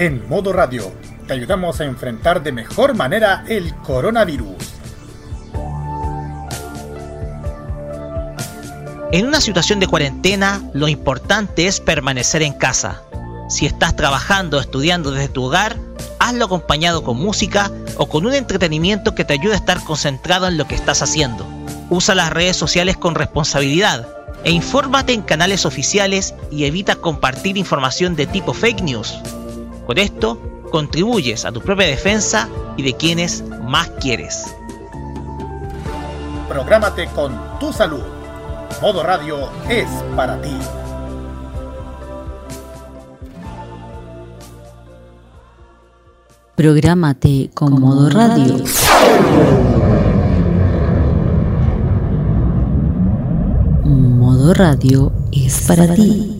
En modo radio, te ayudamos a enfrentar de mejor manera el coronavirus. En una situación de cuarentena, lo importante es permanecer en casa. Si estás trabajando o estudiando desde tu hogar, hazlo acompañado con música o con un entretenimiento que te ayude a estar concentrado en lo que estás haciendo. Usa las redes sociales con responsabilidad e infórmate en canales oficiales y evita compartir información de tipo fake news. Con esto, contribuyes a tu propia defensa y de quienes más quieres. Prográmate con tu salud. Modo Radio es para ti. Prográmate con Modo Radio. Modo Radio es para ti.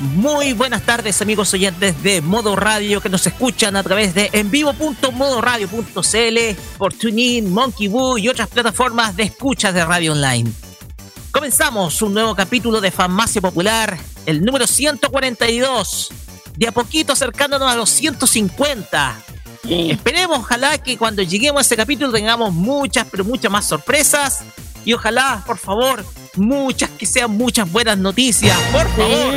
Muy buenas tardes amigos oyentes de Modo Radio que nos escuchan a través de envivo.modoradio.cl por TuneIn, Monkey Boo y otras plataformas de escuchas de radio online. Comenzamos un nuevo capítulo de Farmacia Popular, el número 142, de a poquito acercándonos a los 150. Esperemos, ojalá que cuando lleguemos a ese capítulo tengamos muchas, pero muchas más sorpresas. Y ojalá, por favor, muchas, que sean muchas buenas noticias. Por favor.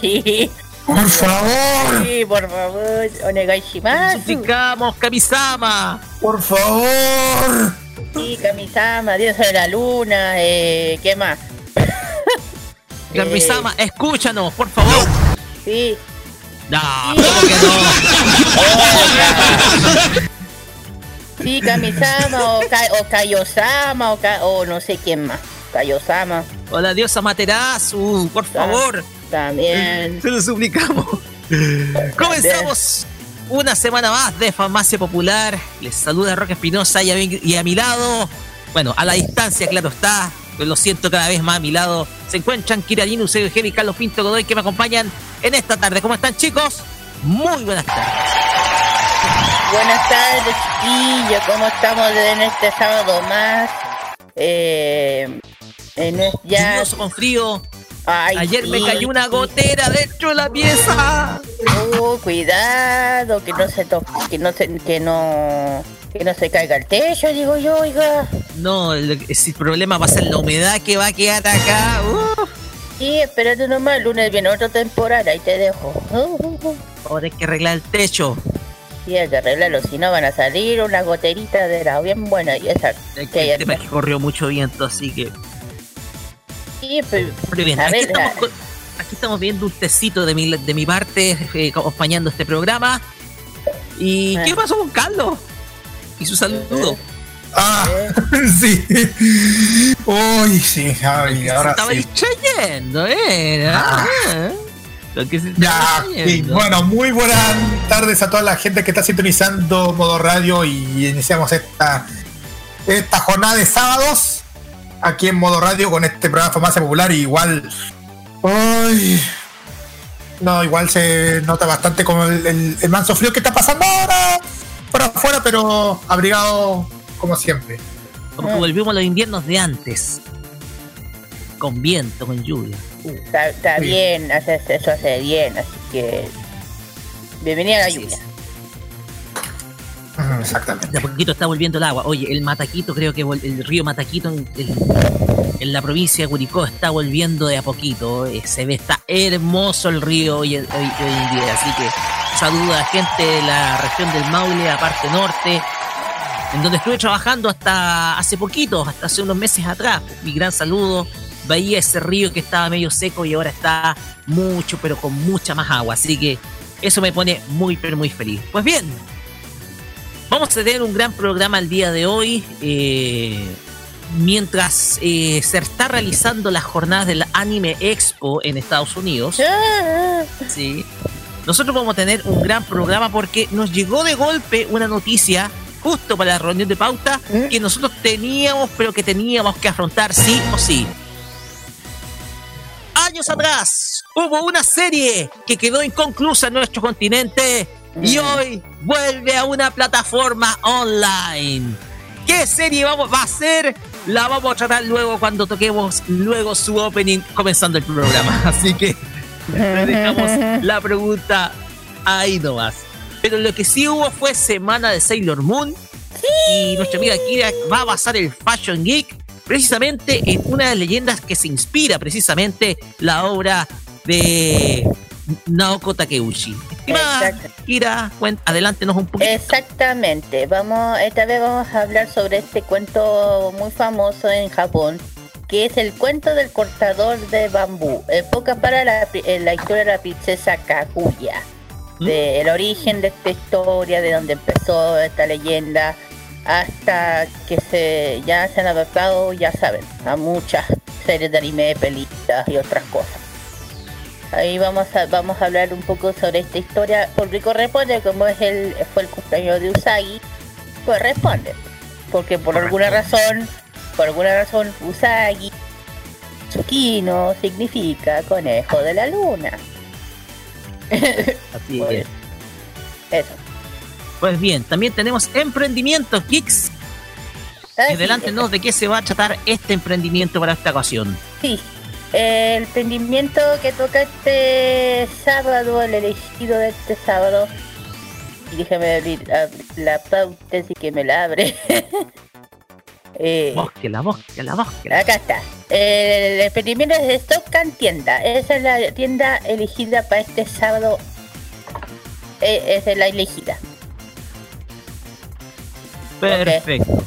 Sí. Por favor, Sí, por favor, onegaishimasu. Suplicamos, Kamisama. por favor. Sí, Kamisama, diosa de la luna, eh, ¿qué más? Kamisama, escúchanos, por favor. Sí, No, ¿cómo que no? sí, Kamisama, o, o Kaiosama, o, Ka- o no sé quién más. Kaiosama, O la diosa Materasu, por favor. también. Se lo suplicamos. Comenzamos una semana más de Farmacia Popular. Les saluda Roque Espinosa y a, mi, y a mi lado, bueno, a la distancia, claro está, pero lo siento cada vez más a mi lado, se encuentran Kira Linus, Eugel y Carlos Pinto Godoy que me acompañan en esta tarde. ¿Cómo están, chicos? Muy buenas tardes. Buenas tardes, chiquillos, ¿cómo estamos en este sábado más? Eh, en es- ya... Lluvioso con frío. Ay, Ayer me cayó una gotera dentro de la pieza. Oh, cuidado, que no se to que no se, que no, que no se caiga el techo, digo yo, oiga. No, el, problema va a ser la humedad que va a quedar acá. Uf. Sí, espérate nomás, el lunes viene otra temporada, ahí te dejo. Uh, uh, uh. Ahora hay que arreglar el techo. Hay que arreglarlo, si no van a salir una goterita de la bien buena y esa. El, que el tema es que corrió mucho viento, así que. Sí, pero, Muy bien, aquí, ver, estamos, la- aquí estamos viendo un tecito de mi, de mi parte, eh, acompañando este programa. ¿Y Ah. qué pasó con Carlos? Y su saludo. Ah, eh, sí. Uy, sí, se ahora estaba sí. distrayendo, ¿eh? Ah. Se Ya, bueno, muy buenas tardes a toda la gente que está sintonizando Modo Radio y iniciamos esta, esta jornada de sábados aquí en Modo Radio con este programa Farmacia Popular y igual... Uy, no, igual se nota bastante como el, el, el manso frío que está pasando ahora por afuera, pero abrigado como siempre. Como que volvimos a los inviernos de antes. Con viento, con lluvia. Uh. está, está Sí. bien, hace- eso hace bien, así que. Bienvenida a la lluvia. Exactamente. De a poquito está volviendo el agua. Oye, el Mataquito, creo que el río Mataquito en, en la provincia de Curicó está volviendo de a poquito. Eh, se ve, está hermoso el río hoy, hoy, hoy en día. Así que saludo a la gente de la región del Maule, la parte norte, en donde estuve trabajando hasta hace poquito, hasta hace unos meses atrás. Mi gran saludo. Veía ese río que estaba medio seco y ahora está mucho, pero con mucha más agua. Así que eso me pone muy, pero muy feliz. Pues bien, vamos a tener un gran programa el día de hoy. Eh, mientras eh, se está realizando las jornadas del Anime Expo en Estados Unidos. Sí. Nosotros vamos a tener un gran programa porque nos llegó de golpe una noticia justo para la reunión de pauta que nosotros teníamos, pero que teníamos que afrontar sí o sí. Años atrás hubo una serie que quedó inconclusa en nuestro continente y hoy vuelve a una plataforma online. ¿Qué serie vamos, va a ser? La vamos a tratar luego cuando toquemos luego su opening comenzando el programa. Así que le dejamos la pregunta ahí nomás. Pero lo que sí hubo fue semana de Sailor Moon. Y nuestra amiga Kira va a basar el Fashion Geek precisamente en una de las leyendas que se inspira precisamente la obra de Naoko Takeuchi. Kira, adelántenos un poquito. Exactamente. Vamos, esta vez vamos a hablar sobre este cuento muy famoso en Japón, que es el cuento del cortador de bambú. Época para la, la historia de la princesa Kaguya. ¿Mm? Del origen de esta historia, de donde empezó esta leyenda, hasta que se ya se han adaptado, ya saben, a muchas series de anime, películas y otras cosas. Ahí vamos a, vamos a hablar un poco sobre esta historia. Porque corresponde, como es el, fue el cumpleaños de Usagi, corresponde. Porque por alguna razón, por alguna razón, Usagi, Tsukino, significa conejo de la luna. Así es. Eso. Pues bien, también tenemos Emprendimiento Kicks. Ah, Adelántenos de qué se va a tratar este emprendimiento para esta ocasión. Sí, el emprendimiento que toca este sábado, el elegido de este sábado. Y déjame abrir, la pauta así que me la abre. eh, búsquela, búsquela, búsquela. Acá está. El emprendimiento es de Stock Tienda. Esa es la tienda elegida para este sábado. Eh, es la elegida. Perfecto.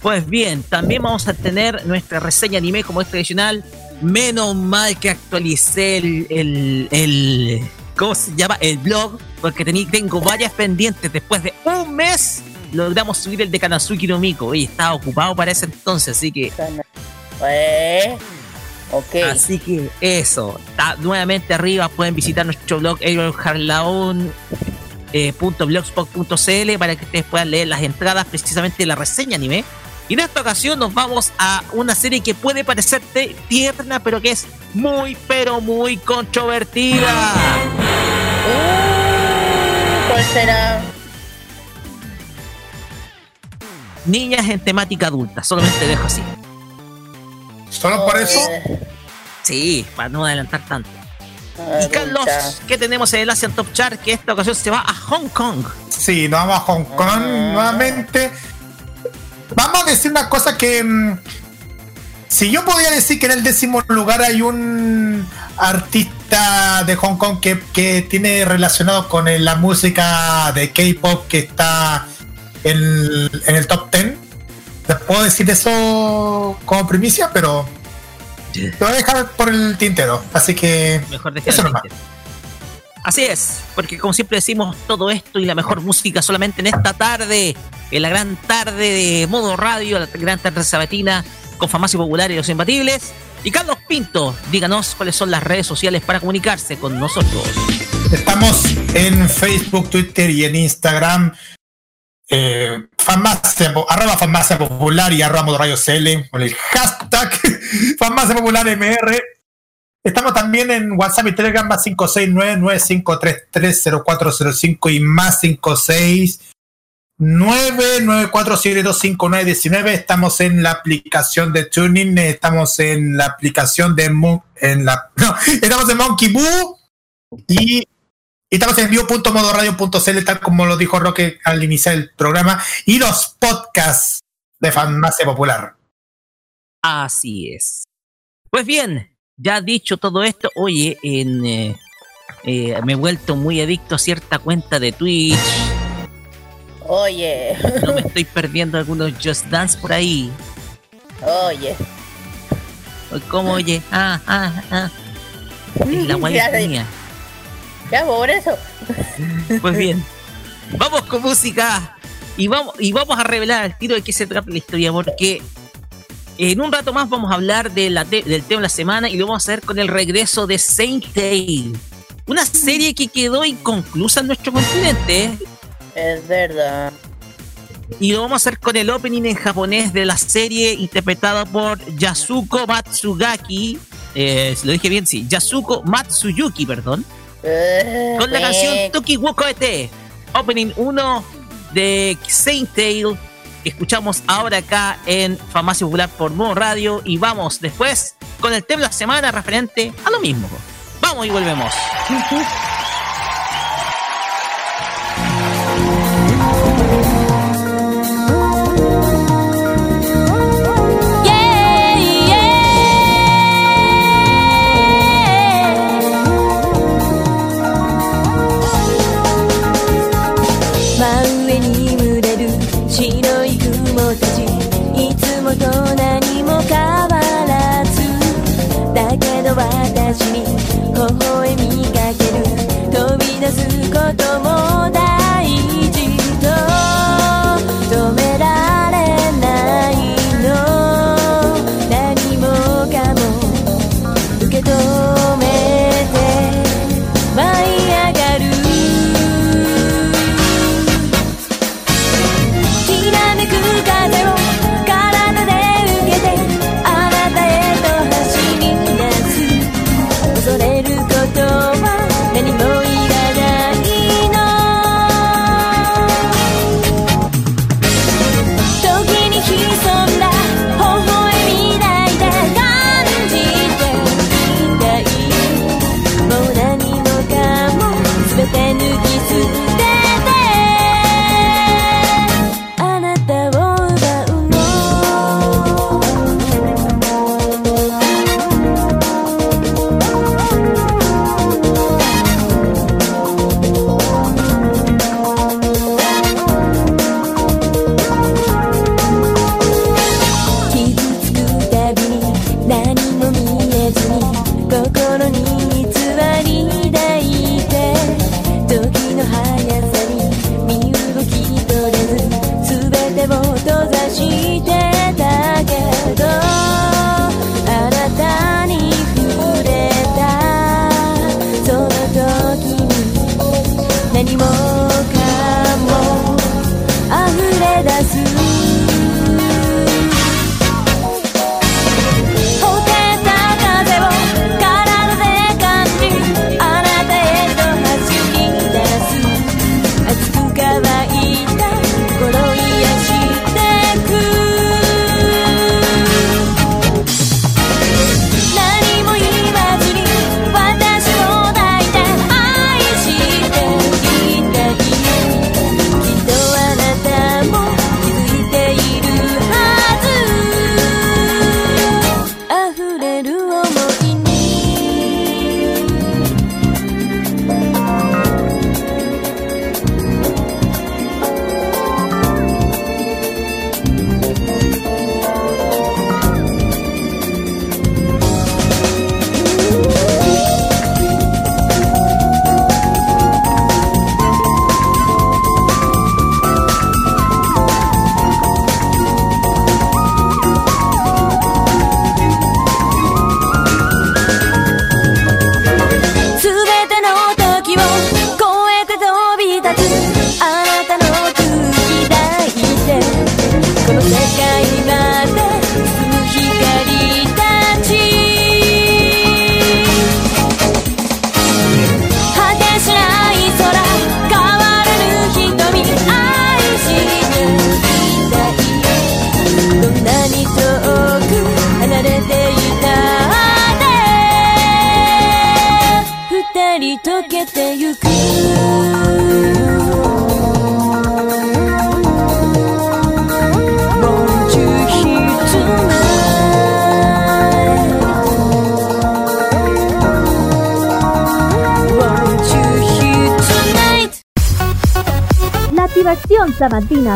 Pues bien, también vamos a tener nuestra reseña anime como es tradicional. Menos mal que actualicé el, el, ¿cómo se llama? El blog, porque tengo varias pendientes. Después de un mes logramos subir el de Kanazuki no Miko. Y estaba ocupado para ese entonces, así que... Pues, okay. Así que eso, está nuevamente arriba. Pueden visitar nuestro blog blogspot.cl eh, para que ustedes puedan leer las entradas precisamente de la reseña anime y en esta ocasión nos vamos a una serie que puede parecerte tierna, pero que es muy, pero muy controvertida. ¿Cuál será? Niñas en temática adulta, solamente dejo así. ¿Solo por eso? Sí, para no adelantar tanto. Y Carlos, ¿qué tenemos en el Asian Top Chart? Que esta ocasión se va a Hong Kong. Sí, nos vamos a Hong Kong ah. nuevamente Vamos a decir una cosa que. Mm, si yo podía decir que en el décimo lugar hay un artista de Hong Kong que, tiene relacionado con la música de K-pop que está en, el top 10, puedo decir eso como primicia, pero lo voy a dejar por el tintero. Así que. Mejor eso Así es, porque como siempre decimos, todo esto y la mejor música solamente en esta tarde, en la gran tarde de modo radio, la gran tarde sabatina, con Farmacia Popular y los Imbatibles. Y Carlos Pinto, díganos cuáles son las redes sociales para comunicarse con nosotros. Estamos en Facebook, Twitter y en Instagram. Eh, arroba farmacia popular y arroba modo CL con el hashtag farmacia popular MR Estamos también en WhatsApp y Telegram más 569-9533-0405 y más 569-94725919. Estamos en la aplicación de Tuning, estamos en la aplicación de en la, no, estamos en Monkey Boo Y estamos en vivo.modoradio.cl, tal como lo dijo Roque al iniciar el programa. Y los podcasts de Farmacia Popular. Así es. Pues bien, ya dicho todo esto, oye, en, eh, eh, me he vuelto muy adicto a cierta cuenta de Twitch. Oye. No me estoy perdiendo algunos Just Dance por ahí. Oye. ¿Cómo oye? Ah, ah, ah. Es la guay mía. Ya, por eso. Pues bien, vamos con música y vamos, y vamos a revelar el tiro de qué se trata la historia, porque en un rato más vamos a hablar de la del tema de la semana y lo vamos a hacer con el regreso de Saint Tail, una serie que quedó inconclusa en nuestro continente. Es verdad. Y lo vamos a hacer con el opening en japonés de la serie interpretada por Yasuko Matsugaki. Eh, lo dije bien, sí. Yasuko Matsuyuki, perdón con la eh, canción Toki Woko ET, opening 1 de Saint Tail, que escuchamos ahora acá en Farmacia Popular por Modo Radio. Y vamos después con el tema de la semana referente a lo mismo. Vamos y volvemos.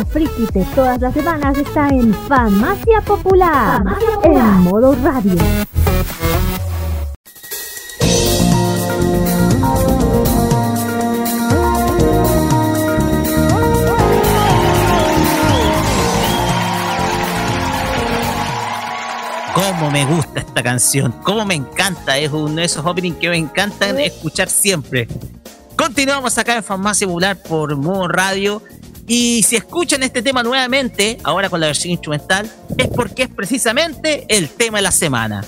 friki de todas las semanas está en Farmacia Popular, en modo radio. Cómo me gusta esta canción, cómo me encanta, es uno de esos openings que me encantan escuchar siempre. Continuamos acá en Farmacia Popular por Modo Radio. Y si escuchan este tema nuevamente, ahora con la versión instrumental, es porque es precisamente el tema de la semana.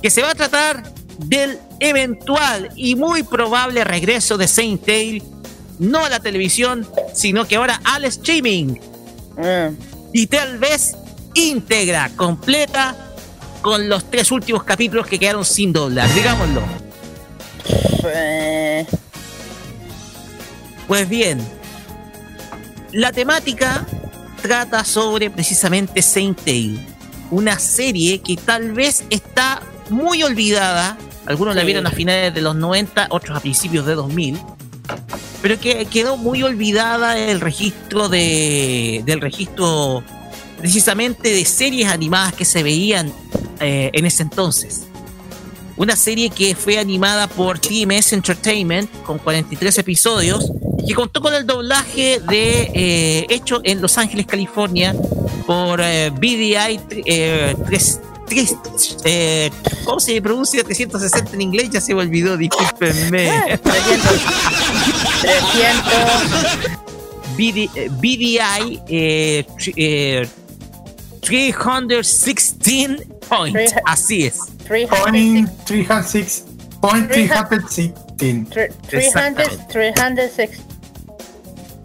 Que se va a tratar del eventual y muy probable regreso de Saint Tail, no a la televisión, sino que ahora al streaming. Mm. Y tal vez íntegra, completa, con los tres últimos capítulos que quedaron sin doblar, digámoslo. Eh, Pues bien, la temática trata sobre precisamente Saint Tail, una serie que tal vez está muy olvidada. Algunos la vieron a finales de los 90, otros a principios de 2000, pero que quedó muy olvidada el registro de, del registro precisamente de series animadas que se veían eh, en ese entonces. Una serie que fue animada por TMS Entertainment con 43 episodios que contó con el doblaje de eh, hecho en Los Ángeles, California por eh, BDI eh, eh, ¿Cómo se pronuncia 360 en inglés? Ya se me olvidó, discúlpenme. 300. 300. BD, eh, BDI eh, tr- eh, 316 points. Así es. 300. 306. Point 316. 300. 306.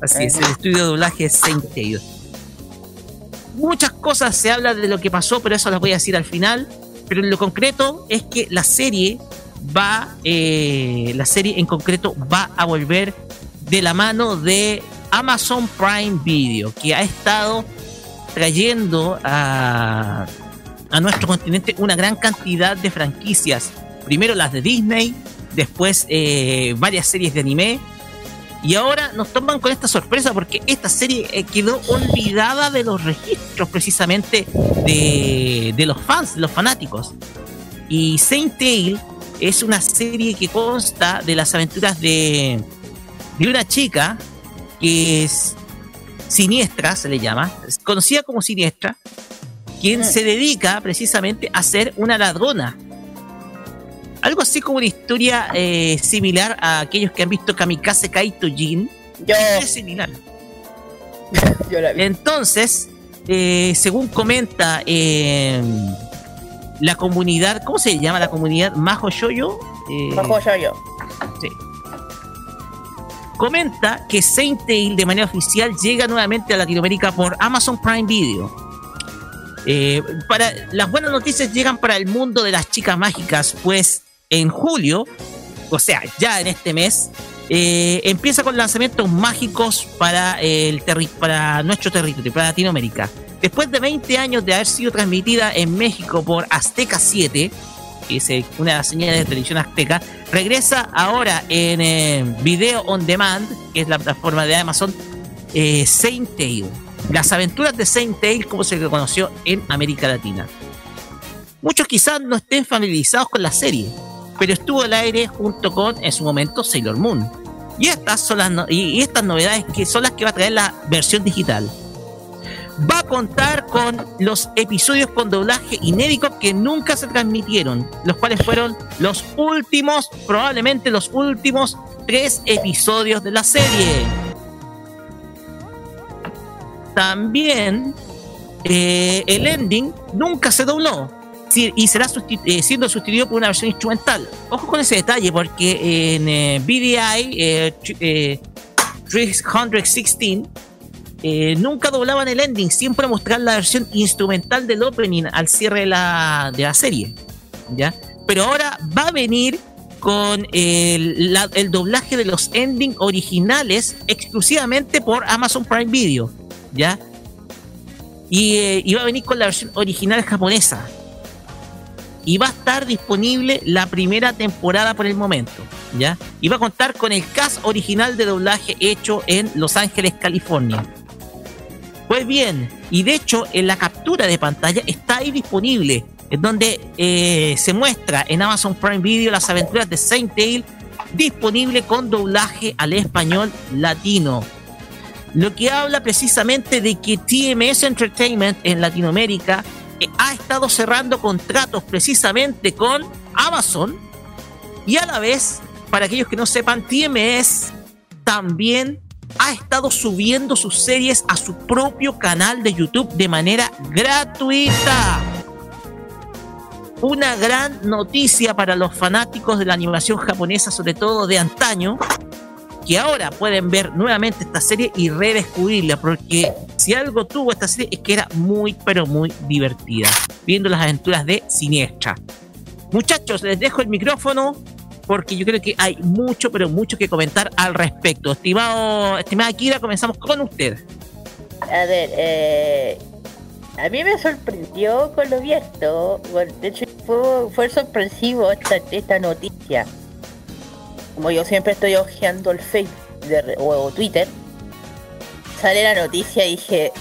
Así es, el estudio de doblaje es Saint Tail. Muchas cosas se habla de lo que pasó, pero eso las voy a decir al final. Pero en lo concreto es que la serie va, eh, la serie en concreto va a volver de la mano de Amazon Prime Video, que ha estado trayendo a, a nuestro continente una gran cantidad de franquicias. Primero las de Disney, después eh, varias series de anime, y ahora nos toman con esta sorpresa porque esta serie eh, quedó olvidada de los registros precisamente de, de los fans, de los fanáticos. Y Saint Tail es una serie que consta de las aventuras de, de una chica que es siniestra, se le llama, conocida como siniestra, quien se dedica precisamente a ser una ladrona. Algo así como una historia eh, similar a aquellos que han visto Kamikaze Kaito Jin. Yo, Es similar. yo la vi. Entonces, eh, según comenta eh, la comunidad, ¿cómo se llama la comunidad? Majo Shoyo. Eh, Bajo yo, yo. Sí. Comenta que Saint Tail de manera oficial llega nuevamente a Latinoamérica por Amazon Prime Video. Eh, para, las buenas noticias llegan para el mundo de las chicas mágicas, pues en julio, o sea, ya en este mes, eh, empieza con lanzamientos mágicos para, el terri- para nuestro territorio, para Latinoamérica. Después de 20 años de haber sido transmitida en México por Azteca 7, que es eh, una de las señales de televisión azteca, regresa ahora en Video On Demand, que es la plataforma de Amazon, eh, Saint. Las aventuras de Saint Tail, como se le conoció en América Latina. Muchos quizás no estén familiarizados con la serie, pero estuvo al aire junto con, en su momento, Sailor Moon. Y estas son las no- y, estas novedades que son las que va a traer la versión digital. Va a contar con los episodios con doblaje inédito que nunca se transmitieron, los cuales fueron los últimos, probablemente los últimos tres episodios de la serie. También eh, el ending nunca se dobló y será eh, siendo sustituido por una versión instrumental. Ojo con ese detalle porque en eh, BDI eh, tr- eh, 316 eh, nunca doblaban el ending, siempre mostraban la versión instrumental del opening al cierre de la, de la serie. ¿ya? Pero ahora va a venir con el, el doblaje de los ending originales exclusivamente por Amazon Prime Video. ¿Ya? Y, eh, va a venir con la versión original japonesa. Y va a estar disponible la primera temporada por el momento. ¿ya? Y va a contar con el cast original de doblaje hecho en Los Ángeles, California. Pues bien, y de hecho en la captura de pantalla está ahí disponible, en donde eh, se muestra en Amazon Prime Video las aventuras de Saint Tail disponible con doblaje al español latino. Lo que habla precisamente de que TMS Entertainment en Latinoamérica eh, ha estado cerrando contratos precisamente con Amazon y a la vez, para aquellos que no sepan, TMS también ha estado subiendo sus series a su propio canal de YouTube de manera gratuita. Una gran noticia para los fanáticos de la animación japonesa, sobre todo de antaño, que ahora pueden ver nuevamente esta serie y redescubrirla, porque si algo tuvo esta serie es que era muy, pero muy divertida, viendo las aventuras de Siniestra. Muchachos, les dejo el micrófono porque yo creo que hay mucho, pero mucho que comentar al respecto. Estimado, estimada Kira, comenzamos con usted. A ver, eh, a mí me sorprendió con lo visto. De hecho, fue, fue sorpresivo esta, esta noticia. Como yo siempre estoy ojeando el Facebook de- o, Twitter, sale la noticia y dije,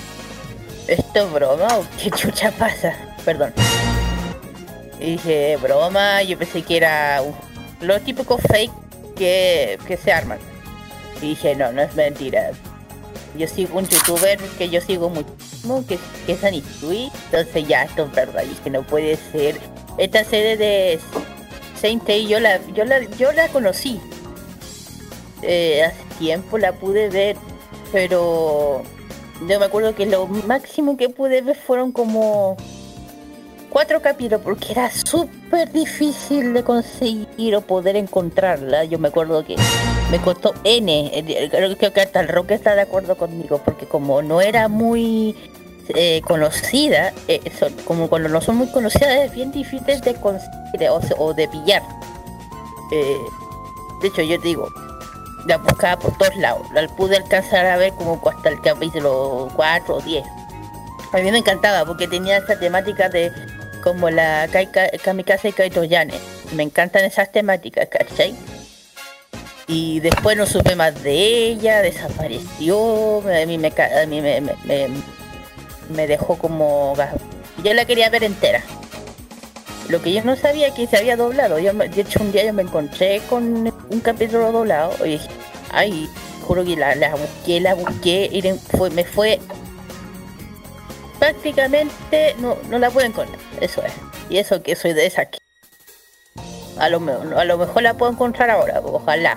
¿esto es broma o qué chucha pasa? Perdón. Y dije, broma, yo pensé que era lo típico fake que, que se arman. Y dije, no, no es mentira. Yo sigo un youtuber que yo sigo muchísimo, que, que es Anisui. Entonces ya, esto es verdad. Y dije, no puede ser. Esta serie de Saint yo la, yo la, yo la conocí. Eh, hace tiempo la pude ver, pero yo me acuerdo que lo máximo que pude ver fueron como cuatro capítulos porque era súper difícil de conseguir o poder encontrarla. Yo me acuerdo que me costó N. eh, Creo que hasta el Rock está de acuerdo conmigo porque como no era muy eh, conocida, eh, son- como cuando no son muy conocidas es bien difícil de conseguir o, de pillar. Eh, de hecho yo digo, la buscaba por todos lados. La pude alcanzar a ver como hasta el capítulo 4 o 10. A mí me encantaba porque tenía esa temática de como la Kamikaze Kaito Yane. Me encantan esas temáticas, ¿cachai? Y después no supe más de ella, desapareció, a mí me, a mí me- me dejó como... Yo la quería ver entera. Lo que yo no sabía que se había doblado. Yo, de hecho, un día yo me encontré con un capítulo doblado y dije, ay, juro que la, la busqué, la busqué y fue, me fue prácticamente no, no la puedo encontrar. Eso es. Y eso que soy de esa que a lo, a lo mejor la puedo encontrar ahora, ojalá.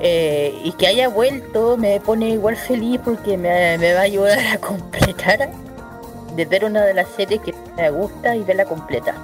Eh, y que haya vuelto me pone igual feliz porque me, me va a ayudar a completar de ver una de las series que me gusta y verla completa.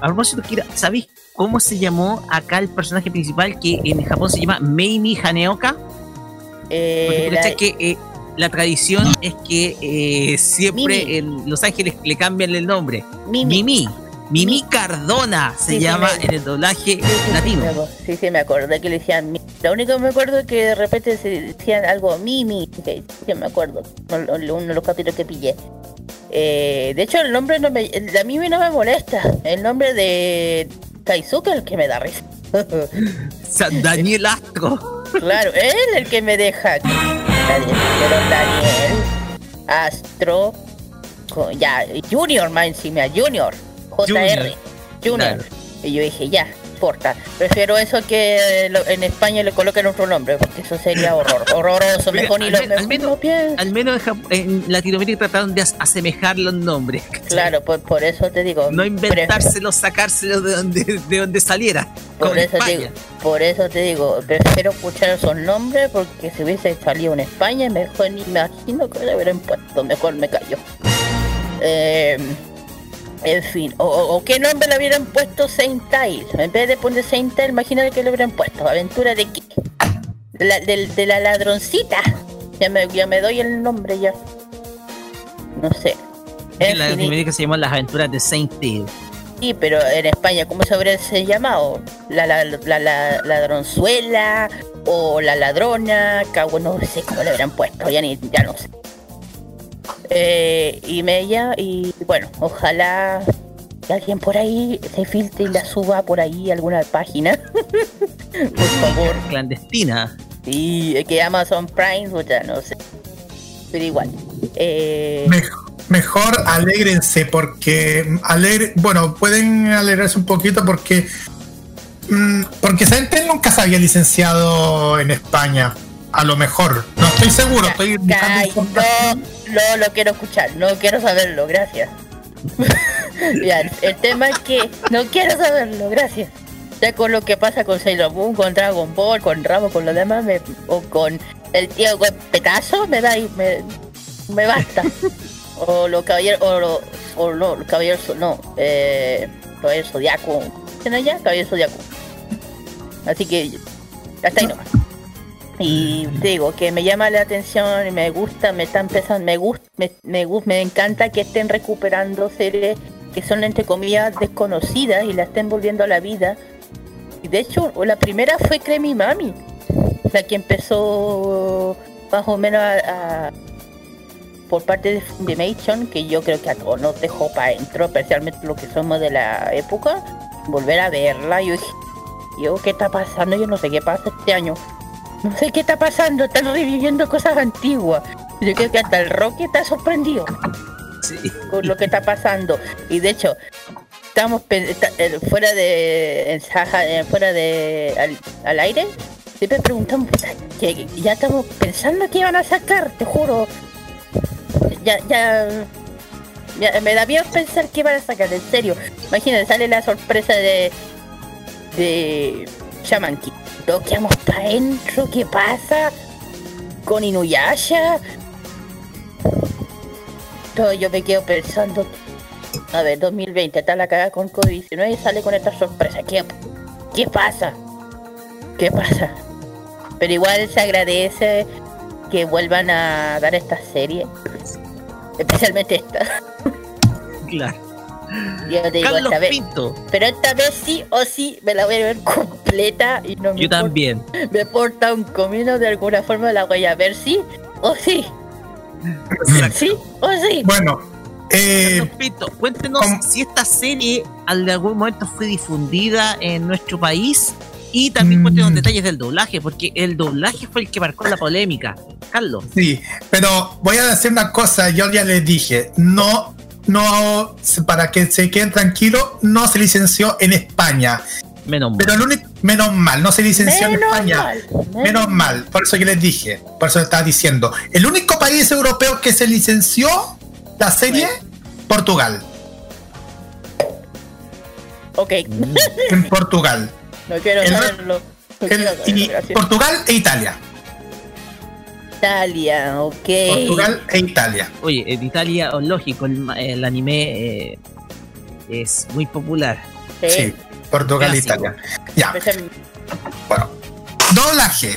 A propósito, Kira, ¿sabéis cómo se llamó acá el personaje principal que en Japón se llama Meimi Haneoka? Porque Eh, la- que eh, la tradición es que eh, siempre Mimi. en Los Ángeles le cambian el nombre. Mimi. Mimi. Mimi Cardona se Sí, sí, llama me- en el doblaje Sí, sí, latino. Sí, me acuerdo. sí, me acordé que le decían mi- Lo único que me acuerdo es que de repente se decían algo Mimi. sí, me acuerdo. Uno de los capítulos que pillé. Eh, de hecho, el nombre no me. A mí no me molesta. El nombre de Kaisuke es el que me da risa. San Daniel Astro. claro, él es el que me deja. Daniel, pero Daniel, Astro, ya, Junior, más encima, Junior, JR, Junior. Y yo dije, ya, importa. Prefiero eso que lo- en España le coloquen otro nombre, porque eso sería horror, horroroso. Mejor ni al lo al menos-. Al menos en, Latinoamérica trataron de as- asemejar los nombres. Claro, por, por eso te digo. No inventárselos, sacárselos de donde, de donde saliera. Por eso, te digo, por eso te digo, prefiero escuchar esos nombres porque si hubiese salido en España, mejor ni me imagino que le hubieran puesto, mejor me callo. Eh, en fin, o, o- o qué nombre le hubieran puesto Saint Tail. En vez de poner Saint Tail, imagínate que le hubieran puesto. ¿Aventura de qué? De la, de la ladroncita. Ya me, ya me doy el nombre ya. No sé. En En fin, Latinoamérica se llaman las aventuras de Saint Tail. Sí, pero en España, ¿cómo se habría llamado? La, la, la, la ladronzuela o la ladrona, cago, no sé cómo le habrán puesto, ya ni, ya no sé. Eh, y Mella, y bueno, ojalá que alguien por ahí se filtre y la suba por ahí a alguna página. por favor. Clandestina. Y que Amazon Prime, o ya no sé. pero igual. Eh, Mejor, mejor alégrense porque alegre, bueno, pueden alegrarse un poquito porque mm, porque Saintel nunca se había licenciado en España. A lo mejor, no estoy seguro, estoy no, no lo quiero escuchar, no quiero saberlo, gracias. ya, el tema es que no quiero saberlo, gracias. Ya con lo que pasa con Sailor Moon, con Dragon Ball, con Ramo, con lo demás, me- o con el tío con petazo, me da y me, me basta. o los caballeros, o, lo- o no, los caballeros, no, eh, caballeros zodiaco. ¿Quién allá? Caballero zodiaco. Así que, hasta ahí nomás. Y digo que me llama la atención y me gusta, me está empezando, me gusta, me, me, me encanta que estén recuperando series que son entre comillas desconocidas y la estén volviendo a la vida. Y de hecho, la primera fue Cremi Mami, la que empezó más o menos a- por parte de Funimation, que yo creo que a todos nos dejó para adentro, especialmente los que somos de la época, volver a verla. Yo dije, yo, ¿qué está pasando? Yo no sé qué pasa este año. No sé qué está pasando, están reviviendo cosas antiguas. Yo creo que hasta el Rocky está sorprendido Sí. con lo que está pasando. Y de hecho, estamos eh, fuera de en Saja- eh, fuera de al, al aire, siempre preguntamos que ya estamos pensando que iban a sacar, te juro. Ya, ya, ya me da miedo pensar que iban a sacar, en serio. Imagínate, sale la sorpresa de de Shaman King. Lo quedamos para adentro, ¿qué pasa? Con Inuyasha. Todo yo me quedo pensando. A ver, 2020, está la cagada con COVID-19 y sale con esta sorpresa. ¿Qué, ¿Qué pasa? ¿Qué pasa? Pero igual se agradece que vuelvan a dar esta serie. Especialmente esta. Claro. Yo te digo, Carlos esta vez. Pinto. Pero esta vez sí o sí me la voy a ver completa y no me Yo importa- también. me porta un comino de alguna forma la voy a ver sí o sí. Sí o sí. Bueno, eh, Carlos Pinto, cuéntenos ¿cómo? si esta serie al- de algún momento fue difundida en nuestro país y también Mm. cuéntenos detalles del doblaje, porque el doblaje fue el que marcó la polémica. Carlos. sí, pero voy a decir una cosa, yo ya les dije, no, no, para que se queden tranquilos, no se licenció en España. Menos mal. Pero el único, menos mal, no se licenció en España. mal, Menos mal, por eso que les dije, por eso estaba diciendo. El único país europeo que se licenció la serie, Portugal. Ok, En Portugal. no quiero El- saberlo. No El- quiero saberlo, y gracias. Portugal e Italia. Italia, ok. Portugal e Italia. Oye, en Italia, oh, lógico, el, anime eh, es muy popular. Sí. Sí, Portugal e. Italia. Ya, bueno. Doblaje.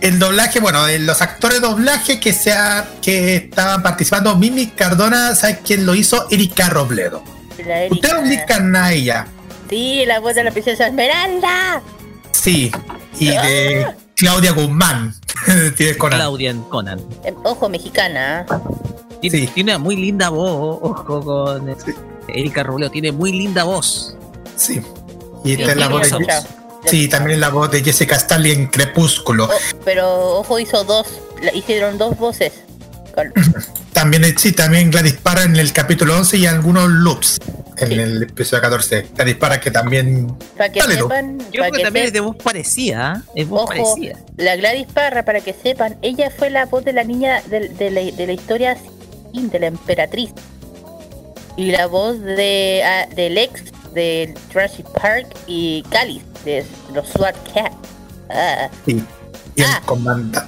El doblaje, bueno, de los actores de doblaje que sea, que estaban participando, Mimi Cardona, ¿sabes quién lo hizo? Erika Robledo. la Erika. Ustedes ubican a ella. Sí, la voz de la princesa Esmeralda. Sí. Y de Claudia Guzmán. Tiene Conan. Claudia Conan. Em, Ojo, mexicana. ¿ah? Tiene, Sí. tiene una muy linda voz, ojo con eh, Erika Robledo, tiene muy linda voz. Sí. Y esta Sí, es la voz de. Sí, también es la voz de Jessica Stanley en Crepúsculo. Oh, pero ojo, hizo dos. la- hicieron dos voces. Con- También, sí, también Gladys Parra en el capítulo 11 y algunos loops en Sí. el episodio 14. Gladys Parra que también... Para que Dale, sepan, Yo creo que que también es de voz parecida, ¿eh? es voz Ojo, parecida. la Gladys Parra, para que sepan, ella fue la voz de la niña de, de la, de la historia de la emperatriz. Y la voz de ah, del ex de Jurassic Park y Cáliz, de los SWAT Cat. Ah, Sí. Y Ah. el comandante...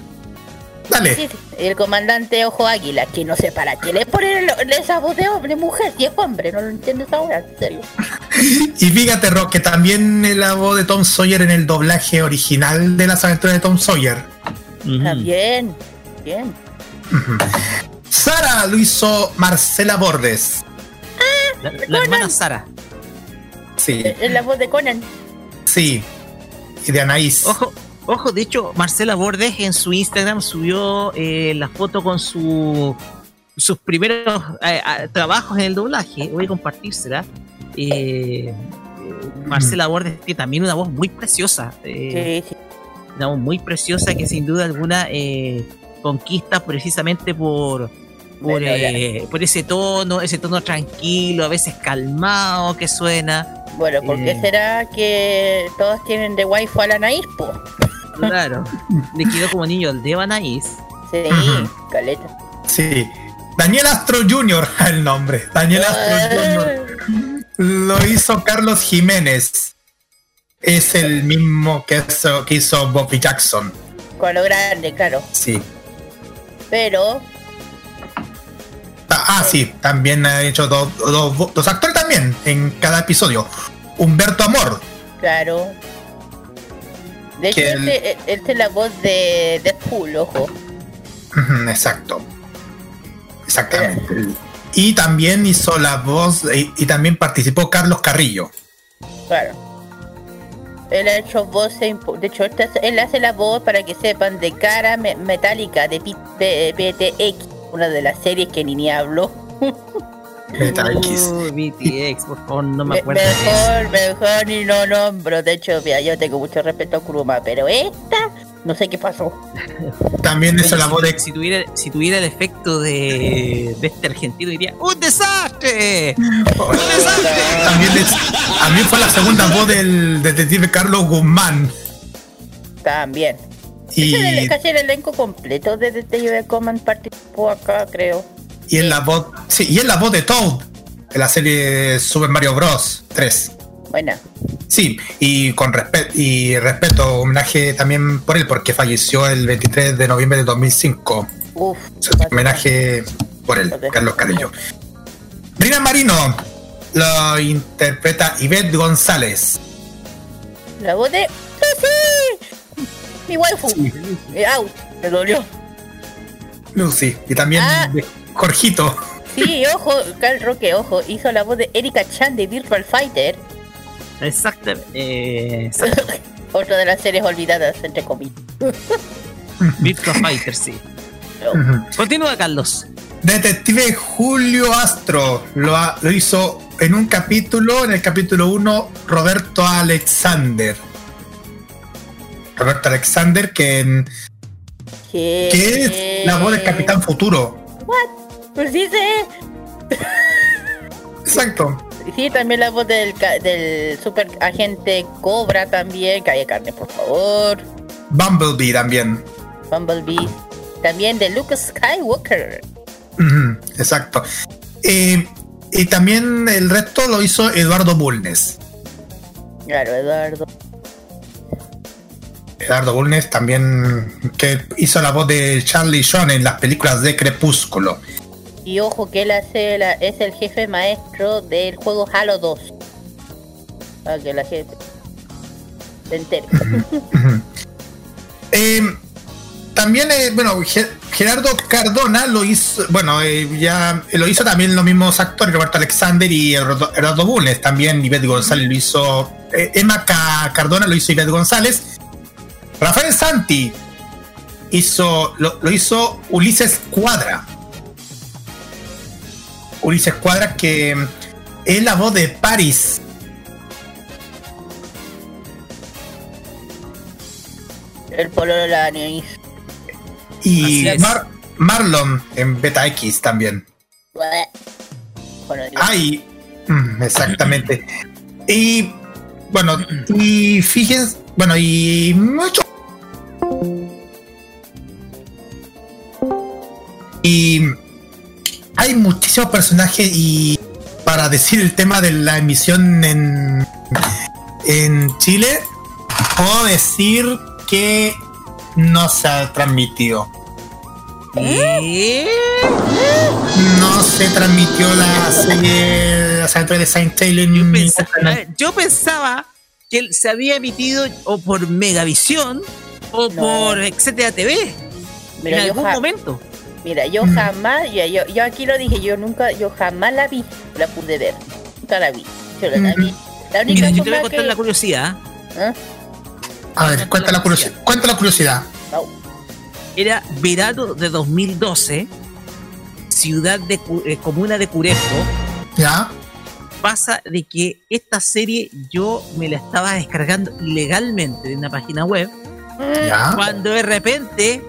Dale. sí, el comandante Ojo Águila, que no sé para qué le ponen esa voz de hombre, mujer, si es hombre, no lo entiendo esa hora, en serio. Y fíjate, Rock, que también es la voz de Tom Sawyer en el doblaje original de las aventuras de Tom Sawyer. Está bien, bien. Sara lo hizo Marcela Bordes. La, la hermana Sara. Sí, Es la voz de Conan. sí. Y de Anaís. Ojo, ojo, de hecho, Marcela Bordes en su Instagram subió eh, la foto con su sus primeros eh, trabajos en el doblaje. Voy a compartírsela. Eh, Marcela Bordes tiene también una voz muy preciosa. eh, Sí, sí. una voz muy preciosa que sin duda alguna eh, conquista precisamente por, por, eh, por ese tono, ese tono tranquilo, a veces calmado que suena. Bueno, ¿por qué Eh. será que todos tienen de waifu a la po? Claro, le quedó como niño el de Anaís. Sí, caleta. Sí. Daniel Astro Jr. el nombre. Daniel Astro Jr. Lo hizo Carlos Jiménez. Es el mismo que hizo, que hizo Bobby Jackson. Con lo grande, claro. Sí. Pero, Ah, ah, sí, también ha hecho dos, dos- dos actores también en cada episodio. Humberto Amor, claro. De hecho, Que el- este, este es la voz de Deadpool, ojo. Exacto. Exactamente. Y también hizo la voz y, y también participó Carlos Carrillo. Claro. Él ha hecho voces, de hecho, esta es- él hace la voz para que sepan de cara me- metálica de PTX, una de las series que ni ni hablo. Meta X. Uh, BTX, por favor, no me Me- acuerdo de eso. mejor, mejor ni no nombro. De hecho, mira, yo tengo mucho respeto a Kuruma, pero esta, no sé qué pasó. También hizo la voz de Si tuviera, si tuviera el efecto de, de este argentino, diría: ¡Un desastre! ¡Un desastre! También, es- también fue la segunda voz del detective Carlos Guzmán. También. Y, casi el elenco completo de Detective Command participó acá, creo. Y es la voz. Sí, y es la voz de Toad de la serie Super Mario Bros. 3. Buena. Sí, y con respeto y respeto, homenaje también por él, porque falleció el 23 de noviembre de 2005. Uf. O sea, homenaje por él, Carlos Carrillo. Rina Marino lo interpreta Ivette González. La voz de. ¡Lucy! Mi waifu. Eh, Out. Me dolió. Lucy. Y también Ah. de Jorgito. Sí, ojo, Carl Roque, ojo, hizo la voz de Erika Chan de Virtual Fighter, Exactamente. Eh, exacto. otra de las series olvidadas, entre comillas. Virtua Fighter, sí. Continúa, Carlos. Detective Julio Astro lo, ha- lo hizo en un capítulo, en el capítulo 1, Roberto Alexander. Roberto Alexander, que, en- Que, es la voz del Capitán Futuro. Pues sí, sé. Exacto. Sí, también la voz del, del super agente Cobra también. Calle carne, por favor. Bumblebee también. Bumblebee. También de Luke Skywalker. Exacto. Eh, y también el resto lo hizo Eduardo Bulnes. Claro, Eduardo. Eduardo Bulnes también que hizo la voz de Charlie John en las películas de Crepúsculo. Y ojo que él hace es el jefe maestro del juego Halo 2. Para que la gente se entere. Eh, también, eh, bueno, Ge- Gerardo Cardona lo hizo, bueno, eh, ya lo hizo también los mismos actores, Roberto Alexander y Eduardo, Bulnes, también Ivette González lo hizo, eh, Emma Ca- Cardona lo hizo Ivette González, Rafael Santi hizo, lo hizo Ulises Cuadra. Ulises Cuadra que es la voz de Paris El pololo de la Anís. y. Mar- Marlon en Beta X también. Ay, mm, exactamente. Y bueno, y fíjense, bueno, y mucho. Y hay muchísimos personajes y para decir el tema de la emisión en, en Chile, puedo decir que no se ha transmitido. ¿Eh? No se transmitió la serie La serie de Saint Taylor Yo, en pensaba, yo pensaba que se había emitido o por Megavisión o No. por Etcétera TV Mira, en algún momento. Mira, yo jamás, yo, yo, yo aquí lo dije, yo nunca, yo jamás la vi, la pude ver, nunca la vi. Yo la, la vi. La única Mira, yo te voy a contar que- la curiosidad. ¿Ah? A ver, cuenta la curiosidad. Cuenta la curiosidad. Era verano de 2012, ciudad de eh, comuna de Curepco. ¿Ya? Pasa de que esta serie yo me la estaba descargando ilegalmente de una página web. ¿Ya? Cuando de repente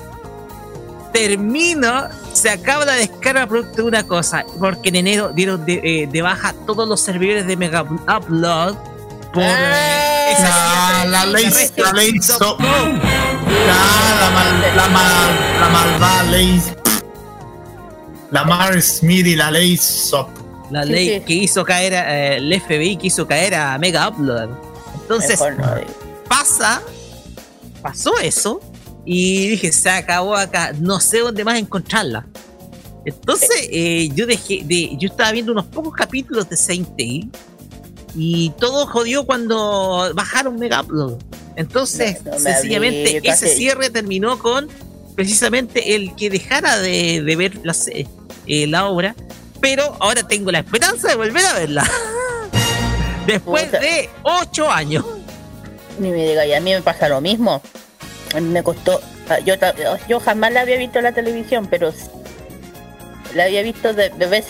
termino, se acaba la descarga producto de una cosa, porque en enero dieron de, eh, de baja todos los servidores de Mega Upload por eh, Ah, esa- La, la ley, la ley, so- la, la, mal, la, mal, la malvada ley, la Mar Smith y la ley SOP. la Sí, ley sí. que hizo caer a, eh, el FBI que hizo caer a Mega Upload. Entonces no pasa, pasó eso y dije se acabó acá, no sé dónde más encontrarla. Entonces eh, yo dejé de, yo estaba viendo unos pocos capítulos de Saint Tail y todo jodió cuando bajaron Mega Upload. Entonces No, no me sencillamente hablé, ese cierre terminó con precisamente el que dejara de, de ver la, eh, la obra, pero ahora tengo la esperanza de volver a verla. Después Puta. de ocho años. Ni me diga, y a mí me pasa lo mismo. Me costó. Yo, yo jamás la había visto en la televisión, pero la había visto de, de vez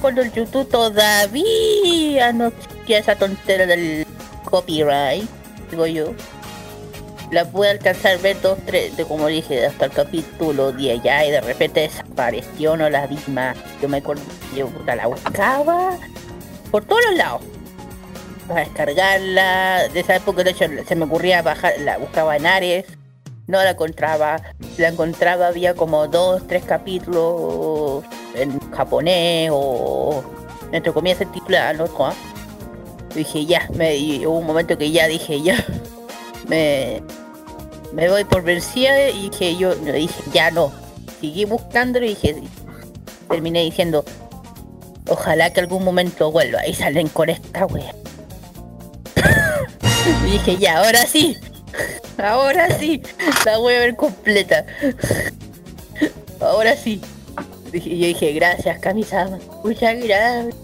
cuando el YouTube todavía no existía esa tontera del copyright, digo yo. La pude alcanzar ver dos, tres, de como dije, hasta el capítulo 10 ya, y de repente desapareció, no la vi. Yo me acuerdo, yo la buscaba por todos los lados para descargarla. De esa época, de hecho, se me ocurría bajar, la buscaba en Ares, no la encontraba. La encontraba, había como dos, tres capítulos en japonés o entre comillas el otro. ¿ah? Dije ya, me, y hubo un momento que ya dije ya, me, me voy por vencida y dije yo, yo dije ya no. Seguí buscándolo y dije, terminé diciendo, ojalá que algún momento vuelva y salen con esta wea. y dije ya, ahora sí, ahora sí, la voy a ver completa. ahora sí. Dije- yo dije, gracias, Kamisama. Muchas gracias.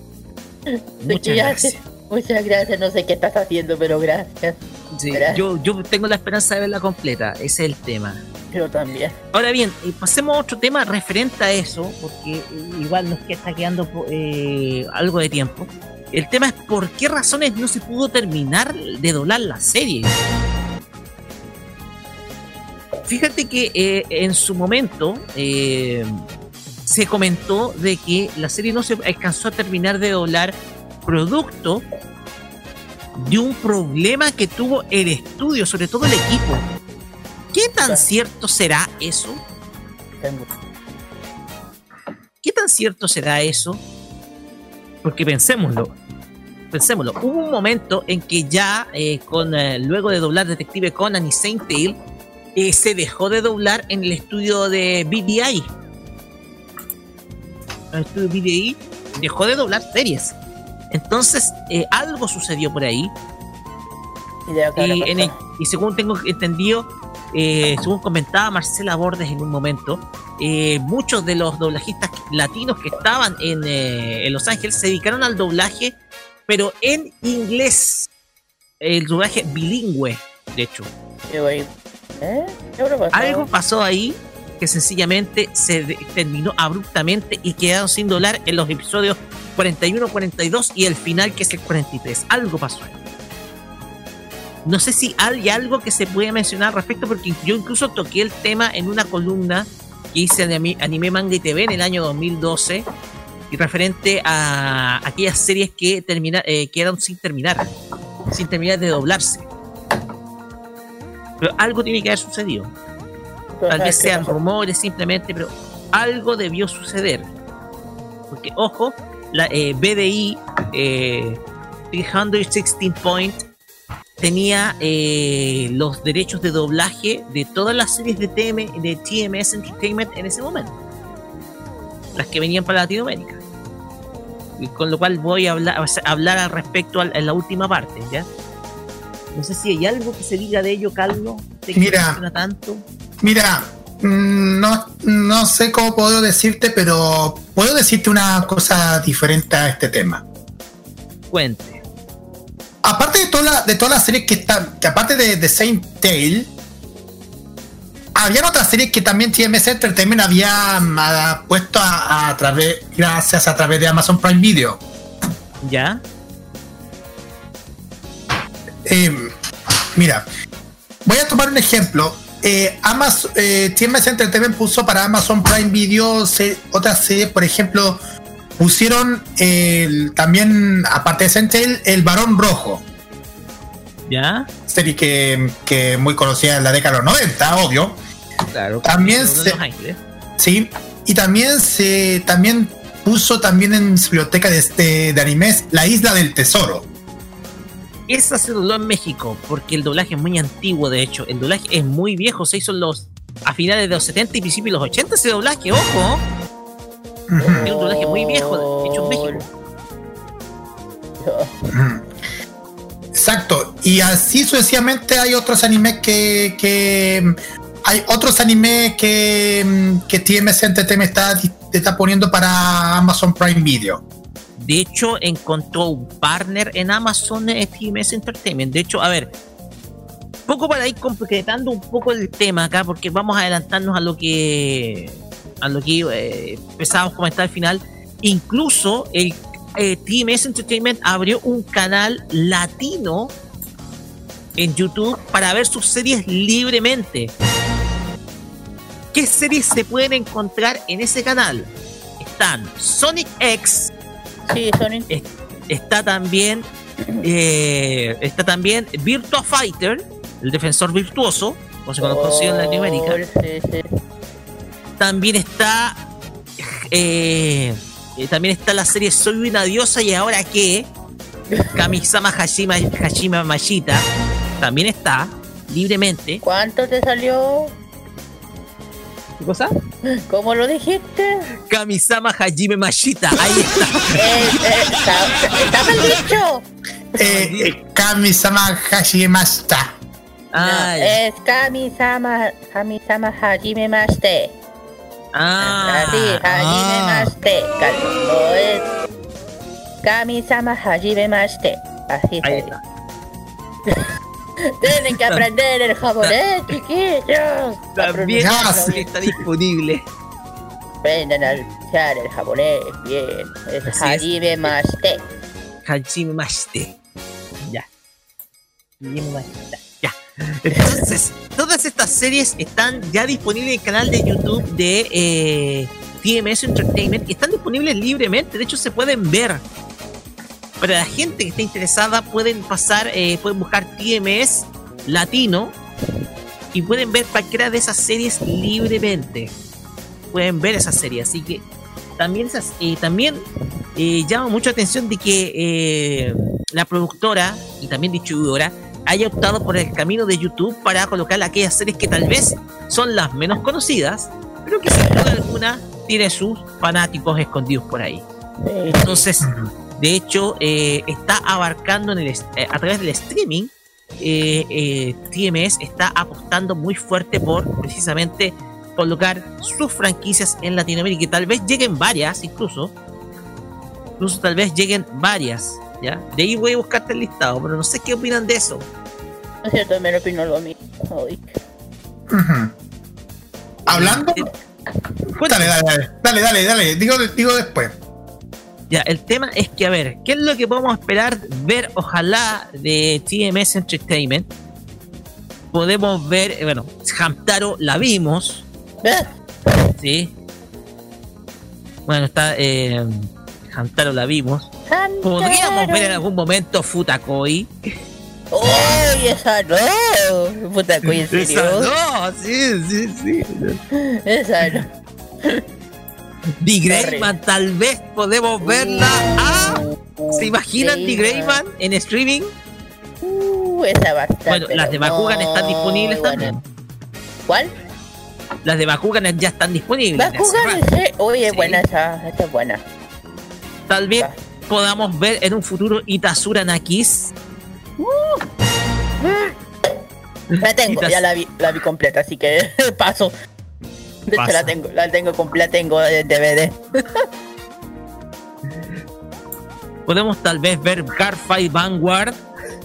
Muchas gracias. Muchas gracias, no sé qué estás haciendo, pero gracias. Sí, Gracias. yo, yo tengo la esperanza de verla completa, ese es el tema. Yo también. Ahora bien, eh, pasemos a otro tema referente a eso, porque eh, igual nos está quedando eh, algo de tiempo. El tema es por qué razones no se pudo terminar de doblar la serie. Fíjate que eh, en su momento eh, se comentó de que la serie no se alcanzó a terminar de doblar producto de un problema que tuvo el estudio, sobre todo el equipo. ¿Qué tan cierto será eso? ¿Qué tan cierto será eso? Porque pensémoslo. Pensémoslo. Hubo un momento en que ya, eh, con eh, luego de doblar Detective Conan y Saint Tail, eh, se dejó de doblar en el estudio de BDI. El estudio BDI dejó de doblar series. Entonces, eh, algo sucedió por ahí. En el- y según tengo entendido, eh, según comentaba Marcela Bordes en un momento, eh, muchos de los doblajistas latinos que estaban en, eh, en Los Ángeles se dedicaron al doblaje, pero en inglés. El doblaje bilingüe, de hecho. ¿Eh? Algo pasó ahí que sencillamente se terminó abruptamente y quedaron sin doblar en los episodios 41, 42 y el final que es el 43. Algo pasó ahí. No sé si hay algo que se puede mencionar al respecto porque yo incluso toqué el tema en una columna que hice de Anime Manga y TV en el año 2012 y referente a aquellas series que termina, eh, quedaron sin terminar, sin terminar de doblarse. Pero algo tiene que haber sucedido. ¿Tú Tal vez sean rumores simplemente, pero algo debió suceder. Porque, ojo, la eh, BDI eh, 316 Point tenía eh, los derechos de doblaje de todas las series de, TM, de TMS Entertainment en ese momento. Las que venían para Latinoamérica. Y con lo cual voy a hablar, a hablar al respecto al- en la última parte, ¿ya? No sé si hay algo que se diga de ello, Carlos. Que Mira. tanto. Mira, mm, no, no sé cómo puedo decirte, pero puedo decirte una cosa diferente a este tema. Cuente. Aparte de, toda la- de todas las series que están, que aparte de, de Saint Tail, habían otras series que también TMS Entertainment había puesto a, a través, gracias a través de Amazon Prime Video. ¿Ya? Eh, mira, voy a tomar un ejemplo eh, Amazon, eh, TMS Entertainment puso para Amazon Prime Video se- otras series, por ejemplo, pusieron el- también, aparte de Sentinel, El Varón Rojo, ¿Ya? serie que, que muy conocida en la década de los 90, obvio. Claro. También se-. Sí, y también se también puso también en su biblioteca de, este, de animes La Isla del Tesoro. Esa se dobló en México, porque el doblaje es muy antiguo, de hecho. El doblaje es muy viejo, se hizo en los, a finales de los 70 y principios de los 80 ese doblaje, ojo. Es un muy viejo, hecho en México. Exacto, y así sucesivamente hay otros animes que, que hay otros animes que, que TMS Entertainment está, está poniendo para Amazon Prime Video. De hecho, encontró un partner en Amazon eh, TMS Entertainment. De hecho, a ver, poco para ir concretando un poco el tema acá, porque vamos a adelantarnos a lo que a lo que eh, empezábamos a comentar al final. Incluso el eh, TMS Entertainment abrió un canal latino en YouTube para ver sus series libremente. ¿Qué series se pueden encontrar en ese canal? Están Sonic X, Sí, Sonic. es- está también eh, está también Virtua Fighter, el defensor virtuoso, como se conoció en Latinoamérica. Oh, sí, sí. También está eh, eh, también está la serie Soy una diosa y ahora qué, Kamisama Hashima Hashima Mashita, también está libremente. ¿Cuánto te salió? ¿Qué cosa? ¿Cómo lo dijiste? Kamisama Hajime Mashita, ahí está. Eh, eh, está, mal dicho. Eh, eh, Kami-sama Hashimashita. Ay, No, es Kami-sama, Kami-sama Hajime Maste. ah, Así, Hajime Maste. No es Kami-sama Hajime Maste. Así ahí se está. Tienen que aprender el japonés, chiquillos. A También está disponible. Aprendan a usar el japonés bien. Es Así es. Hajime Maste. Hajime Mashite. Ya. Hajime Mashita. Entonces, todas estas series están ya disponibles en el canal de YouTube de eh, TMS Entertainment y están disponibles libremente. De hecho, se pueden ver. Para la gente que esté interesada, pueden pasar, eh, pueden buscar TMS Latino y pueden ver cualquiera de esas series libremente. Pueden ver esa serie, así que también esas, también eh, llama mucho la atención de que la productora y también distribuidora haya optado por el camino de YouTube para colocar aquellas series que tal vez son las menos conocidas, pero que sin duda alguna tiene sus fanáticos escondidos por ahí. Entonces, de hecho, eh, está abarcando en el, eh, a través del streaming. eh, eh, TMS está apostando muy fuerte por precisamente colocar sus franquicias en Latinoamérica y tal vez lleguen varias incluso incluso tal vez lleguen varias ya de ahí voy a buscarte el listado pero no sé qué opinan de eso No es cierto, me opino lo mismo. Ay. Ujú. Hablando. Eh, Dale, dale, dale, dale, dale, dale. Digo, digo después. Ya, el tema es que, a ver, ¿qué es lo que podemos esperar ver, ojalá, de TMS Entertainment? Podemos ver, eh, bueno, Hamtaro la vimos, ¿Ves? ¿sí? Bueno, está, eh, Hamtaro la vimos. Podríamos ver en algún momento Futakoi. ¡Uy, esa no! Puta coño, en serio. Esa no, sí, sí, sí. Esa no. Greyman, tal vez podemos verla. Ah, ¿se imaginan The Greyman en streaming? Uh, esa estar, Bueno, las de Bakugan están disponibles también. ¿Cuál? Las de Bakugan ya están disponibles. Bakugan, es Sí. buena esa. Esta es buena. Tal vez podamos ver en un futuro Itasura Nakis. La tengo, Itas- ya la vi, la vi completa, así que paso. De hecho, la tengo, la tengo completa, tengo en DVD. Podemos tal vez ver Garfight Vanguard.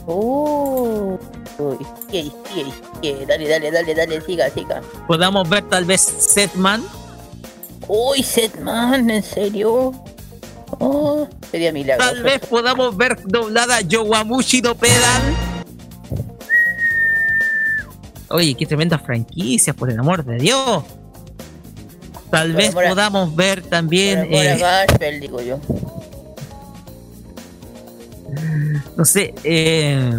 Uh, uy, dale, dale, dale, dale, siga, siga. Podamos ver tal vez Setman. Uy, Setman, ¿en serio? Oh, sería milagro. Tal vez podamos ver doblada Yowamushi no Pedal. Oye, qué tremenda franquicia, por el amor de Dios. Tal Por vez a- podamos ver también, Por eh, amor a Garfield, digo yo. no sé, eh,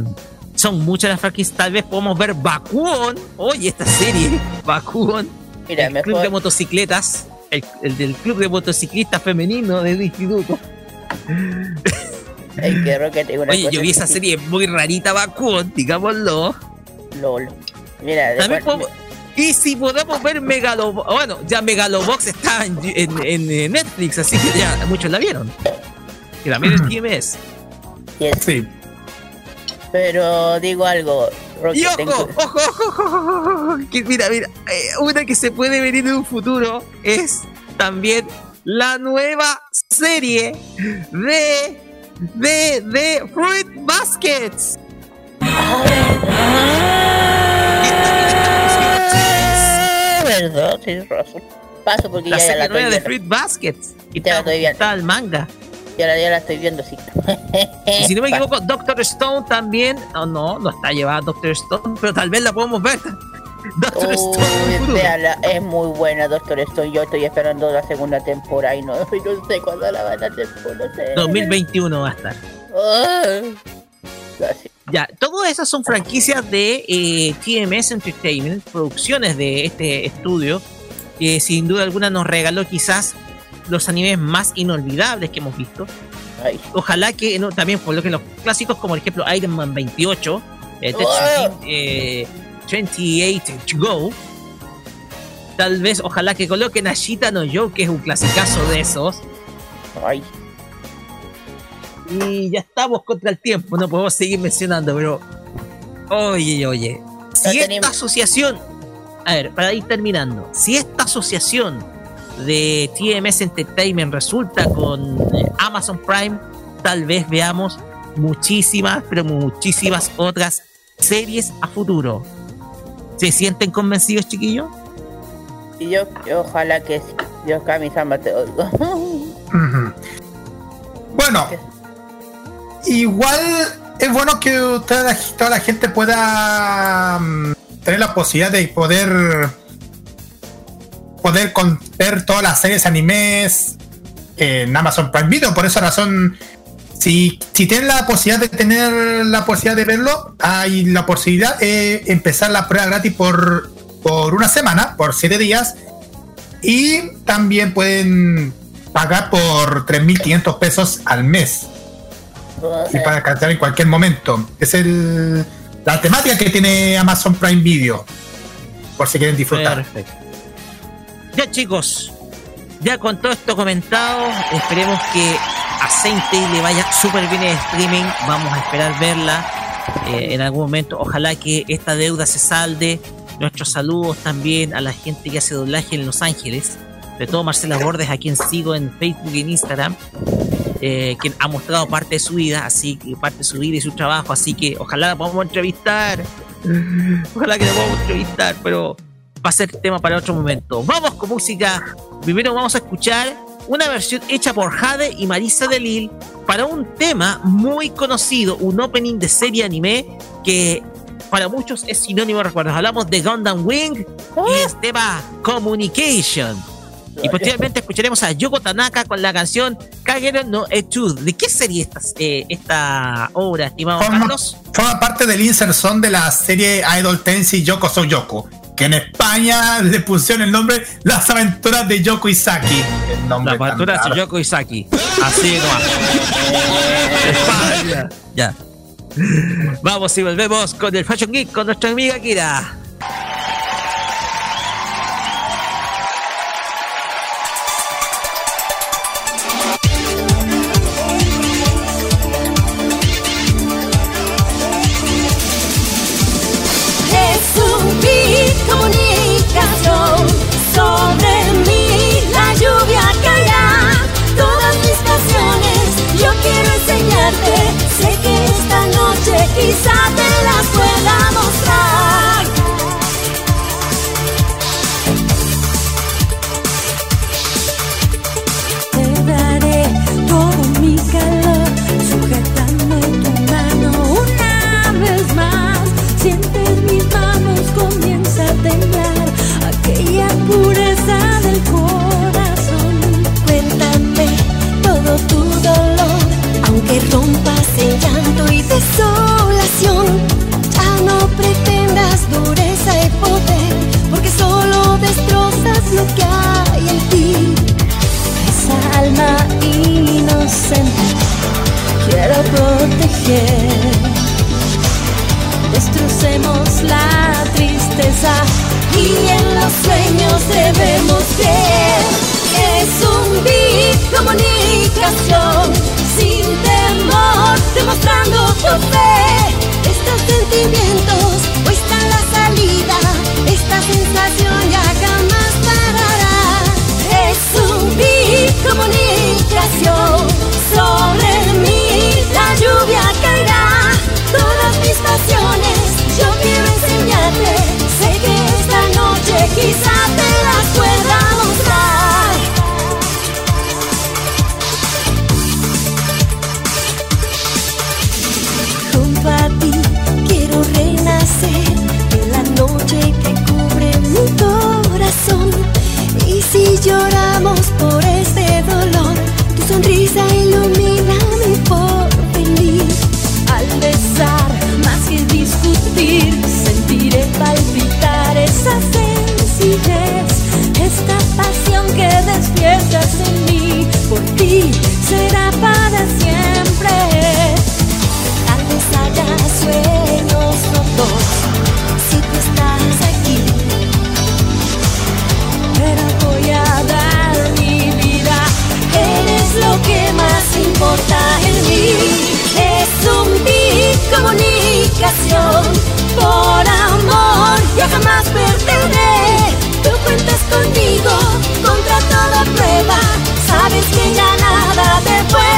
son muchas las franquicias. Tal vez podamos ver Bakuon. Oye, esta serie, Bakuon. Mira, el club de motocicletas. El, el del club de motociclistas femenino del instituto. Ay, qué roca, tengo una Oye, yo vi esa serie muy rarita, Bakuon, digámoslo. LOL. Mira, También podemos- y si podemos ver Megalobox, bueno, ya Megalobox está en, en- en Netflix, así que ya muchos la vieron. Que también es TMS. Yes. Sí. Pero digo algo, Roque, Y ojo, tengo- ojo, ojo, ojo, ojo, ojo, que mira, mira, eh, una que se puede venir en un futuro es también la nueva serie de de de Fruit Baskets. Verdad, tienes razón. Paso porque La ya, la serie estoy nueva de. Fruit Baskets. Y la está, está el manga. Ya la, ya la estoy viendo, sí. Y si no me equivoco, Doctor Stone también. Oh, no, no está llevada Doctor Stone, pero tal vez la podemos ver. Doctor Stone. véala, es muy buena, Doctor Stone. Yo estoy esperando la segunda temporada y no, no sé cuándo la van a hacer. No sé. 2021 va a estar. Ah. Ya, todas esas son franquicias de eh, TMS Entertainment, producciones de este estudio, que sin duda alguna nos regaló quizás los animes más inolvidables que hemos visto. Ay. Ojalá que no, también coloquen los clásicos como por ejemplo Iron Man 28, eh, eh, 28 to Go. Tal vez, ojalá que coloquen a Shita no Yo, que es un clasicazo de esos. Ay. Y ya estamos contra el tiempo, no podemos seguir mencionando, pero. Oye, oye. Si esta asociación. A ver, para ir terminando. Si esta asociación de TMS Entertainment resulta con eh, Amazon Prime, tal vez veamos muchísimas, pero muchísimas otras series a futuro. ¿Se sienten convencidos, chiquillos? Y yo, yo ojalá que sí. Dios Kami-sama te oigo. Bueno, igual es bueno que toda, toda la gente pueda mm, tener la posibilidad de poder poder con- ver todas las series animes en Amazon Prime Video. Por esa razón, si, si tienen la posibilidad de tener la posibilidad de verlo, hay la posibilidad de empezar la prueba gratis por, por una semana, por siete días. Y también pueden pagar por 3.500 pesos al mes y para alcanzar en cualquier momento. Es el, la temática que tiene Amazon Prime Video, por si quieren disfrutar. Perfecto. Ya chicos, ya con todo esto comentado, esperemos que a Sainte le vaya súper bien el streaming. Vamos a esperar verla eh, en algún momento. Ojalá que esta deuda se salde. Nuestros saludos también a la gente que hace doblaje en Los Ángeles. De todo Marcela Bordes, a quien sigo en Facebook y en Instagram. eh, quien ha mostrado parte de su vida, así que parte de su vida y su trabajo, así que ojalá la podamos entrevistar. Ojalá que la podamos entrevistar, pero va a ser tema para otro momento. Vamos con música. Primero vamos a escuchar una versión hecha por Jade y Marisa Delil para un tema muy conocido, un opening de serie anime que para muchos es sinónimo de recuerdos. Hablamos de Gundam Wing y es tema Communication. Y posteriormente escucharemos a Yoko Tanaka con la canción Kagero no Etude. ¿De qué serie esta, eh, esta obra, estimado Forma, Carlos? forma parte del insert son de la serie Idol Tensi Yoko So Yoko, que en España le pusieron el nombre Las aventuras de Yoko Isaki. El nombre La factura tan de. Yoko Isaki. Así nomás. España. Ya. Vamos y volvemos con el Fashion Geek con nuestra amiga Kira. sé que esta noche quizá te las pueda mostrar. Te daré todo mi calor, sujetando tu mano una vez más. Siente desolación. Ya no pretendas dureza y poder, porque solo destrozas lo que hay en ti. Esa alma inocente quiero proteger. Destrucemos la tristeza y en los sueños debemos creer. Es un comunicación sin demostrando tu fe. Estos sentimientos muestran la salida, esta sensación ya si lloramos por este dolor, tu sonrisa ilumina mi porvenir. Al besar, más que discutir, sentiré palpitar esa sencillez, esta pasión que despiertas en mí. Por ti será para siempre. En mí. Es un beat comunicación. Por amor, yo jamás perderé. Tú cuentas conmigo contra toda prueba. Sabes que ya nada te puede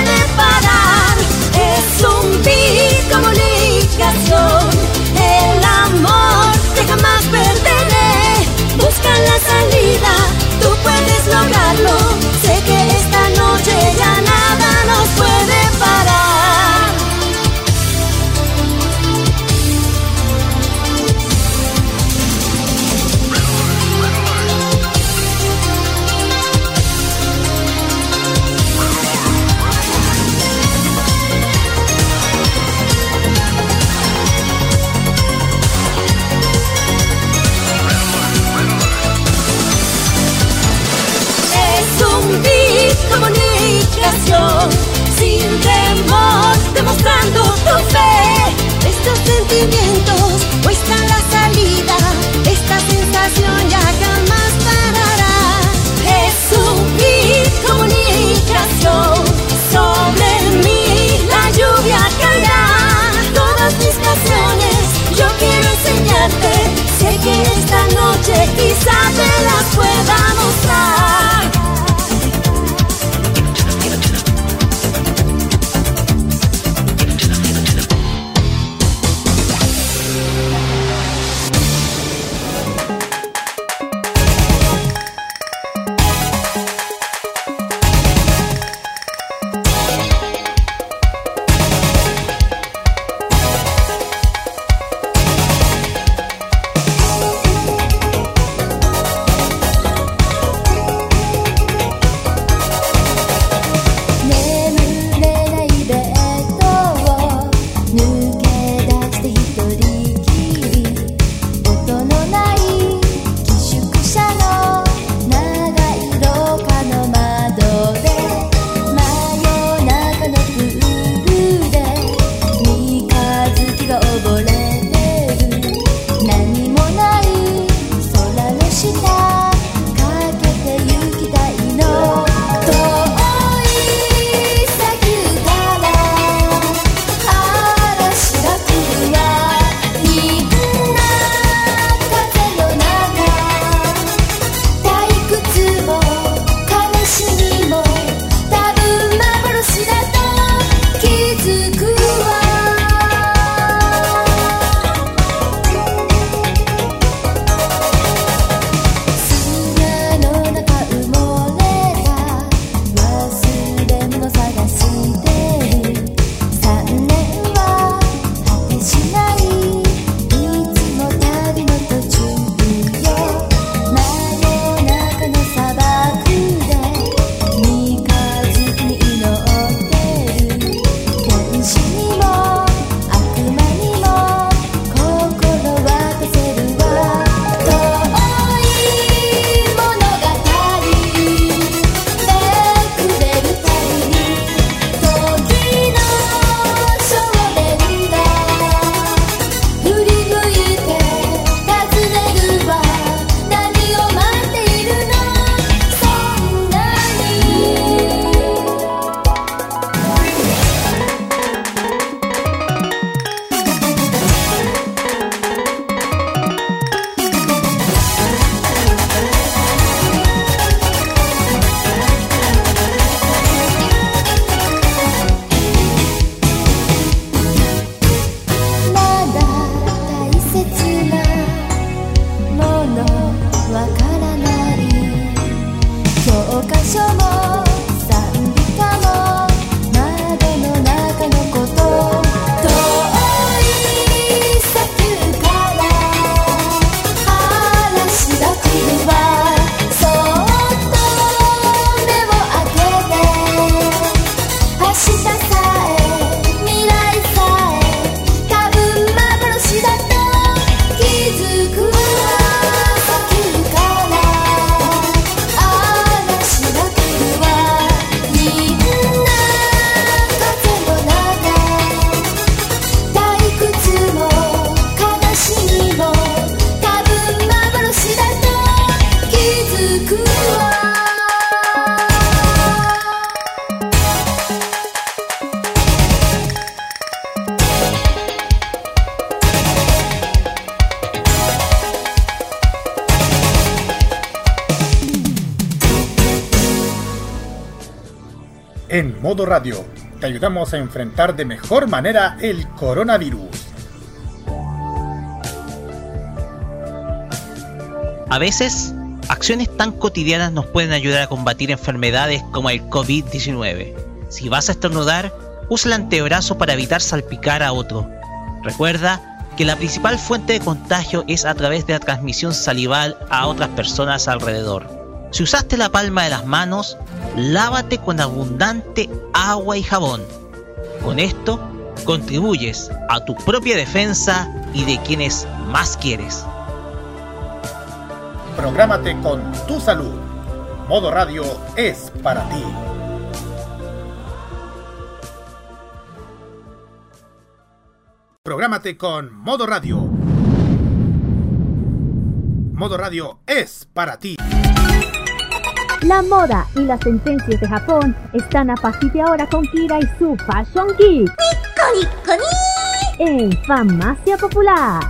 Radio, te ayudamos a enfrentar de mejor manera el coronavirus. A veces, acciones tan cotidianas nos pueden ayudar a combatir enfermedades como el COVID-19. Si vas a estornudar, usa el antebrazo para evitar salpicar a otro. Recuerda que la principal fuente de contagio es a través de la transmisión salival a otras personas alrededor. Si usaste la palma de las manos, lávate con abundante agua y jabón. Con esto, contribuyes a tu propia defensa y de quienes más quieres. Prográmate con tu salud. Modo Radio es para ti. Prográmate con Modo Radio. Modo Radio es para ti. La moda y las tendencias de Japón están a partir de ahora con Kira y su Fashion Geek. En Farmacia Popular.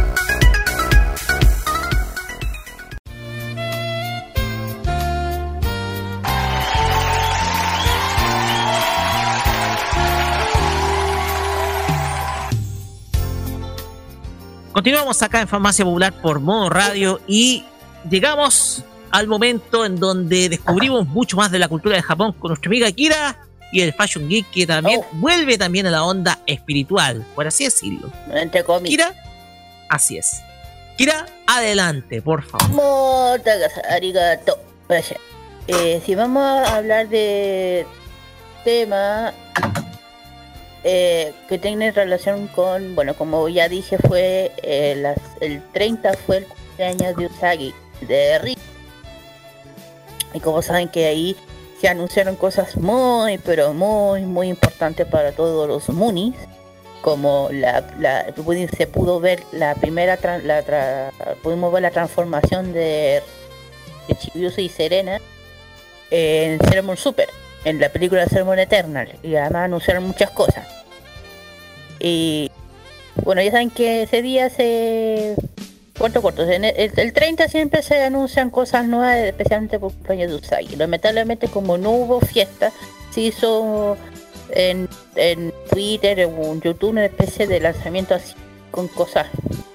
Continuamos acá en Farmacia Popular por modo radio y llegamos al momento en donde descubrimos mucho más de la cultura de Japón con nuestra amiga Kira y el Fashion Geek que también Oh. vuelve también a la onda espiritual, por así decirlo. Entre comillas. Kira, así es. Kira, adelante, por favor. Arigato. Gracias. Eh, si vamos a hablar de tema eh, que tiene relación con, bueno, como ya dije, fue eh, las- el 30 fue el cumpleaños de Usagi, de Rick. Y como saben que ahí se anunciaron cosas muy, pero muy, muy importantes para todos los Moonies como la, la se pudo ver la primera la tra- pudimos ver la transformación de, de Chibiusa y Serena en Sailor Moon Super en la película Sailor Moon Eternal y además anunciaron muchas cosas. Y bueno ya saben que ese día se corto corto el, el- el 30 siempre se anuncian cosas nuevas especialmente por cumpleaños de Usagi. Lamentablemente como no hubo fiesta se hizo en, Twitter en YouTube una especie de lanzamiento así con cosas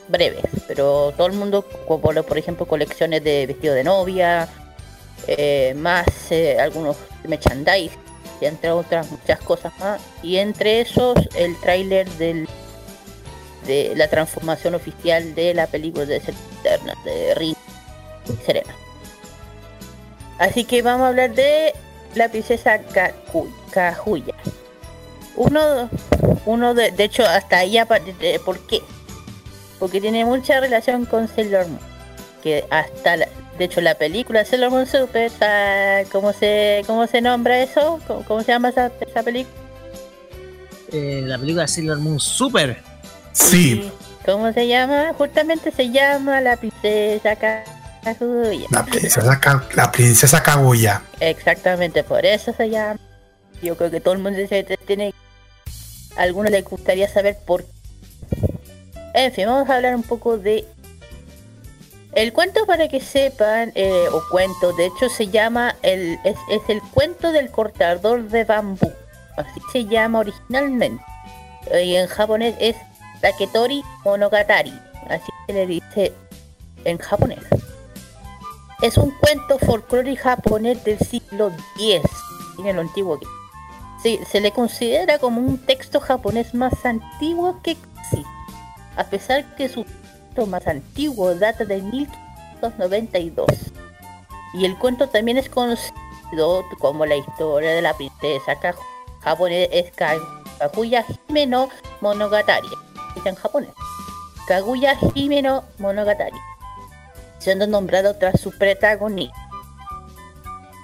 breves, pero todo el mundo, como por ejemplo colecciones de vestido de novia, eh, más eh, algunos merchandise, y entre otras muchas cosas más, y entre esos el tráiler del de la transformación oficial de la película de Eterna, de Rin Serena. Así que vamos a hablar de la princesa Kaguya. Uno, uno de, de hecho, hasta ahí, apa- de- ¿por qué? Porque tiene mucha relación con Sailor Moon. Que hasta, la- de hecho, la película Sailor Moon Super, ¿sabe ¿cómo se, cómo se nombra eso? ¿Cómo, cómo se llama esa, esa película? Eh, la película Sailor Moon Super. Sí, ¿Cómo se llama? Justamente se llama La Princesa Kaguya. la princesa, Ka- la princesa Kaguya. Exactamente, por eso se llama. Yo creo que todo el mundo se se tiene. Algunos les gustaría saber por qué. En fin, vamos a hablar un poco de. El cuento para que sepan, eh, o cuento, de hecho se llama, el, es, es el cuento del cortador de bambú. Así se llama originalmente. Y en japonés es Taketori Monogatari. Así se le dice en japonés. Es un cuento folclórico japonés del siglo X. Miren lo antiguo que se, se le considera como un texto japonés más antiguo que existe. A pesar que su texto más antiguo data de 1592. Y el cuento también es conocido como la historia de la princesa Ka- japonés es Ka- Kaguya Hime no Monogatari. En japonés. Kaguya Hime no Monogatari siendo nombrado tras su protagonista.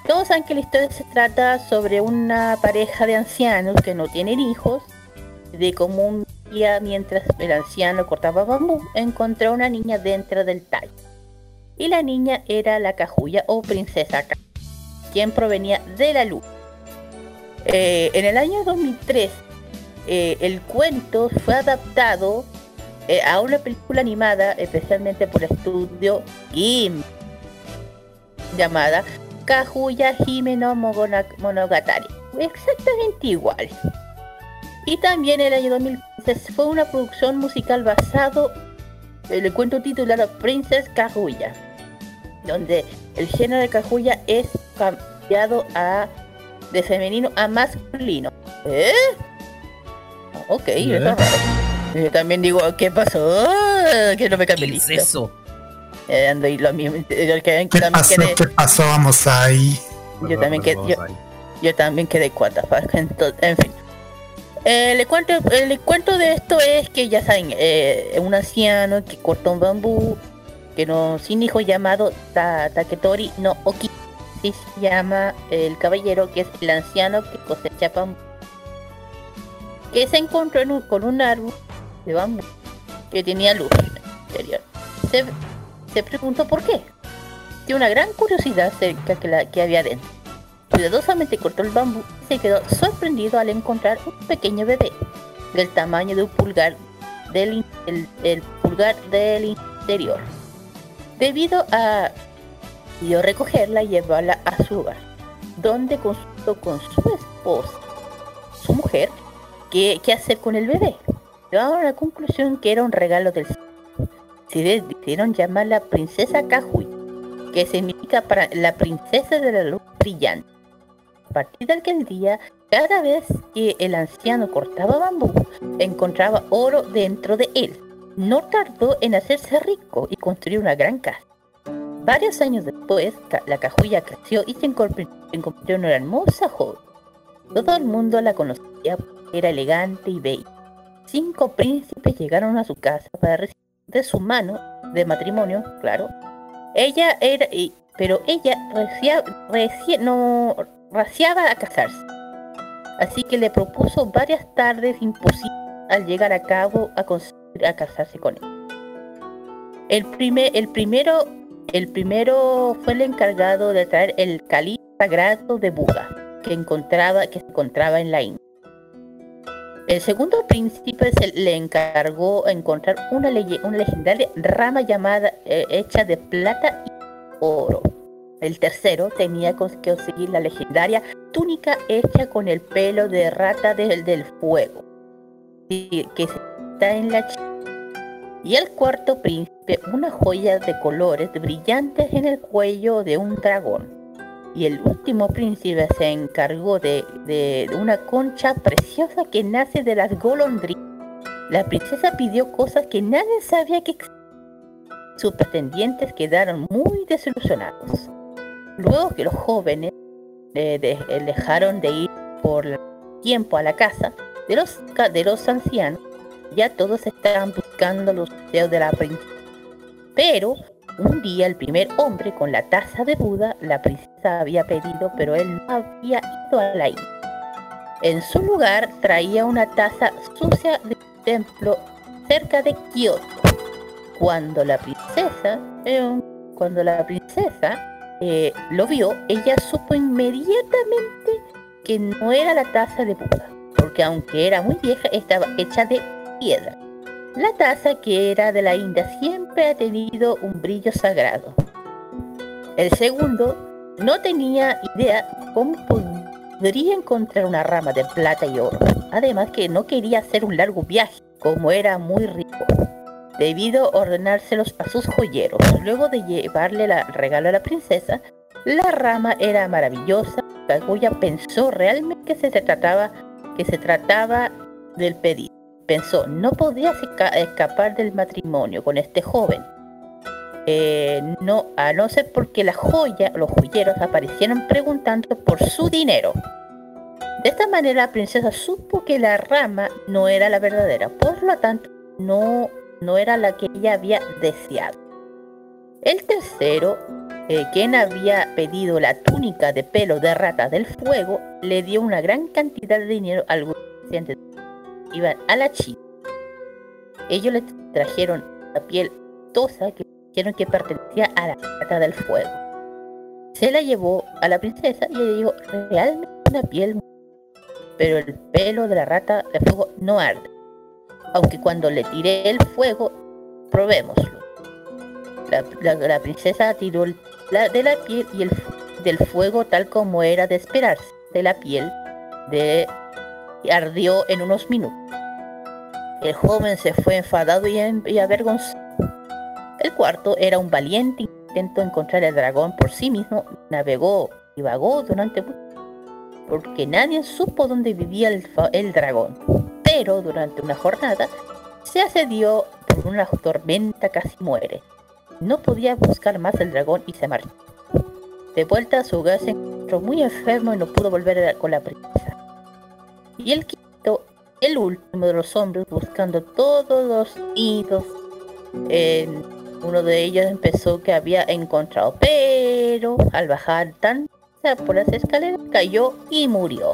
Todos saben que la historia se trata sobre una pareja de ancianos que no tienen hijos, de cómo un día mientras el anciano cortaba bambú, encontró una niña dentro del tallo. Y la niña era la Kaguya o princesa Ka, quien provenía de la luz. Eh, en el año 2003, eh, el cuento fue adaptado eh, a una película animada especialmente por el estudio Ghibli llamada Kaguya Hime no Mogona- Monogatari exactamente igual. Y también el año 2015 fue una producción musical basado en el cuento titulado Princess Kaguya, donde el género de Kaguya es cambiado a de femenino a masculino. ¿Eh? Ok, eso es raro. Yo también digo, ¿qué pasó? Que no me cambié ¿Qué es eso? Eh, ando y lo mismo. Yo, que- ¿Qué también pasó? quedé, ¿Qué pasó? Vamos ahí. yo también quedé, yo, yo también quedé cuata. Entonces, en fin. Eh, le cuento, el cuento de esto es que ya saben, eh, un anciano que corta un bambú, que no sin hijo llamado Ta- Taketori no Oki, se llama el caballero que es el anciano que cosecha bambú, que se encontró con un árbol de bambú que tenía luz en el interior. Se, se preguntó por qué. Tiene una gran curiosidad acerca que, la, que había dentro. Cuidadosamente cortó el bambú y se quedó sorprendido al encontrar un pequeño bebé del tamaño de un pulgar del, el- pulgar del interior. Debido a decidió recogerla y llevarla a su hogar, donde consultó con su esposa, su mujer, qué, qué hacer con el bebé. Llegaron a la conclusión que era un regalo del de- decidieron llamarla Princesa Kahui, que significa para la princesa de la luz brillante. A partir de aquel día, cada vez que el anciano cortaba bambú, encontraba oro dentro de él. No tardó en hacerse rico y construir una gran casa. Varios años después, la cajulla creció y se convirtió en una hermosa joven. Todo el mundo la conocía era elegante y bella. Cinco príncipes llegaron a su casa para recibir de su mano de matrimonio, claro. Ella era, pero ella recia- reci- no raciaba a casarse. Así que le propuso varias tardes imposibles al llegar a cabo a conseguir a casarse con él. El, primer, el primero el primero fue el encargado de traer el cáliz sagrado de Buda, que encontraba que se encontraba en la India. El segundo príncipe se le encargó encontrar una, leye- una legendaria rama llamada eh, hecha de plata y oro. El tercero tenía que conseguir la legendaria túnica hecha con el pelo de rata del, del fuego, que está en la. Y el cuarto príncipe, una joya de colores brillantes en el cuello de un dragón. Y el último príncipe se encargó de, una concha preciosa que nace de las golondrinas. La princesa pidió cosas que nadie sabía que existían. Sus pretendientes quedaron muy desilusionados. Luego que los jóvenes eh, eh, dejaron de ir por tiempo a la casa de los, de los ancianos, ya todos estaban buscando los deseos de la princesa. Pero un día el primer hombre con la taza de Buda, la princesa había pedido, pero él no había ido a la isla. En su lugar traía una taza sucia de templo cerca de Kioto. Cuando la princesa, eh, cuando la princesa eh, lo vio, ella supo inmediatamente que no era la taza de Buda, porque aunque era muy vieja, estaba hecha de piedra. La taza que era de la India siempre ha tenido un brillo sagrado. El segundo no tenía idea cómo podría encontrar una rama de plata y oro. Además que no quería hacer un largo viaje, como era muy rico. Debido ordenárselos a sus joyeros. Luego de llevarle el regalo a la princesa, la rama era maravillosa. Kaguya pensó realmente que se trataba, que se trataba del pedido. Pensó, no podía esca- escapar del matrimonio con este joven. Eh, no, a no ser porque la joya, los joyeros aparecieron preguntando por su dinero. De esta manera la princesa supo que la rama no era la verdadera, por lo tanto no, no era la que ella había deseado. El tercero, eh, quien había pedido la túnica de pelo de rata del fuego, le dio una gran cantidad de dinero a algunos pacientes que iban a la China. Ellos le trajeron la piel tosa que dijeron que pertenecía a la rata del fuego. Se la llevó a la princesa y le dijo, realmente una piel pero el pelo de la rata de fuego no arde. Aunque cuando le tiré el fuego, probémoslo. La, la- princesa tiró la, de la piel y el del fuego tal como era de esperarse de la piel de y ardió en unos minutos. El joven se fue enfadado y, en- y avergonzado. El cuarto era un valiente intento encontrar el dragón por sí mismo. Navegó y vagó durante mucho porque nadie supo dónde vivía el, el dragón. Pero durante una jornada se asedió por una tormenta, casi muere. No podía buscar más el dragón y se marchó. De vuelta a su hogar se encontró muy enfermo y no pudo volver con la princesa. Y el quinto, el último de los hombres, buscando todos los nidos. En uno de ellos empezó que había encontrado, pero al bajar tan por las escaleras cayó y murió.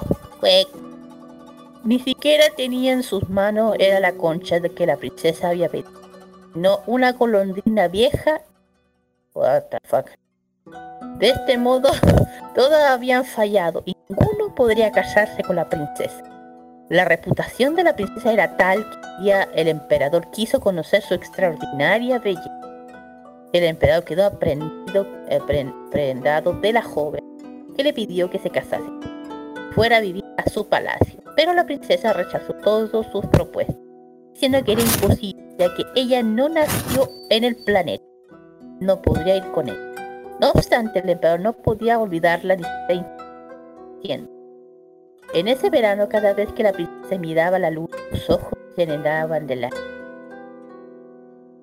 Ni siquiera tenía en sus manos era la concha de que la princesa había pedido, no una golondrina vieja. What. De este modo, todos habían fallado y ninguno podría casarse con la princesa. La reputación de la princesa era tal que el emperador quiso conocer su extraordinaria belleza. El emperador quedó aprendido, eh, pre- prendado de la joven, que le pidió que se casase, fuera a vivir a su palacio. Pero la princesa rechazó todas sus propuestas, diciendo que era imposible, ya que ella no nació en el planeta. No podría ir con él. No obstante, el emperador no podía ni siquiera diciendo. En ese verano, cada vez que la princesa miraba la luz, sus ojos se llenaban de lágrimas.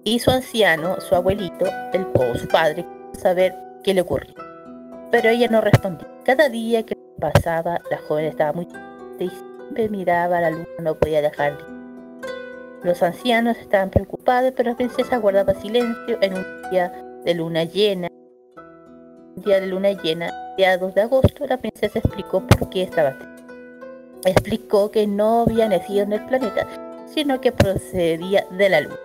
Y su anciano, su abuelito, el o su padre, quiso saber qué le ocurría. Pero ella no respondía. Cada día que pasaba, la joven estaba muy triste y siempre miraba la luna, no podía dejar de Los ancianos estaban preocupados, pero la princesa guardaba silencio en un día de luna llena. Un día de luna llena, día 2 de agosto, la princesa explicó por qué estaba triste. Explicó que no había nacido en el planeta, sino que procedía de la luna,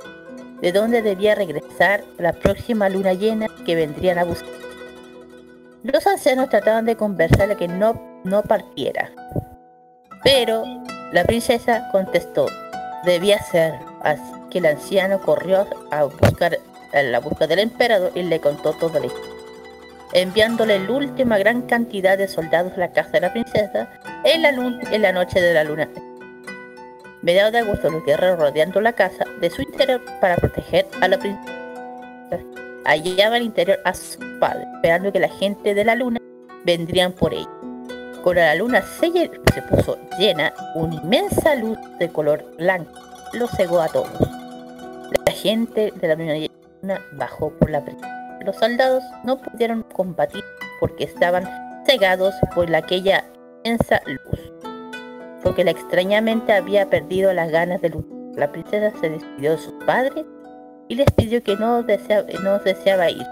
de donde debía regresar la próxima luna llena que vendrían a buscar. Los ancianos trataban de conversarle que no, no partiera. Pero la princesa contestó, debía ser. Así que el anciano corrió a buscar a la busca del emperador y le contó toda la historia. Enviándole la última gran cantidad de soldados a la casa de la princesa en la, en la noche de la luna. Mediados de agosto, los guerreros rodeando la casa de su interior para proteger a la princesa hallaba al interior a su padre, esperando que la gente de la luna vendrían por ella. Cuando la luna se, se puso llena, una inmensa luz de color blanco lo cegó a todos. La gente de la luna bajó por la. Los soldados no pudieron combatir porque estaban cegados por la- aquella inmensa luz, porque la extrañamente había perdido las ganas de luchar. La princesa se despidió de sus padres y les pidió que no deseaba, no deseaba ir,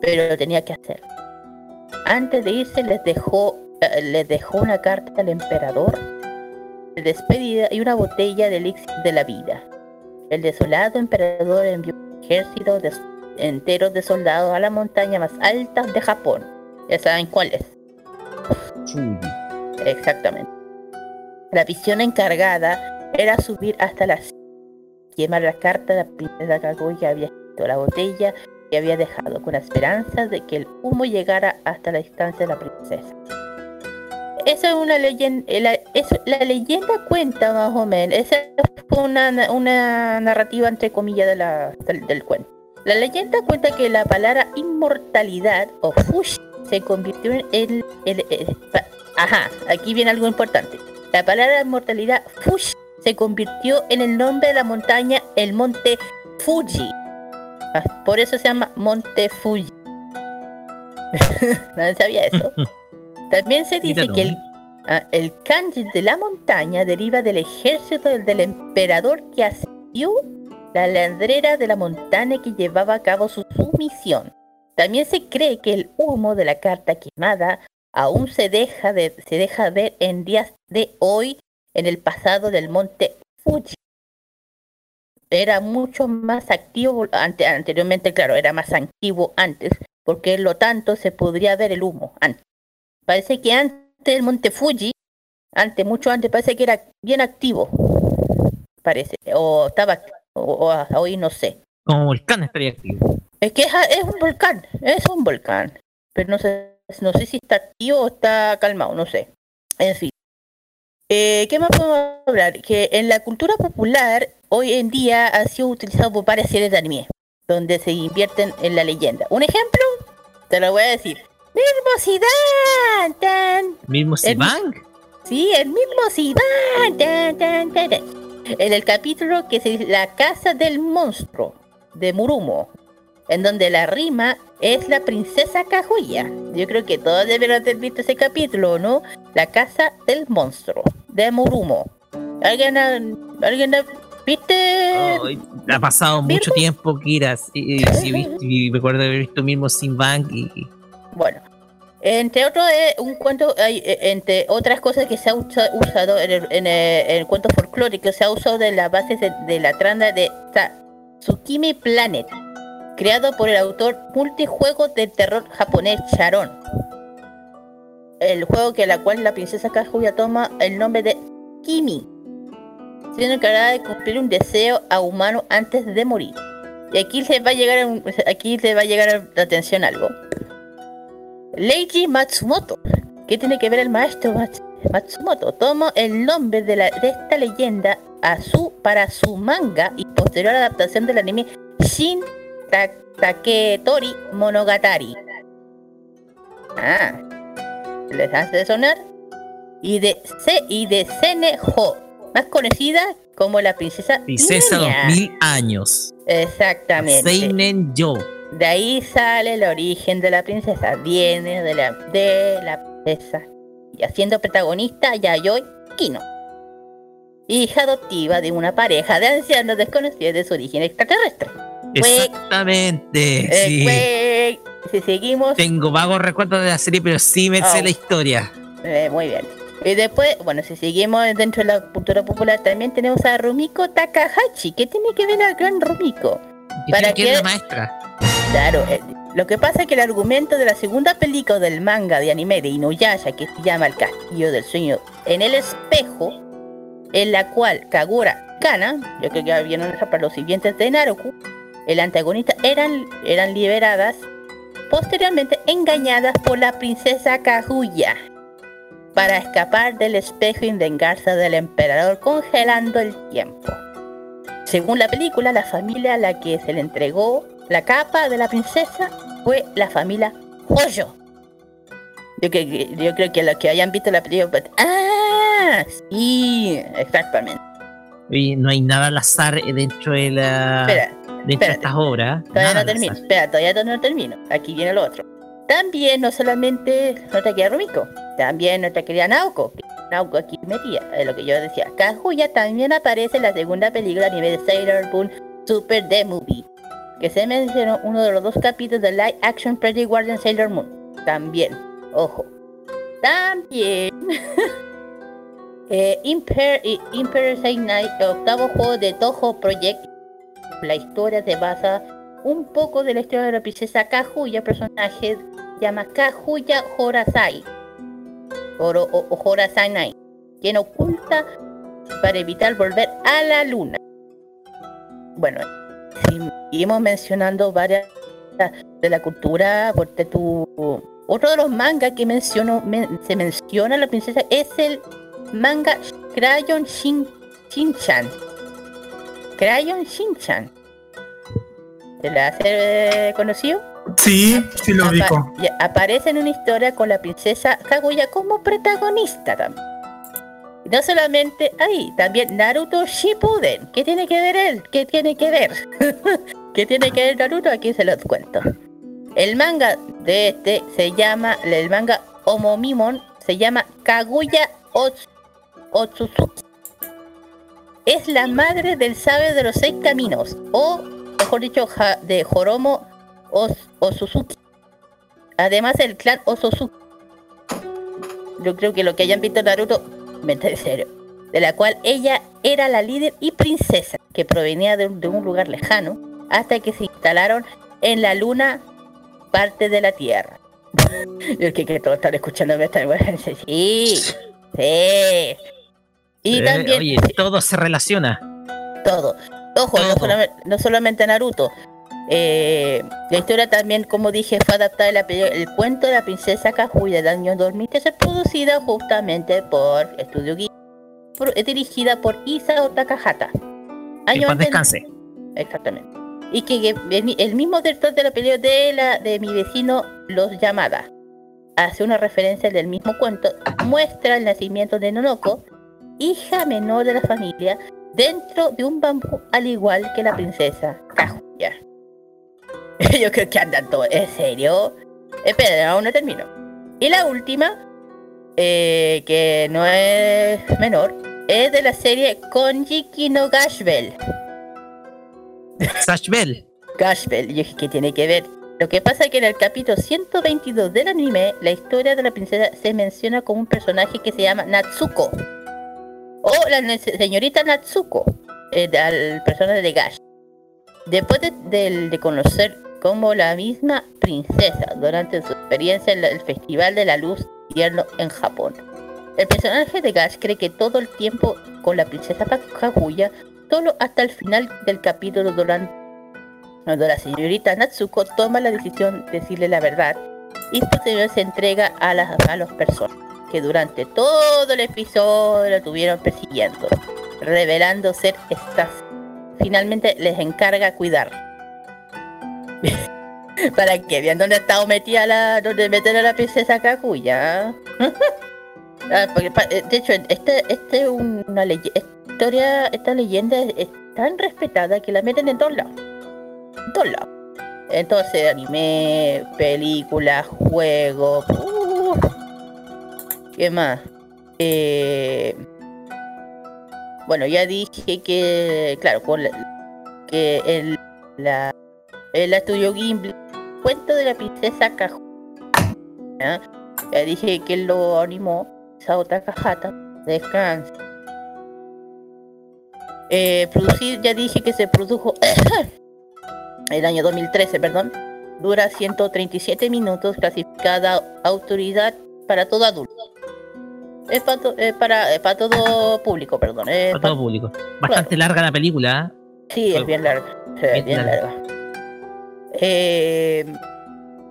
pero lo tenía que hacer. Antes de irse les dejó, eh, les dejó una carta al emperador de despedida y una botella de elixir de la vida. El desolado emperador envió un ejército de, entero de soldados a la montaña más alta de Japón. Ya saben cuál es. Exactamente. La visión encargada era subir hasta la cima, quemar la carta de la princesa Kaguya que había escrito la botella que había dejado, con la esperanza de que el humo llegara hasta la distancia de la princesa. Eso es una leyenda, la, eso- la leyenda cuenta más o menos, esa fue una, una narrativa entre comillas de la, del, del cuento. La leyenda cuenta que la palabra inmortalidad o fush se convirtió en el, el- el- pa- ajá, aquí viene algo importante. La palabra inmortalidad fush se convirtió en el nombre de la montaña, el monte Fuji. Ah, Por eso se llama Monte Fuji. Nadie sabía eso. También se dice que el, ah, el kanji de la montaña deriva del ejército del, del emperador que ascendió la ladrera de la montaña que llevaba a cabo su, su misión. También se cree que el humo de la carta quemada aún se deja, de, se deja ver en días de hoy en el pasado del monte Fuji. Era mucho más activo ante, anteriormente, claro, era más activo antes, porque lo tanto se podría ver el humo antes. Parece que antes el monte Fuji, antes, mucho antes, parece que era bien activo. Parece, o estaba, o, o hoy no sé. Como volcán estaría activo. Es que es, es un volcán, es un volcán. Pero no sé, no sé si está activo o está calmado, no sé. En fin. Eh, ¿Qué más podemos hablar? Que en la cultura popular hoy en día ha sido utilizado por varias series de anime, donde se invierten en la leyenda. Un ejemplo, te lo voy a decir. ¡Mismo! Tan. Mismo Sivang. Sí, el mismo Zidane. En el capítulo que es La Casa del Monstruo, de Murumo, en donde la rima es la princesa Kaguya. Yo creo que todos deben haber visto ese capítulo, ¿no? La Casa del Monstruo, de Murumo. ¿Alguien ha, alguien ha- viste? Ha pasado mucho tiempo, Kira. Y, y- y me acuerdo haber visto mismo Sivang y, y- Bueno, entre otros, eh, un cuento, eh, entre otras cosas que se ha usa- usado en el, en el- en el cuento folclórico, se ha usado de las bases de, la trama de Tsukimi Planet, creado por el autor multijuego de terror japonés Sharon. El juego que la cual la princesa Kaguya toma el nombre de Kimi, siendo encargada de cumplir un deseo a humano antes de morir. Y aquí se va a llegar, aquí se va a llegar la atención algo. Leiji Matsumoto. ¿Qué tiene que ver el maestro Mats- Matsumoto? Toma el nombre de, la- de esta leyenda a su, para su manga y posterior adaptación del anime Shin Ta- Taketori Monogatari. Ah, ¿les hace sonar? Y de, Se, y de Sene Ho, más conocida como la princesa Princesa Niña. 2000 años. Exactamente. Seinen Yo. De ahí sale el origen de la princesa. Viene de la, de la princesa. Y haciendo protagonista Yayoi Kino. Hija adoptiva de una pareja de ancianos desconocidos de su origen extraterrestre. Exactamente. Eh, sí. si seguimos, Tengo vagos recuerdos de la serie, pero sí me sé Oh. la historia. eh, muy bien. Y después, bueno, si seguimos dentro de la cultura popular, también tenemos a Rumiko Takahashi. ¿Qué tiene que ver la gran Rumiko? ¿Y ¿Para que qué? la maestra? Claro, eh, lo que pasa es que el argumento de la segunda película del manga de anime de Inuyasha, que se llama El Castillo del Sueño en el espejo, en la cual Kagura Kana, yo creo que ya vieron para los siguientes de Naruto, el antagonista, eran, eran liberadas, posteriormente engañadas por la princesa Kaguya, para escapar del espejo y vengarse del emperador congelando el tiempo. Según la película, la familia a la que se le entregó la capa de la princesa fue la familia Hoyo. Yo, creo que- yo creo que los que hayan visto la película... pues, ¡Ah! Sí, exactamente. Oye, no hay nada al azar dentro de la Espera, dentro de estas obras. todavía no termino. Espera, todavía no termino. Aquí viene lo otro. También, no solamente nuestra querida Rumiko, también nuestra querida Naoko. Naoko aquí metía, es lo que yo decía. Kaguya también aparece en la segunda película a nivel de Sailor Moon Super The Movie, que se mencionó uno de los dos capítulos de Live Action Pretty Guardian Sailor Moon. También, ojo. También. eh, Imper, eh, Imper Night, octavo juego de Toho Project. La historia se basa un poco de la historia de la princesa Kaguya, personaje llama Kaguya Horasai. Oro, o, o Horasanai, quien oculta para evitar volver a la luna. Bueno, seguimos mencionando varias de la cultura, porque tu otro de los mangas que menciono, men- se menciona la princesa es el manga Crayon Shin, Shinchan. Crayon Shinchan. ¿Se le hace eh, conocido? Sí, sí lo Apa- y aparece en una historia con la princesa Kaguya como protagonista también. No solamente ahí, también Naruto Shippuden. ¿Qué tiene que ver él? ¿Qué tiene que ver? ¿Qué tiene que ver Naruto? Aquí se los cuento. El manga de este se llama, el manga Omomimon se llama Kaguya Ots- Otsutsuki. Es la madre del sabio de los seis caminos, o mejor dicho, de Joromo Os-. Además, el clan Osuzuki. Yo creo que lo que hayan visto Naruto, de la cual ella era la líder y princesa, que provenía de un, de un lugar lejano, hasta que se instalaron en la luna, parte de la tierra. Yo que, que todos están escuchando esta Sí, sí. Y Eh, también Oye, todo se relaciona. todo. Ojo, no solamente, no solamente Naruto. Eh, la historia también, como dije, fue adaptada de peli- el cuento de la princesa Kaguya del año 2000 que se producida justamente por Estudio Ghibli pro- es dirigida por Isao Takahata. Año antes- descanse. Exactamente. Y que el, el mismo director de la película de, la, de mi vecino Los Llamada hace una referencia del mismo cuento, muestra el nacimiento de Nonoko, hija menor de la familia, dentro de un bambú al igual que la princesa Kaguya. Yo creo que andan todos, ¿en serio? Espera, aún no termino. Y la última, eh, que no es menor, es de la serie Konjiki no Gashbel. Sash Bell. Gashbel, yo dije que tiene que ver. Lo que pasa es que en el capítulo 122 del anime, la historia de la princesa se menciona como un personaje que se llama Natsuko. O la señorita Natsuko, eh, al personaje de Gash. Después de, de conocer como la misma princesa durante su experiencia en el Festival de la Luz Invierno en Japón. El personaje de Gash cree que todo el tiempo con la princesa Kaguya, solo hasta el final del capítulo durante cuando la señorita Natsuko toma la decisión de decirle la verdad y posteriormente se entrega a, las, a las personas que durante todo el episodio la tuvieron persiguiendo, revelando ser estas. Finalmente les encarga cuidar. Para que vean dónde ha estado metida la. dónde meter a la princesa Kaguya. Ah, eh, de hecho, este, este es una leye- historia, esta leyenda es, es tan respetada que la meten en todos lados. En todos lados. Entonces, anime, películas, juegos. uh, ¿Qué más? Eh, bueno, ya dije que, claro, con la- que el, la, el estudio Ghibli, cuento de la princesa Kaguya. ¿ya? Dije que lo animó, Sao Takahata, descansa. Eh, producir, ya dije que se produjo el año 2013, perdón. Dura 137 minutos, clasificada autoridad para todo adulto. Es para, to- eh, para, para todo público, perdón. eh, Para pa- todo público. Bastante larga la película. ¿eh? Sí, es bien larga. sí, es Bien bien larga. larga. Eh,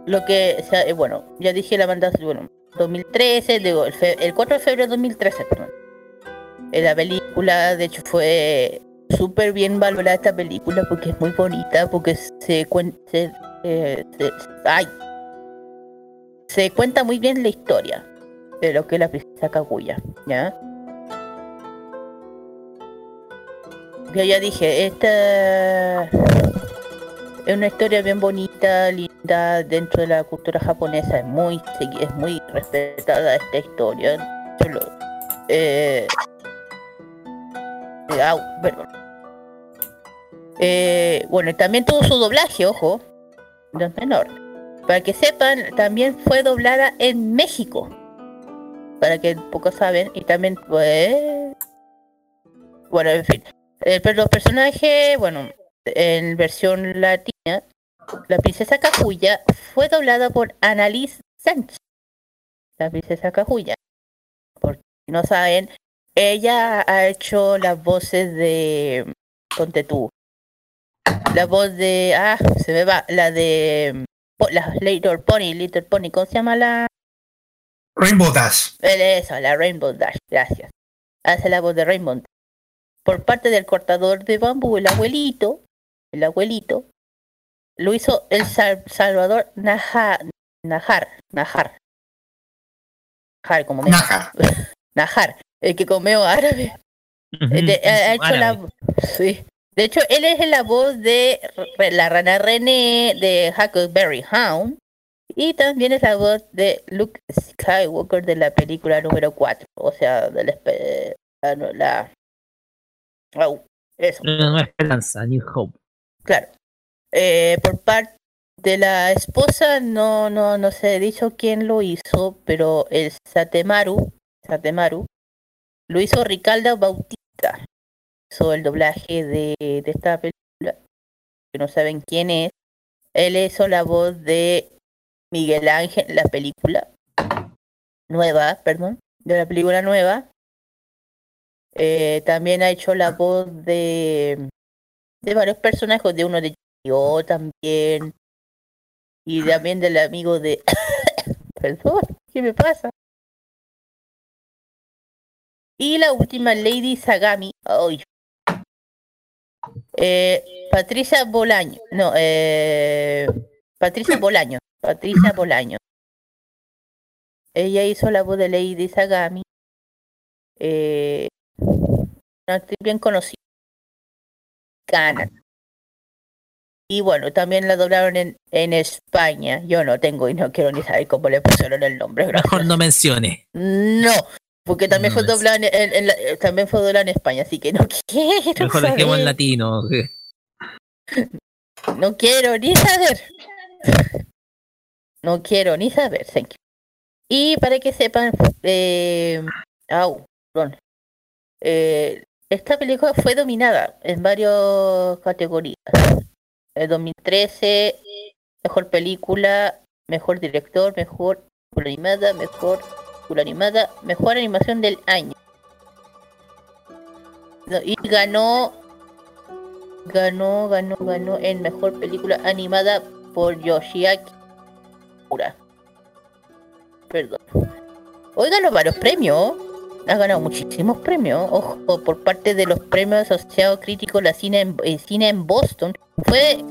lo que, o sea, eh, bueno, ya dije la banda, bueno, 2013, digo, el, fe- el 4 de febrero de 2013, perdón. Eh, la película, de hecho, fue súper bien valorada esta película porque es muy bonita, porque se cuenta, se, eh, se- ay, se cuenta muy bien la historia de lo que es la princesa Kaguya, ¿ya? Yo ya dije, esta es una historia bien bonita, linda, dentro de la cultura japonesa, es muy es muy respetada esta historia. Yo lo- eh, eh, bueno, también tuvo su doblaje, ojo, no menor. Para que sepan, también fue doblada en México. Para que pocos saben, y también pues... Bueno, en fin. Eh, pero los personajes, bueno, en versión latina, la princesa Kaguya fue doblada por Annalise Sánchez. La princesa Kaguya. Por si no saben, ella ha hecho las voces de Ponte tú. La voz de. Ah, se me va. La de. La Little Pony, Little Pony, ¿cómo se llama la.? Rainbow Dash. Eso, la Rainbow Dash, gracias. Hace la voz de Rainbow Dash. Por parte del cortador de bambú, el abuelito, el abuelito, lo hizo el Sal- Salvador Najar, Najar, Najar. Najar, como me Naja. Najar, el que comió árabe. De- ha hecho la sí. De hecho, él es la voz de la rana René de Huckleberry Hound. Y también es la voz de Luke Skywalker de la película número 4. O sea, de la... la, no, la- Au, eso, No, no esperanza, New Hope. claro. Eh, por parte de la esposa, no, no, no se ha dicho quién lo hizo, pero el Satemaru, Satemaru, lo hizo Ricardo Bautista. Hizo el doblaje de, de esta película, que no saben quién es. Él hizo la voz de Miguel Ángel, la película nueva, perdón, de la película nueva. Eh, también ha hecho la voz de, de varios personajes, de uno de yo también, y también del amigo de... Perdón, ¿qué me pasa? Y la última, Lady Sagami. Eh, Patricia Bolaño. No, eh, Patricia Bolaño. Patricia Bolaño. Ella hizo la voz de Lady Sagami. Eh, una actriz bien conocida. Y bueno, también la doblaron en, en España. Yo no tengo y no quiero ni saber cómo le pusieron el nombre. Mejor no mencione. No, porque también No fue doblada en, en- eh, también fue doblada en España, así que no quiero Mejor dejemos en saber. latino. No quiero ni saber. No quiero ni saber, thank you. Y para que sepan, eh, au, perdón. Eh, esta película fue dominada en varias categorías. El 2013, mejor película, mejor director, mejor película animada, mejor película animada, mejor animación del año. Y ganó ganó, ganó, ganó en mejor película animada por Yoshiaki Ura. Perdón. Hoy ganó varios premios. Ha ganado muchísimos premios. Ojo, por parte de los premios asociados críticos la cine en, el cine en Boston. Fue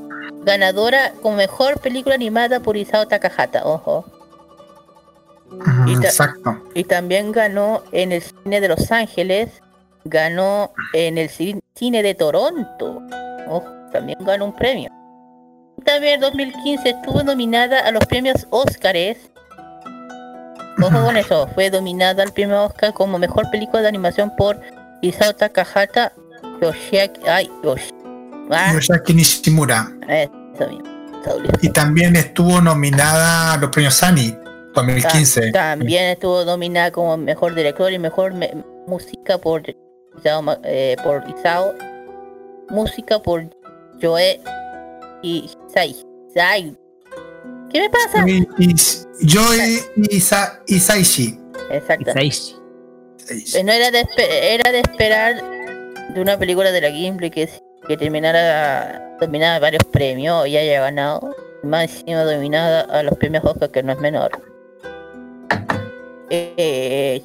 ganadora con mejor película animada por Isao Takahata. Ojo. Y Exacto. y también ganó en el cine de Los Ángeles, ganó en el ci- cine de Toronto, Ojo, también ganó un premio. También en 2015 estuvo nominada a los premios Óscares. Ojo con eso, fue nominada al premio Oscar como mejor película de animación por Isao Takahata, Yoshiaki, ay, Yoshi, ah, Yoshiaki Nishimura. eso mismo, Saúl. Y también estuvo nominada a los premios Annie 2015. Ta- También estuvo nominada como mejor director y mejor me- música por Isao, eh, por Isao, música por Joe y Sai. Sai. ¿Qué me pasa? Y, y, Isaishi. Exacto. Isaishi. Eh, No era de, era de esperar de una película de la Gimli que, que terminara dominada varios premios y haya ganado. Más encima dominada a los premios Oscar, que no es menor. Eh,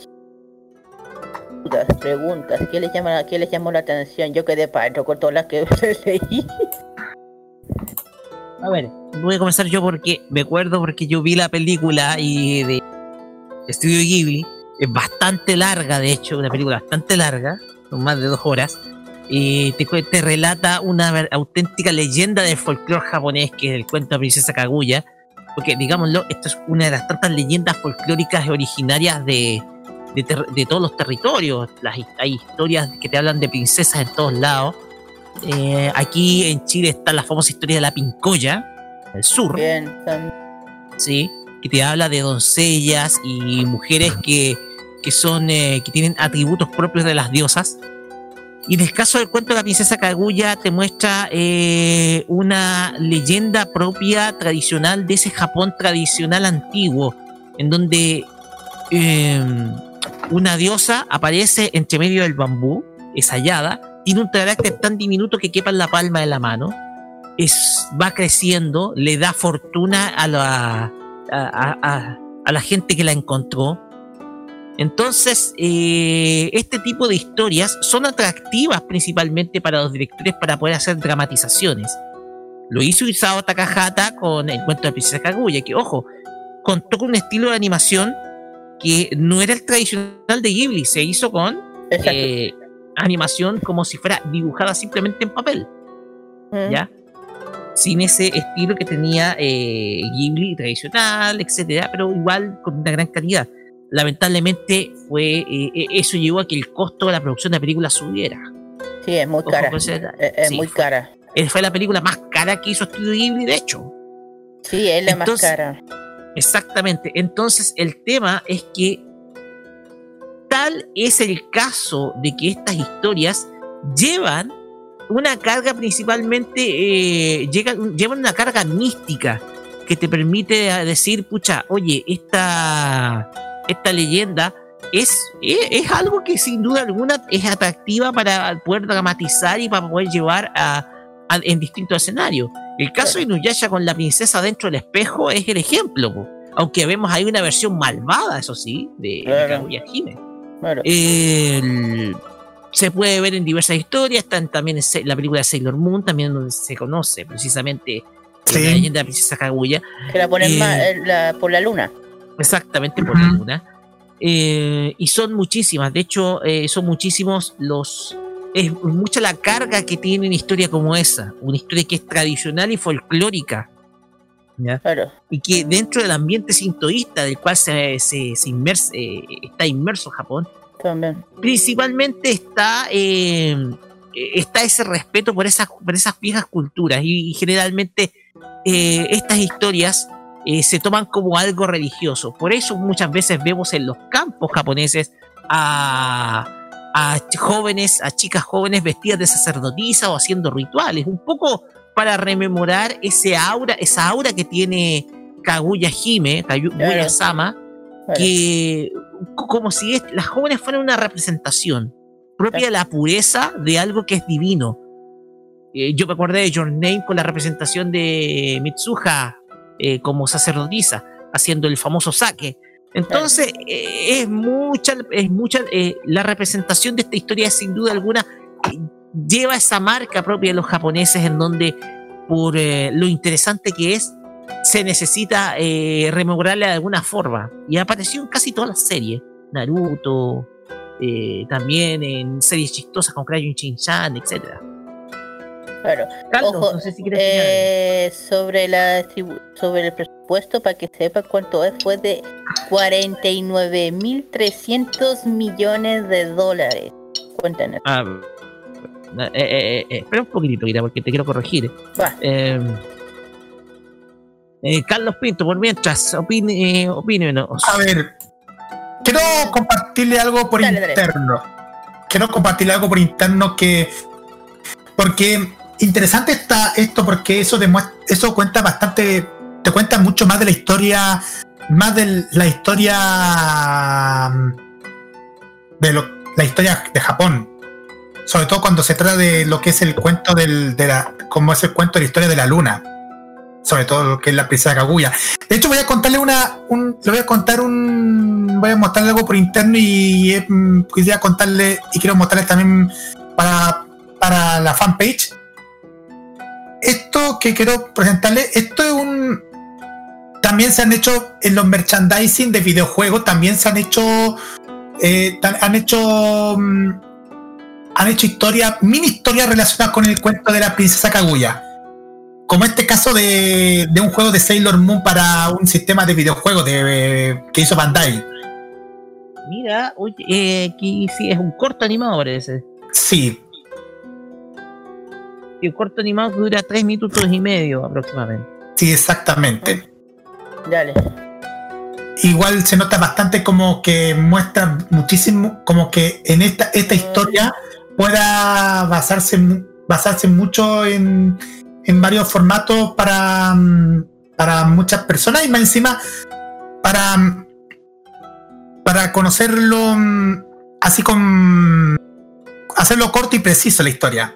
preguntas. ¿Qué les, llama, ¿Qué les llamó la atención? Yo quedé padre con todas las que leí. A ver, voy a comenzar yo porque me acuerdo porque yo vi la película y de Estudio Ghibli. Es bastante larga, de hecho, una película bastante larga, con más de dos horas. Y te, te relata una auténtica leyenda del folclore japonés, que es el cuento de princesa Kaguya. Porque, digámoslo, esto es una de las tantas leyendas folclóricas originarias de, de, de todos los territorios. Las, hay historias que te hablan de princesas en todos lados. Eh, aquí en Chile está la famosa historia de la Pincoya, el sur, Bien, tam- ¿sí? que te habla de doncellas y mujeres que, que son eh, que tienen atributos propios de las diosas. Y en el caso del cuento de la princesa Kaguya te muestra eh, una leyenda propia tradicional de ese Japón tradicional antiguo, en donde una diosa aparece entre medio del bambú, es hallada, tiene un carácter tan diminuto que quepa en la palma de la mano, es, va creciendo, le da fortuna a la, a, a- a- la gente que la encontró. Entonces, eh, este tipo de historias son atractivas principalmente para los directores para poder hacer dramatizaciones. Lo hizo Isao Takahata con el cuento de princesa Kaguya, que, ojo, contó con un estilo de animación que no era el tradicional de Ghibli, se hizo con eh, animación como si fuera dibujada simplemente en papel. Mm. ¿ya? Sin ese estilo que tenía eh, Ghibli tradicional, etcétera, pero igual con una gran calidad. Lamentablemente fue eh, eh, eso llevó a que el costo de la producción de la película subiera. Sí, es muy Ojo cara. detalle. Es, es Sí, muy fue- cara. eh, Fue la película más cara que hizo Studio Ghibli, de hecho. Sí, es la más cara. Exactamente. Entonces el tema es que tal es el caso de que estas historias llevan una carga principalmente, eh, llegan- llevan una carga mística que te permite decir, pucha, oye, esta, esta leyenda es, es, es algo que sin duda alguna es atractiva para poder dramatizar y para poder llevar a, a- en distintos escenarios. El caso de Inuyasha con la princesa dentro del espejo es el ejemplo, po. aunque vemos ahí una versión malvada, eso sí, de, de. Kaguya Hime. Claro. El- se puede ver en diversas historias, están también en la película de Sailor Moon, también donde se conoce precisamente Sí. la leyenda de la princesa Kaguya, que la ponen eh, más, eh, la- por la luna. exactamente por la luna. Eh, y son muchísimas, de hecho, eh, son muchísimos los. Es mucha la carga que tiene una historia como esa, una historia que es tradicional y folclórica. ¿Ya? Claro. y que dentro del ambiente sintoísta del cual se, se, se inmerse- eh, está inmerso Japón, También. principalmente está, eh, está ese respeto por esas, por esas viejas culturas y, y generalmente eh, estas historias se toman como algo religioso. Por eso muchas veces vemos en los campos japoneses a, jóvenes, a chicas jóvenes vestidas de sacerdotisa o haciendo rituales, un poco para rememorar ese aura, esa aura que tiene Kaguya Hime, Kaguya Sama, que co- como si es- las jóvenes fueran una representación propia de la pureza de algo que es divino. Eh, yo me acordé de Your Name con la representación de Mitsuha eh, como sacerdotisa, haciendo el famoso saque. Entonces, eh, es mucha, es mucha la representación de esta historia, sin duda alguna, lleva esa marca propia de los japoneses, en donde, por eh, lo interesante que es, se necesita eh, rememorarla de alguna forma. Y apareció en casi todas las series. Naruto, eh, también en series chistosas con Crayon Shin-chan, etc. Claro. Carlos, Ojo, no sé si eh, sobre la sobre el presupuesto para que sepa cuánto es fue de 49.300 millones de dólares. Cuéntanos. Ah, eh, eh, eh, espera un poquitito, Ira, porque te quiero corregir. Eh, eh, Carlos Pinto, por mientras, opine, eh, opínenos. A ver, quiero compartirle algo por Dale, dale. interno. Quiero compartirle algo por interno que. Porque interesante está esto, porque eso demuestra, eso cuenta bastante. Te cuenta mucho más de la historia. Más de la historia. mm, De lo, la historia de Japón. Sobre todo cuando se trata de lo que es el cuento del, de la. como es el cuento de la historia de la luna. Sobre todo lo que es la princesa Kaguya. De hecho, voy a contarle una. Un, le voy a contar un. Voy a mostrarle algo por interno y eh, mm, quisiera contarle. Y quiero mostrarle también para, para la fanpage. Esto que quiero presentarle, esto es un. También se han hecho en los merchandising de videojuegos, también se han hecho. eh, han hecho. Han hecho historias, mini historias relacionadas con el cuento de la princesa Kaguya como este caso de, de un juego de Sailor Moon para un sistema de videojuegos de, que hizo Bandai. Mira, oye, eh, aquí sí es un corto animado, parece. Sí, Y un corto animado que dura tres minutos y medio aproximadamente. sí, exactamente. Dale. Igual se nota bastante como que muestra muchísimo, como que en esta, esta historia pueda basarse, basarse mucho en, en varios formatos para, mm, para muchas personas y más encima para, mm, para conocerlo mm, así con hacerlo corto y preciso la historia.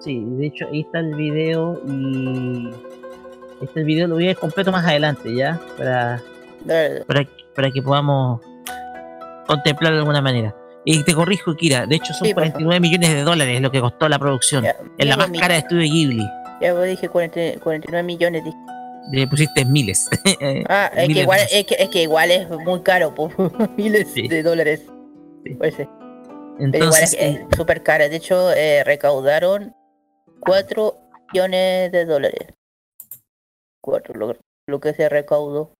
Sí, de hecho ahí está el video y este video lo voy a ver completo más adelante ya para, para, para que podamos contemplarlo de alguna manera. Y te corrijo, Kira, de hecho son Sí, por 49 millones de dólares lo que costó la producción. Ya, Es la más cara de estudio Ghibli. Ya vos dije 40 49 millones. dije. Le pusiste miles. Ah, es que, igual, es, que, es que igual es muy caro, miles Sí. de dólares. Sí. Ser. Pero igual Entonces, es, súper cara. De hecho, eh, recaudaron 4 millones de dólares. 4, lo, lo que se recaudó.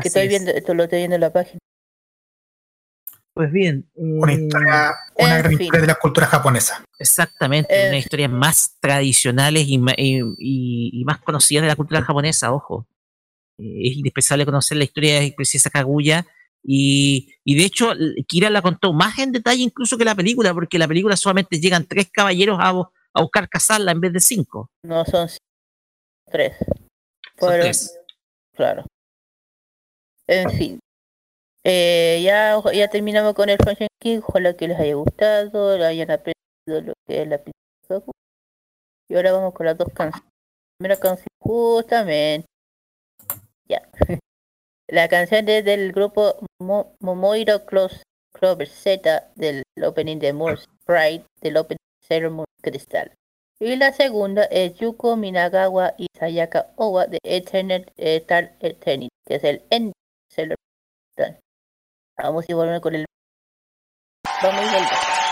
Que estoy es. viendo, esto lo estoy viendo en la página. Pues bien, Una eh, historia, una gran historia de la cultura japonesa. Exactamente, Eh, una de las historias más tradicionales y, más conocidas de la cultura japonesa, ojo. Eh, es indispensable conocer la historia de Princesa Kaguya y, y de hecho Kira la contó más en detalle incluso que la película, porque en la película solamente llegan tres caballeros a, bu- a buscar casarla en vez de cinco. No son 3. Son Fueron- tres. Claro. En fin. Eh, ya, ya terminamos con el Function King, ojalá que les haya gustado, lo hayan aprendido lo que es la. Y ahora vamos con las dos canciones. La primera canción, justamente. Ya. La canción es del grupo Mo Momoiro Close Clover Z del opening de Moore's Pride del opening Zero Moon Crystal. Y la segunda es Yuko Minagawa y Sayaka Owa de Eternal eh, Star Eternity, que es el End Sailor Vamos y volvemos con el... Vamos.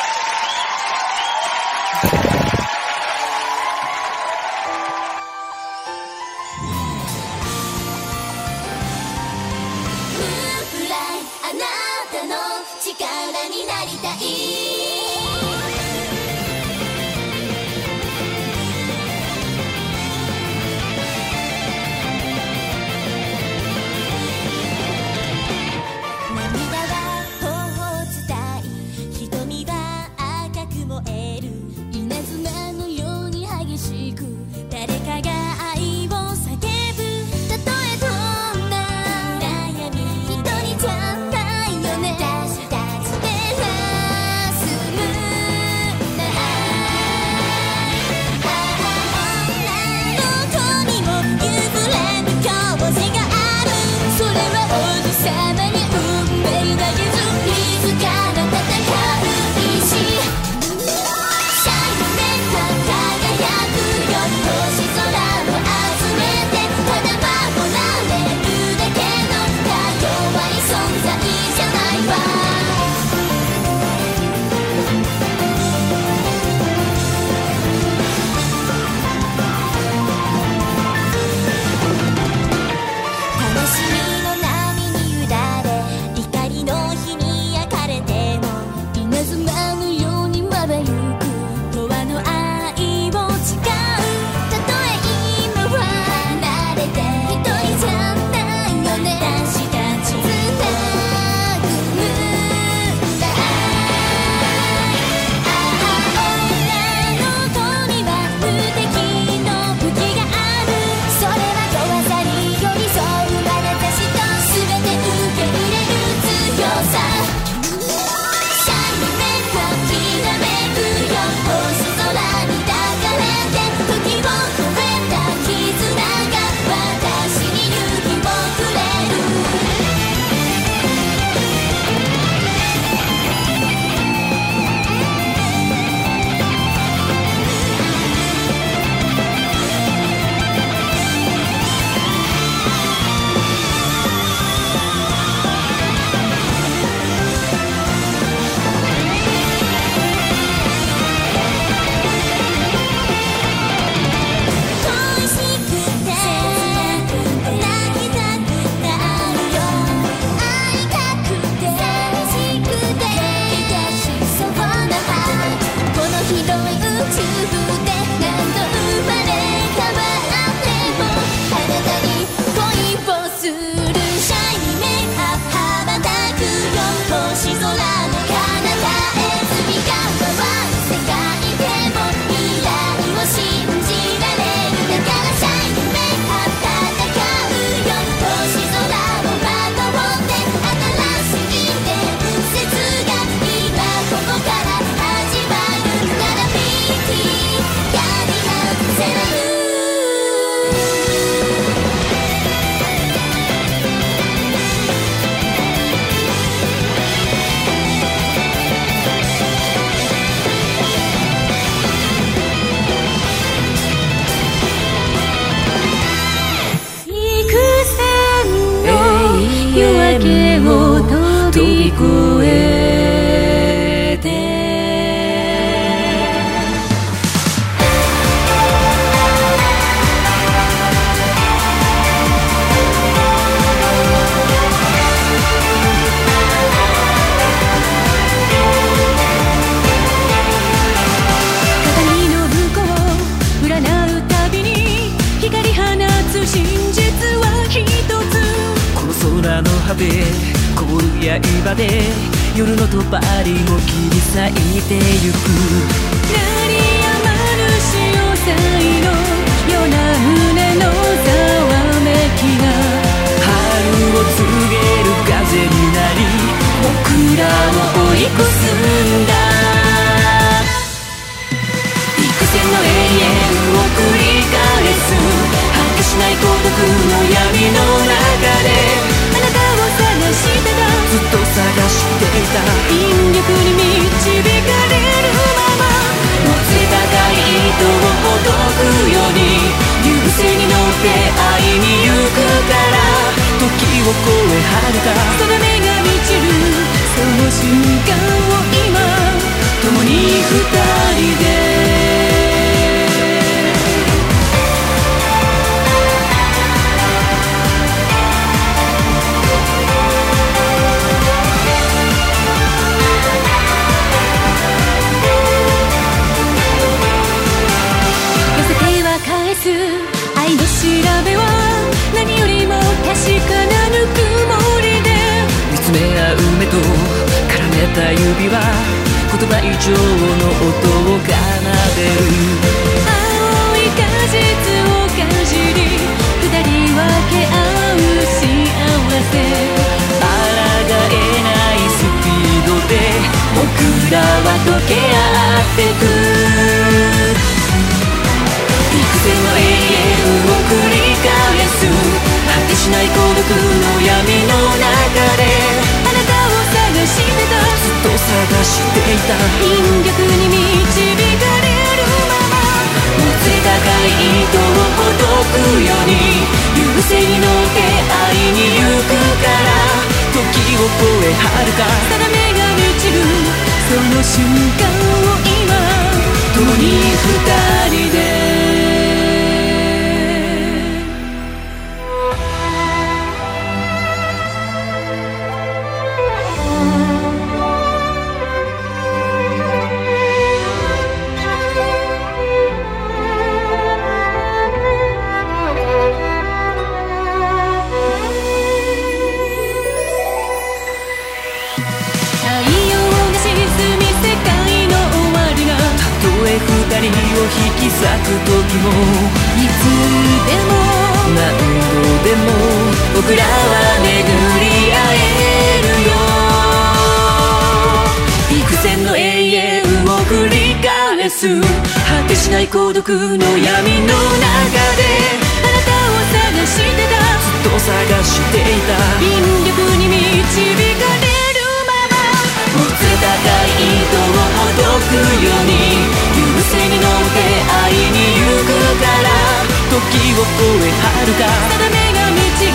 を越え遥か定めが満ちる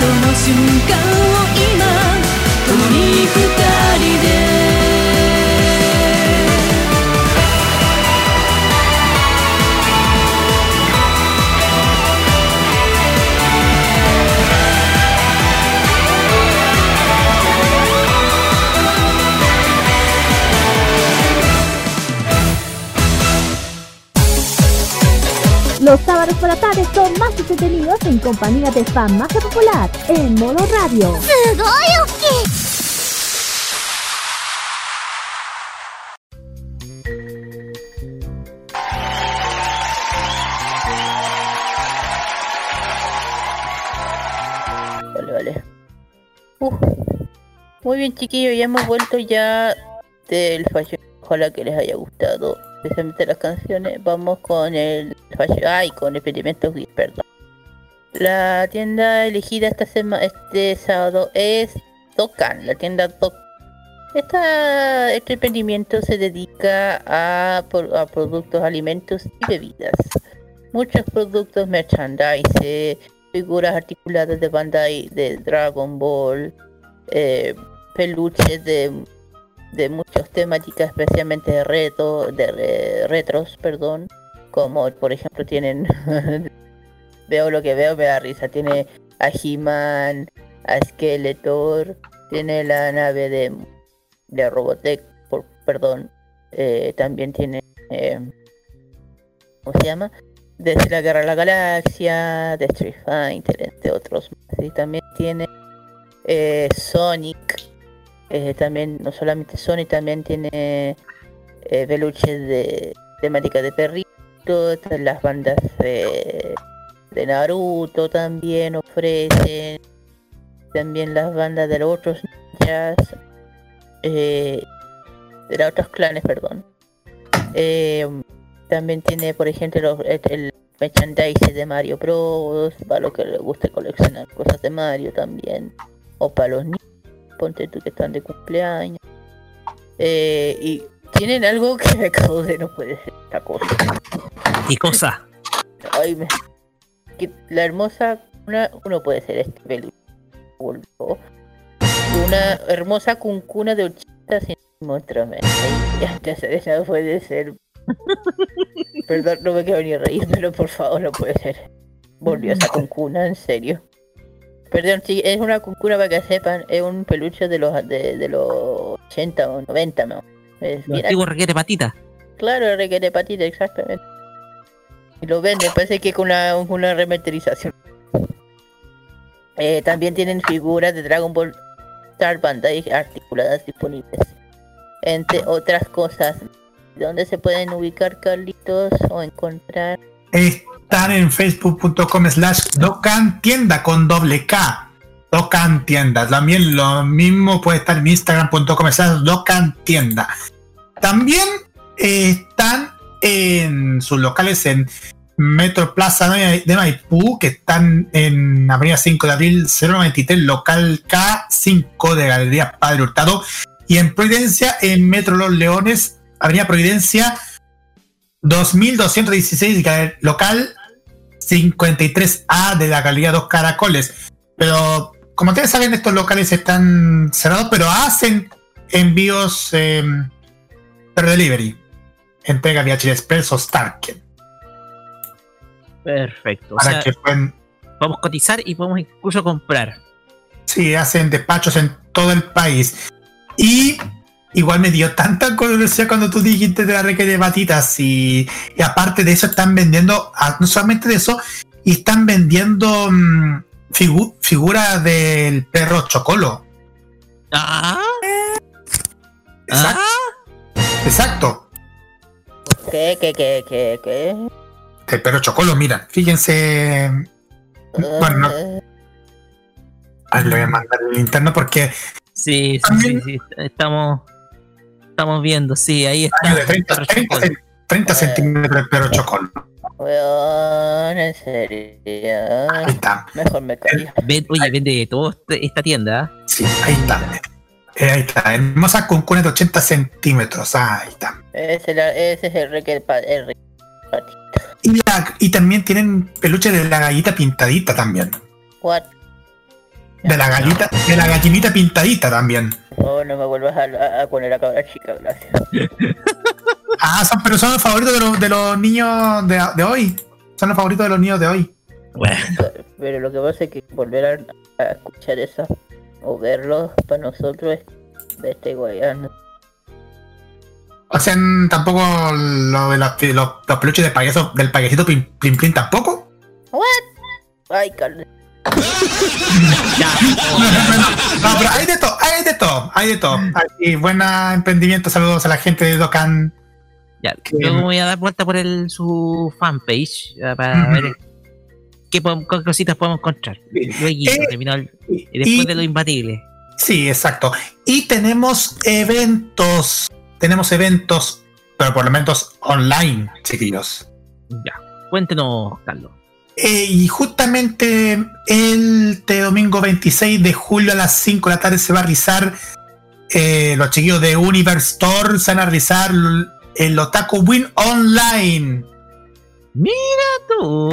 その瞬間を今共に二人で Los sábados por la tarde son más entretenidos en compañía de Farmacia Popular en modo radio. Vale, vale. Uf. Muy bien, chiquillos, ya hemos vuelto ya del fashion. Ojalá que les haya gustado, especialmente las canciones. Vamos con el. Ay, con experimentos Geek, perdón. La tienda elegida esta semana, este sábado es Dokan, la tienda Dokan. Esta, este emprendimiento se dedica a, a productos, alimentos y bebidas. Muchos productos, merchandise, figuras articuladas de Bandai, de Dragon Ball, eh, peluches de, de muchas temáticas, especialmente de reto, de re- retros, perdón, como por ejemplo tienen, veo lo que veo, me da risa, tiene a He-Man, a Skeletor, tiene la nave de, de Robotech, por, perdón, eh, también tiene, eh, ¿cómo se llama? Desde la Guerra de la Galaxia, de Street Fighter, entre otros. Y también tiene eh, Sonic, eh, también, no solamente Sonic, también tiene eh, peluches de temática de perrito, las bandas de, de Naruto también ofrecen, también las bandas de los otros ninjas, eh, de los otros clanes, perdón. Eh, también tiene, por ejemplo, los- el, el merchandise de Mario Bros. Para los que les guste coleccionar cosas de Mario también. O para los niños, ponte tú que están de cumpleaños. Eh, y tienen algo que me acabo de no puede ser esta cosa. ¿Qué cosa? Ay, me- que la hermosa una, uno puede ser este peluche. Una hermosa cuncuna de 80 centímetros. me- Ya, no puede ser. Perdón, no me quiero ni reír, pero por favor, no puede ser. Volvió esa cuncuna, en serio. Perdón, sí, es una cuncuna para que sepan, es un peluche de los de, de los 80 o 90, ¿no? Es antiguos requete patita. Claro, requiere patita, exactamente. Y lo venden, parece que con una, una remasterización. Eh, también tienen figuras de Dragon Ball Star Bandai articuladas disponibles. Entre otras cosas. ¿Dónde se pueden ubicar, Carlitos? O encontrar. Están en facebook.com slash Docan Tienda con doble K. Docan Tienda. También lo mismo puede estar en instagram.com slash Docan Tienda. También eh, están en sus locales en Metro Plaza de Maipú, que están en Avenida 5 de Abril 093, local K5 de Galería Padre Hurtado. Y en Providencia, en Metro Los Leones, Avenida Providencia 2216, gal- local 53A de la Galería Dos Caracoles. Pero como ustedes saben, estos locales están cerrados, pero hacen envíos eh, per delivery. Entrega vía Chile Express o Starken. Perfecto. O Para sea, que puedan podemos cotizar y podemos incluso comprar. Sí, hacen despachos en todo el país. Y igual me dio tanta curiosidad cuando tú dijiste de la reque de batitas. Y, y aparte de eso, están vendiendo, ah, no solamente de eso, y están vendiendo mm, figu- figuras del perro Chocolo. Ah, Exacto. Exacto. ¿Qué, qué, qué, qué, qué? El perro Chocolo, mira, fíjense. Bueno, no. Eh, Ah, lo voy a mandar el interno porque sí, sí, sí, También- sí, estamos, estamos viendo, sí, ahí está. de 30, 30 cen- 30 centímetros el perro Chocolo. weón, en serio. Ahí está. Mejor me callo. Ven- oye, vende de todo este- esta tienda. ¿ah? Sí, ahí está. Eh, ahí está. Hermosa cuncuna de 80 centímetros. Ah, ahí está. Ese, la- ese es el rey que pa- el rey patita. Y, la- y también tienen peluche de la gallita pintadita también. What? De la gallita, de la gallinita pintadita también. Oh, no me vuelvas a, a- a poner a cabra chica, gracias. Ah, son, pero son los favoritos de los, de los niños de, de hoy. Son los favoritos de los niños de hoy. Bueno, Pero lo que pasa es que volver a, a escuchar eso o verlo para nosotros es de este guayano. O sea, tampoco lo de los, los, los peluches de payaso, del payasito Plim Plim Plim tampoco. Ay, Carlos. ya, No, pero hay de todo, hay de todo, hay de todo. Y buen emprendimiento, saludos a la gente de Docan. ya. Yo me voy a dar vuelta por el, su fanpage para ver qué, cositas podemos encontrar. Luego, Eh, el- y después de lo imbatible. Sí, exacto. Y tenemos eventos. Tenemos eventos, pero por lo menos online, chiquillos. Ya, cuéntenos, Carlos. Eh, y justamente el este domingo 26 de julio a las 5 de la tarde se va a realizar eh, los chiquillos de Universe Store se van a realizar el Otaku Win Online. Mira tú.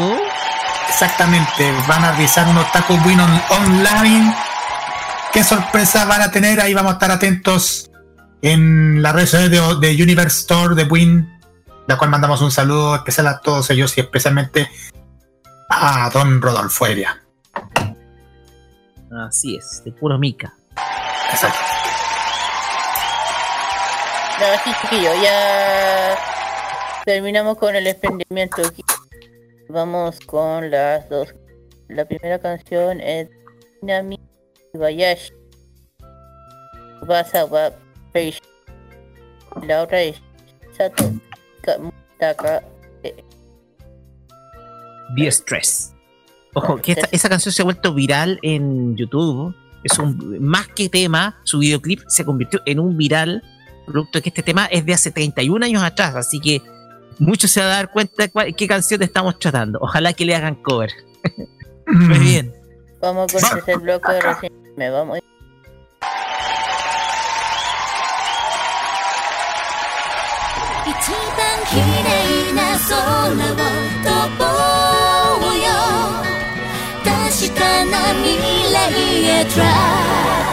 Exactamente, van a realizar un Otaku Win on- Online. ¿Qué sorpresa van a tener? Ahí vamos a estar atentos en las redes sociales de, de Universe Store, de Win, la cual mandamos un saludo especial a todos ellos y especialmente a don Rodolfo Evia. Así es, de puro mica. Exacto. Sí, chiquillo, ya terminamos con el emprendimiento aquí. Vamos con las dos. La primera canción es Nami Bayashi. La otra es Sato Kamutaka. The Stress. Ojo, que esta- esa canción se ha vuelto viral en YouTube. Es un más que tema, su videoclip se convirtió en un viral, producto de que este tema es de hace 31 años atrás, así que muchos se van a dar cuenta de cuál- qué canción estamos tratando. Ojalá que le hagan cover. Muy bien. Vamos con el tercer bloque de recién. Me vamos. 未来へ try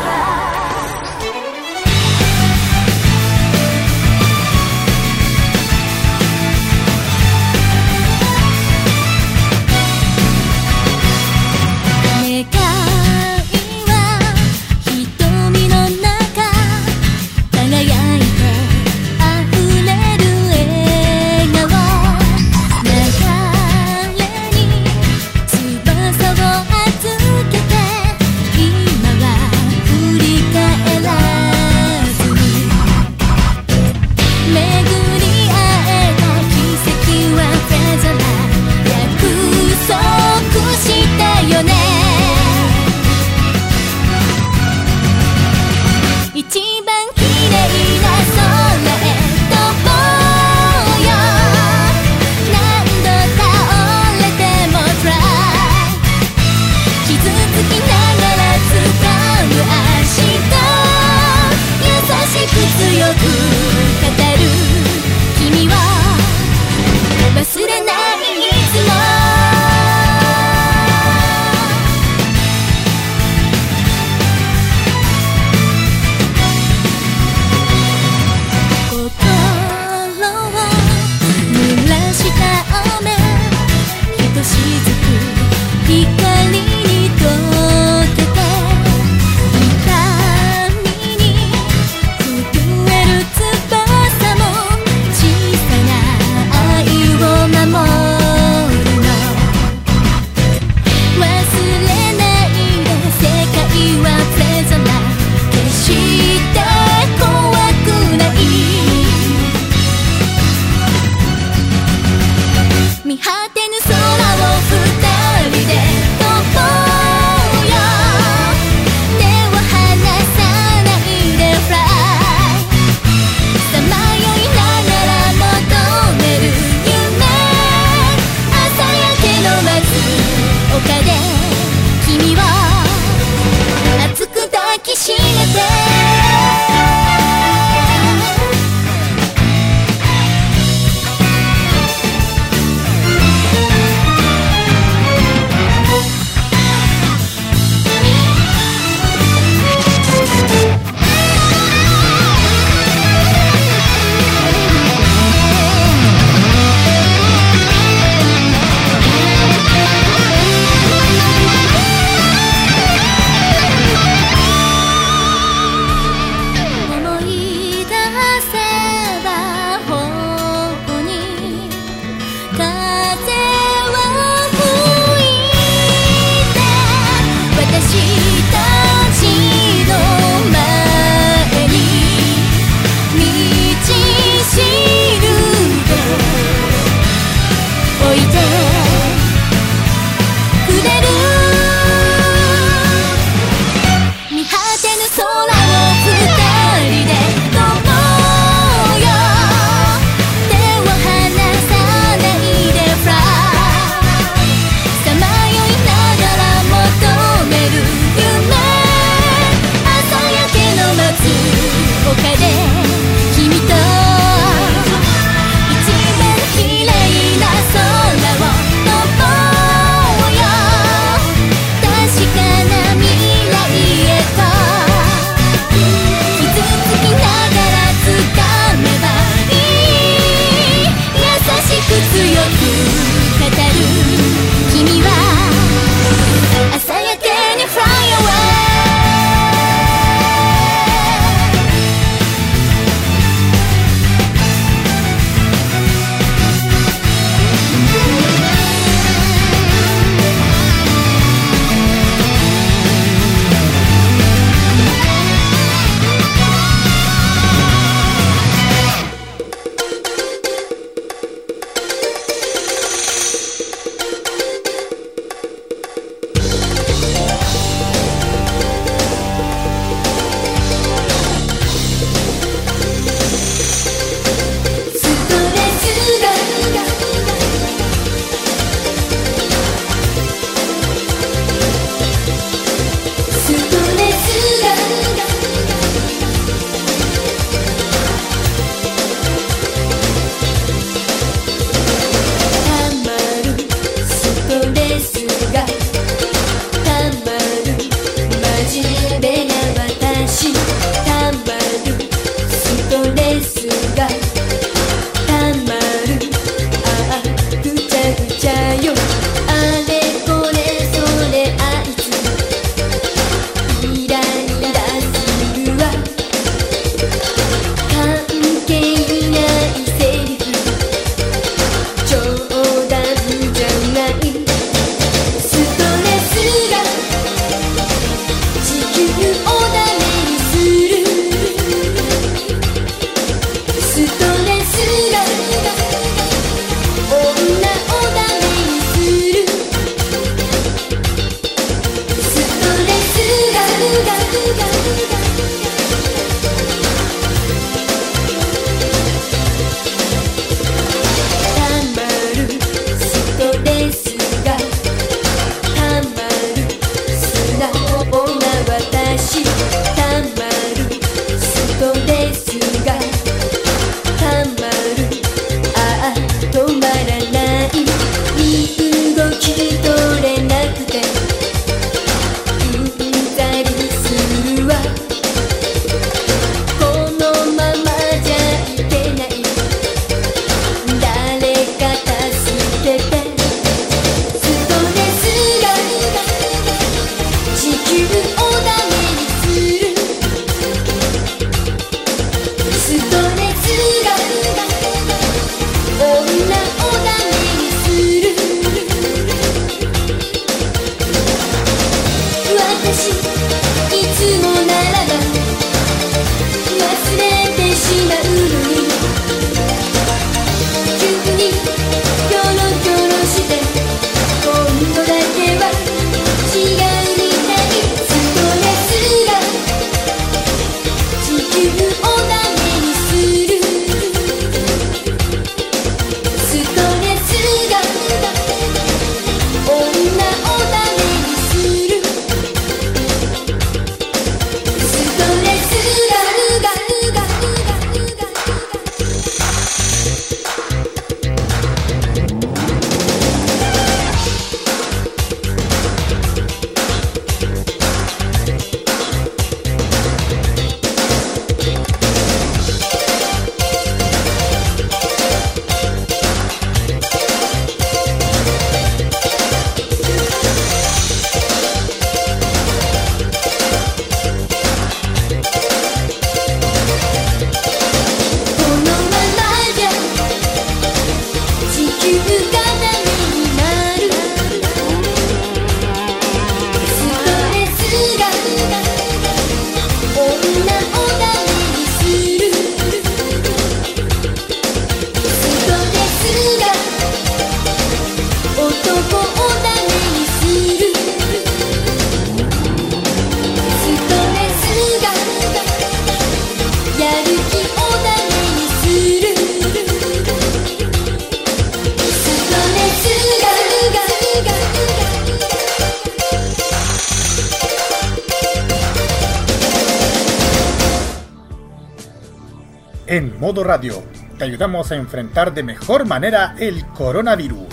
radio, te ayudamos a enfrentar de mejor manera el coronavirus.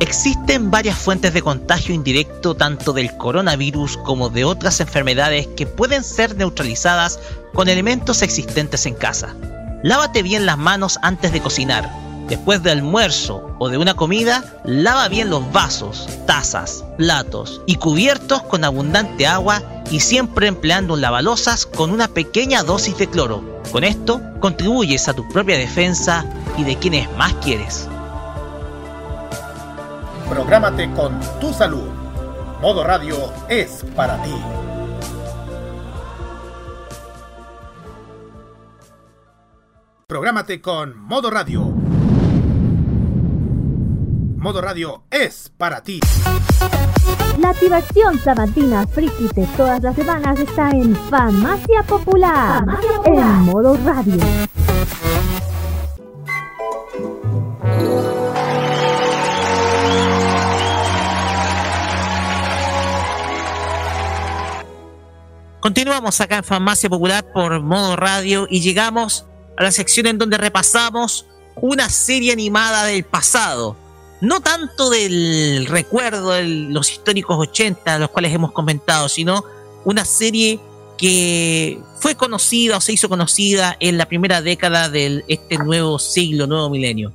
Existen varias fuentes de contagio indirecto tanto del coronavirus como de otras enfermedades que pueden ser neutralizadas con elementos existentes en casa. Lávate bien las manos antes de cocinar. Después del almuerzo o de una comida, lava bien los vasos, tazas, platos y cubiertos con abundante agua y siempre empleando lavalosas con una pequeña dosis de cloro. Con esto contribuyes a tu propia defensa y de quienes más quieres. Prográmate con tu salud. Modo Radio es para ti. Prográmate con Modo Radio. Modo Radio es para ti. La diversión sabatina friki de todas las semanas está en Farmacia Popular, en modo radio. Continuamos acá en Farmacia Popular por modo radio y llegamos a la sección en donde repasamos una serie animada del pasado. No tanto del recuerdo de los históricos 80, los cuales hemos comentado, sino una serie que fue conocida o se hizo conocida en la primera década de este nuevo siglo, nuevo milenio.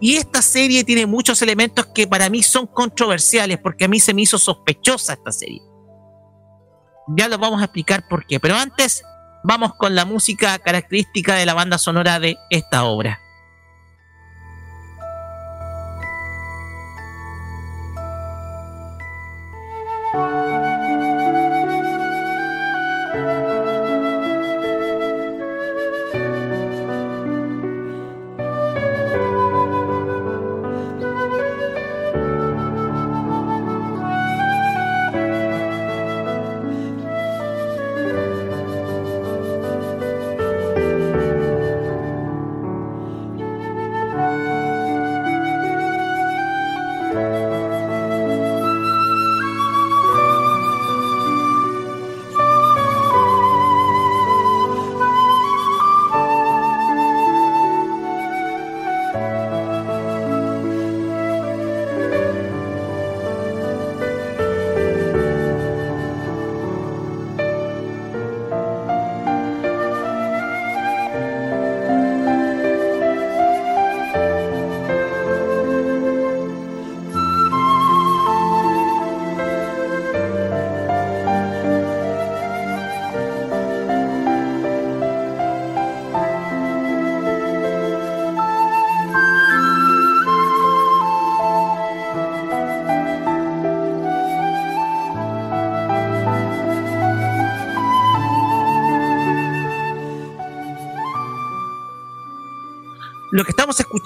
Y esta serie tiene muchos elementos que para mí son controversiales, porque a mí se me hizo sospechosa esta serie. Ya lo vamos a explicar por qué. Pero antes, vamos con la música característica de la banda sonora de esta obra.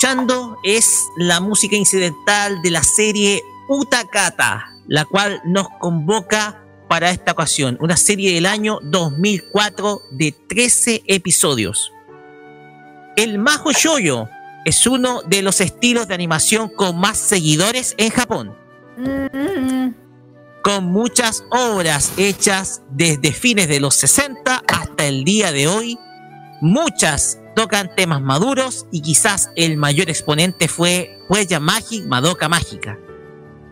Escuchando es la música incidental de la serie Utakata, la cual nos convoca para esta ocasión, una serie del año 2004 de 13 episodios. El Majo Shoyo es uno de los estilos de animación con más seguidores en Japón, con muchas obras hechas desde fines de los 60 hasta el día de hoy. Muchas tocan temas maduros y quizás el mayor exponente fue Huella Magic Madoka Mágica.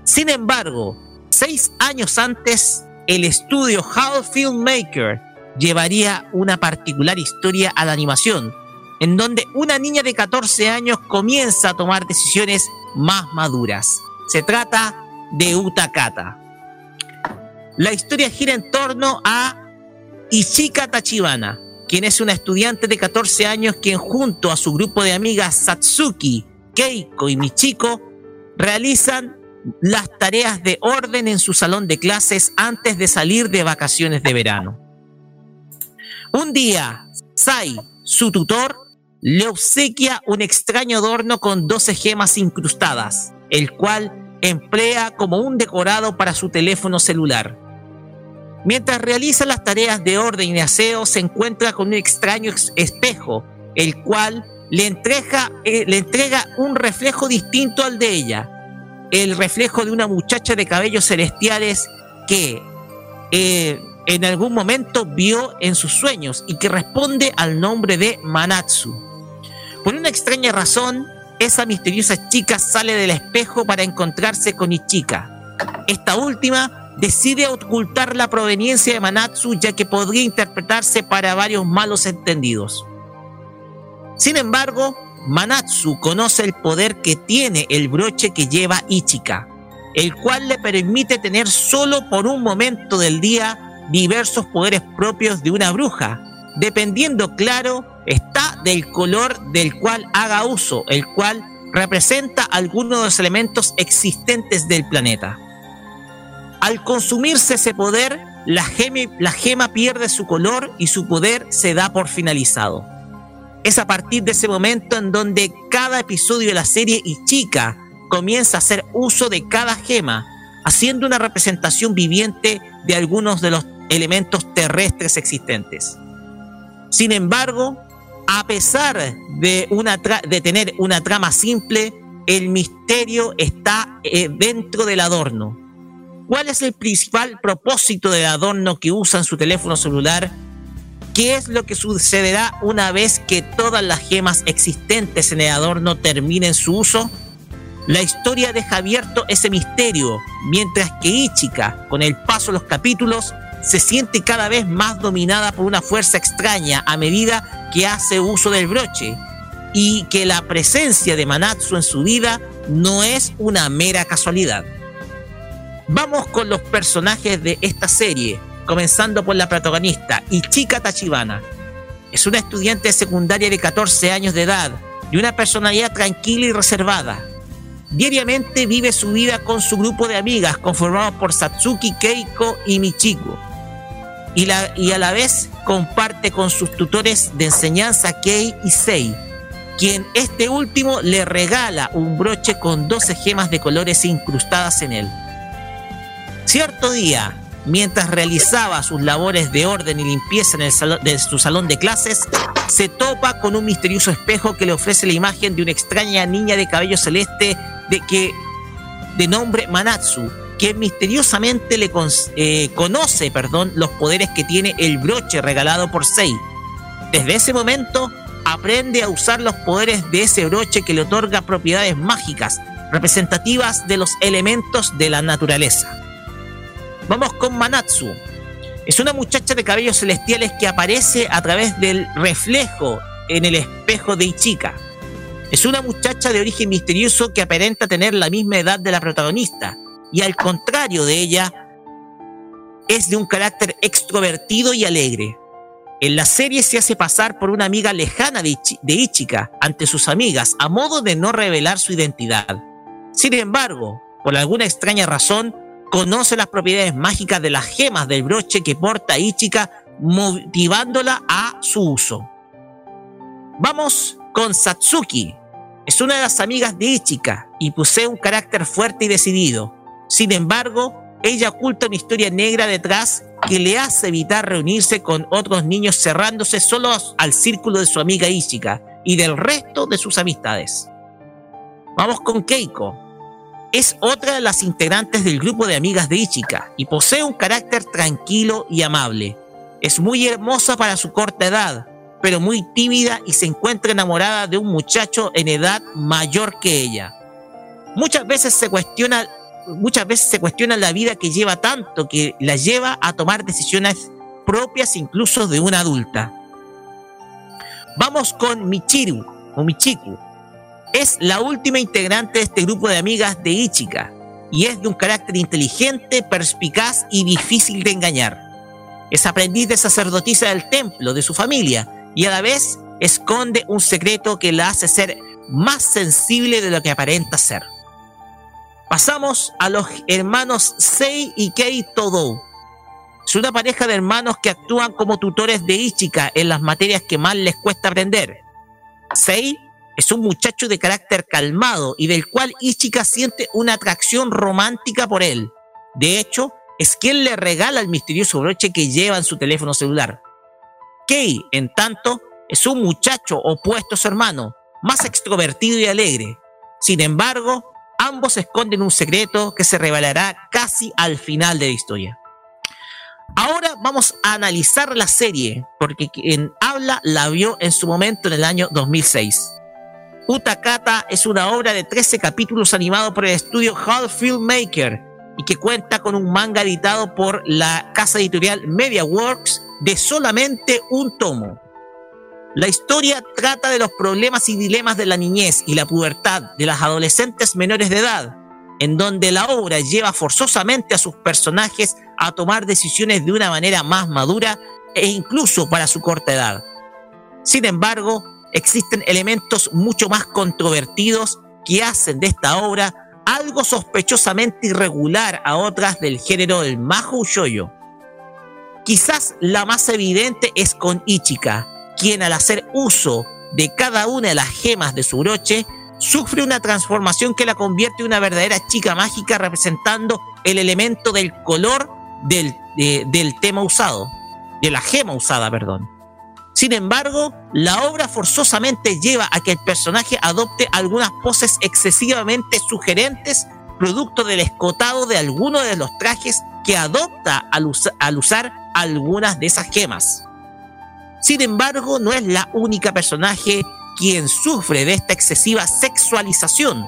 Sin embargo, seis años antes, el estudio Hall Filmmaker llevaría una particular historia a la animación, en donde una niña de 14 años comienza a tomar decisiones más maduras. Se trata de Utakata. La historia gira en torno a Ichika Tachibana, quien es una estudiante de 14 años quien junto a su grupo de amigas Satsuki, Keiko y Michiko realizan las tareas de orden en su salón de clases antes de salir de vacaciones de verano. Un día, Sai, su tutor, le obsequia un extraño adorno con 12 gemas incrustadas, el cual emplea como un decorado para su teléfono celular. Mientras realiza las tareas de orden y aseo, se encuentra con un extraño espejo, el cual le entrega, eh, le entrega un reflejo distinto al de ella, el reflejo de una muchacha de cabellos celestiales que eh, en algún momento vio en sus sueños y que responde al nombre de Manatsu. Por una extraña razón, esa misteriosa chica sale del espejo para encontrarse con Ichika. Esta última decide ocultar la proveniencia de Manatsu ya que podría interpretarse para varios malos entendidos. Sin embargo, Manatsu conoce el poder que tiene el broche que lleva Ichika, el cual le permite tener solo por un momento del día diversos poderes propios de una bruja, dependiendo, claro, está del color del cual haga uso, el cual representa algunos de los elementos existentes del planeta. Al consumirse ese poder, la gema, pierde su color y su poder se da por finalizado. Es a partir de ese momento en donde cada episodio de la serie Ichika comienza a hacer uso de cada gema, haciendo una representación viviente de algunos de los elementos terrestres existentes. Sin embargo, a pesar de tener una trama simple, el misterio está eh, dentro del adorno. ¿Cuál es el principal propósito del adorno que usa en su teléfono celular ¿Qué es lo que sucederá una vez que todas las gemas existentes en el adorno terminen su uso? La historia deja abierto ese misterio, mientras que Ichika, con el paso de los capítulos, se siente cada vez más dominada por una fuerza extraña a medida que hace uso del broche, y que la presencia de Manatsu en su vida no es una mera casualidad. Vamos con los personajes de esta serie, comenzando por la protagonista, Ichika Tachibana. Es una estudiante secundaria de 14 años de edad y una personalidad tranquila y reservada. Diariamente vive su vida con su grupo de amigas conformado por Satsuki, Keiko y Michiko. Y, y a la vez comparte con sus tutores de enseñanza Kei y Sei, quien este último le regala un broche con 12 gemas de colores incrustadas en él. Cierto día, mientras realizaba sus labores de orden y limpieza en el salón, de su salón de clases, se topa con un misterioso espejo que le ofrece la imagen de una extraña niña de cabello celeste de, que, de nombre Manatsu, que misteriosamente le eh, conoce perdón, los poderes que tiene el broche regalado por Sei. Desde ese momento aprende a usar los poderes de ese broche que le otorga propiedades mágicas, representativas de los elementos de la naturaleza. Vamos con Manatsu. Es una muchacha de cabellos celestiales que aparece a través del reflejo en el espejo de Ichika. Es una muchacha de origen misterioso que aparenta tener la misma edad de la protagonista y al contrario de ella, es de un carácter extrovertido y alegre. En la serie se hace pasar por una amiga lejana de, Ichika ante sus amigas a modo de no revelar su identidad. Sin embargo, por alguna extraña razón, conoce las propiedades mágicas de las gemas del broche que porta Ichika, motivándola a su uso. Vamos con Satsuki. es una de las amigas de Ichika y posee un carácter fuerte y decidido. Sin embargo, ella oculta una historia negra detrás que le hace evitar reunirse con otros niños cerrándose solo al círculo de su amiga Ichika y del resto de sus amistades. Vamos con Keiko. Es otra de las integrantes del grupo de amigas de Ichika y posee un carácter tranquilo y amable. Es muy hermosa para su corta edad, pero muy tímida y se encuentra enamorada de un muchacho en edad mayor que ella. Muchas veces se cuestiona, muchas veces se cuestiona la vida que lleva tanto que la lleva a tomar decisiones propias incluso de una adulta. Vamos con Michiru o Michiku. Es la última integrante de este grupo de amigas de Ichika y es de un carácter inteligente, perspicaz y difícil de engañar. Es aprendiz de sacerdotisa del templo de su familia y a la vez esconde un secreto que la hace ser más sensible de lo que aparenta ser. Pasamos a los hermanos Sei y Kei Todo. Es una pareja de hermanos que actúan como tutores de Ichika en las materias que más les cuesta aprender. Sei es un muchacho de carácter calmado y del cual Ichika siente una atracción romántica por él. De hecho, es quien le regala el misterioso broche que lleva en su teléfono celular. Kei, en tanto, es un muchacho opuesto a su hermano, más extrovertido y alegre. Sin embargo, ambos esconden un secreto que se revelará casi al final de la historia. Ahora vamos a analizar la serie, porque quien habla la vio en su momento en el año 2006. Utakata es una obra de 13 capítulos animado por el estudio Hall Filmmaker y que cuenta con un manga editado por la casa editorial MediaWorks de solamente un tomo. La historia trata de los problemas y dilemas de la niñez y la pubertad de las adolescentes menores de edad, en donde la obra lleva forzosamente a sus personajes a tomar decisiones de una manera más madura e incluso para su corta edad. Sin embargo, existen elementos mucho más controvertidos que hacen de esta obra algo sospechosamente irregular a otras del género del Mahou Shoyo. Quizás la más evidente es con Ichika, quien al hacer uso de cada una de las gemas de su broche, sufre una transformación que la convierte en una verdadera chica mágica representando el elemento del color del, del tema usado, de la gema usada, perdón. Sin embargo, la obra forzosamente lleva a que el personaje adopte algunas poses excesivamente sugerentes, producto del escotado de alguno de los trajes que adopta al, al usar algunas de esas gemas. Sin embargo, no es la única personaje quien sufre de esta excesiva sexualización.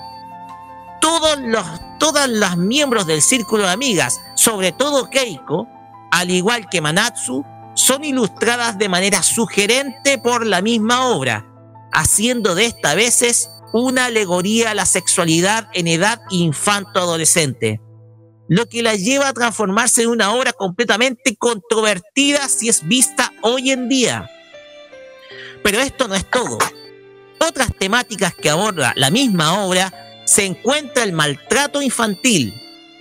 Todos los, todas las miembros del círculo de amigas, sobre todo Keiko, al igual que Manatsu, son ilustradas de manera sugerente por la misma obra, haciendo de esta veces una alegoría a la sexualidad en edad infanto-adolescente lo que la lleva a transformarse en una obra completamente controvertida si es vista hoy en día. Pero esto no es todo. Otras temáticas que aborda la misma obra se encuentra el maltrato infantil,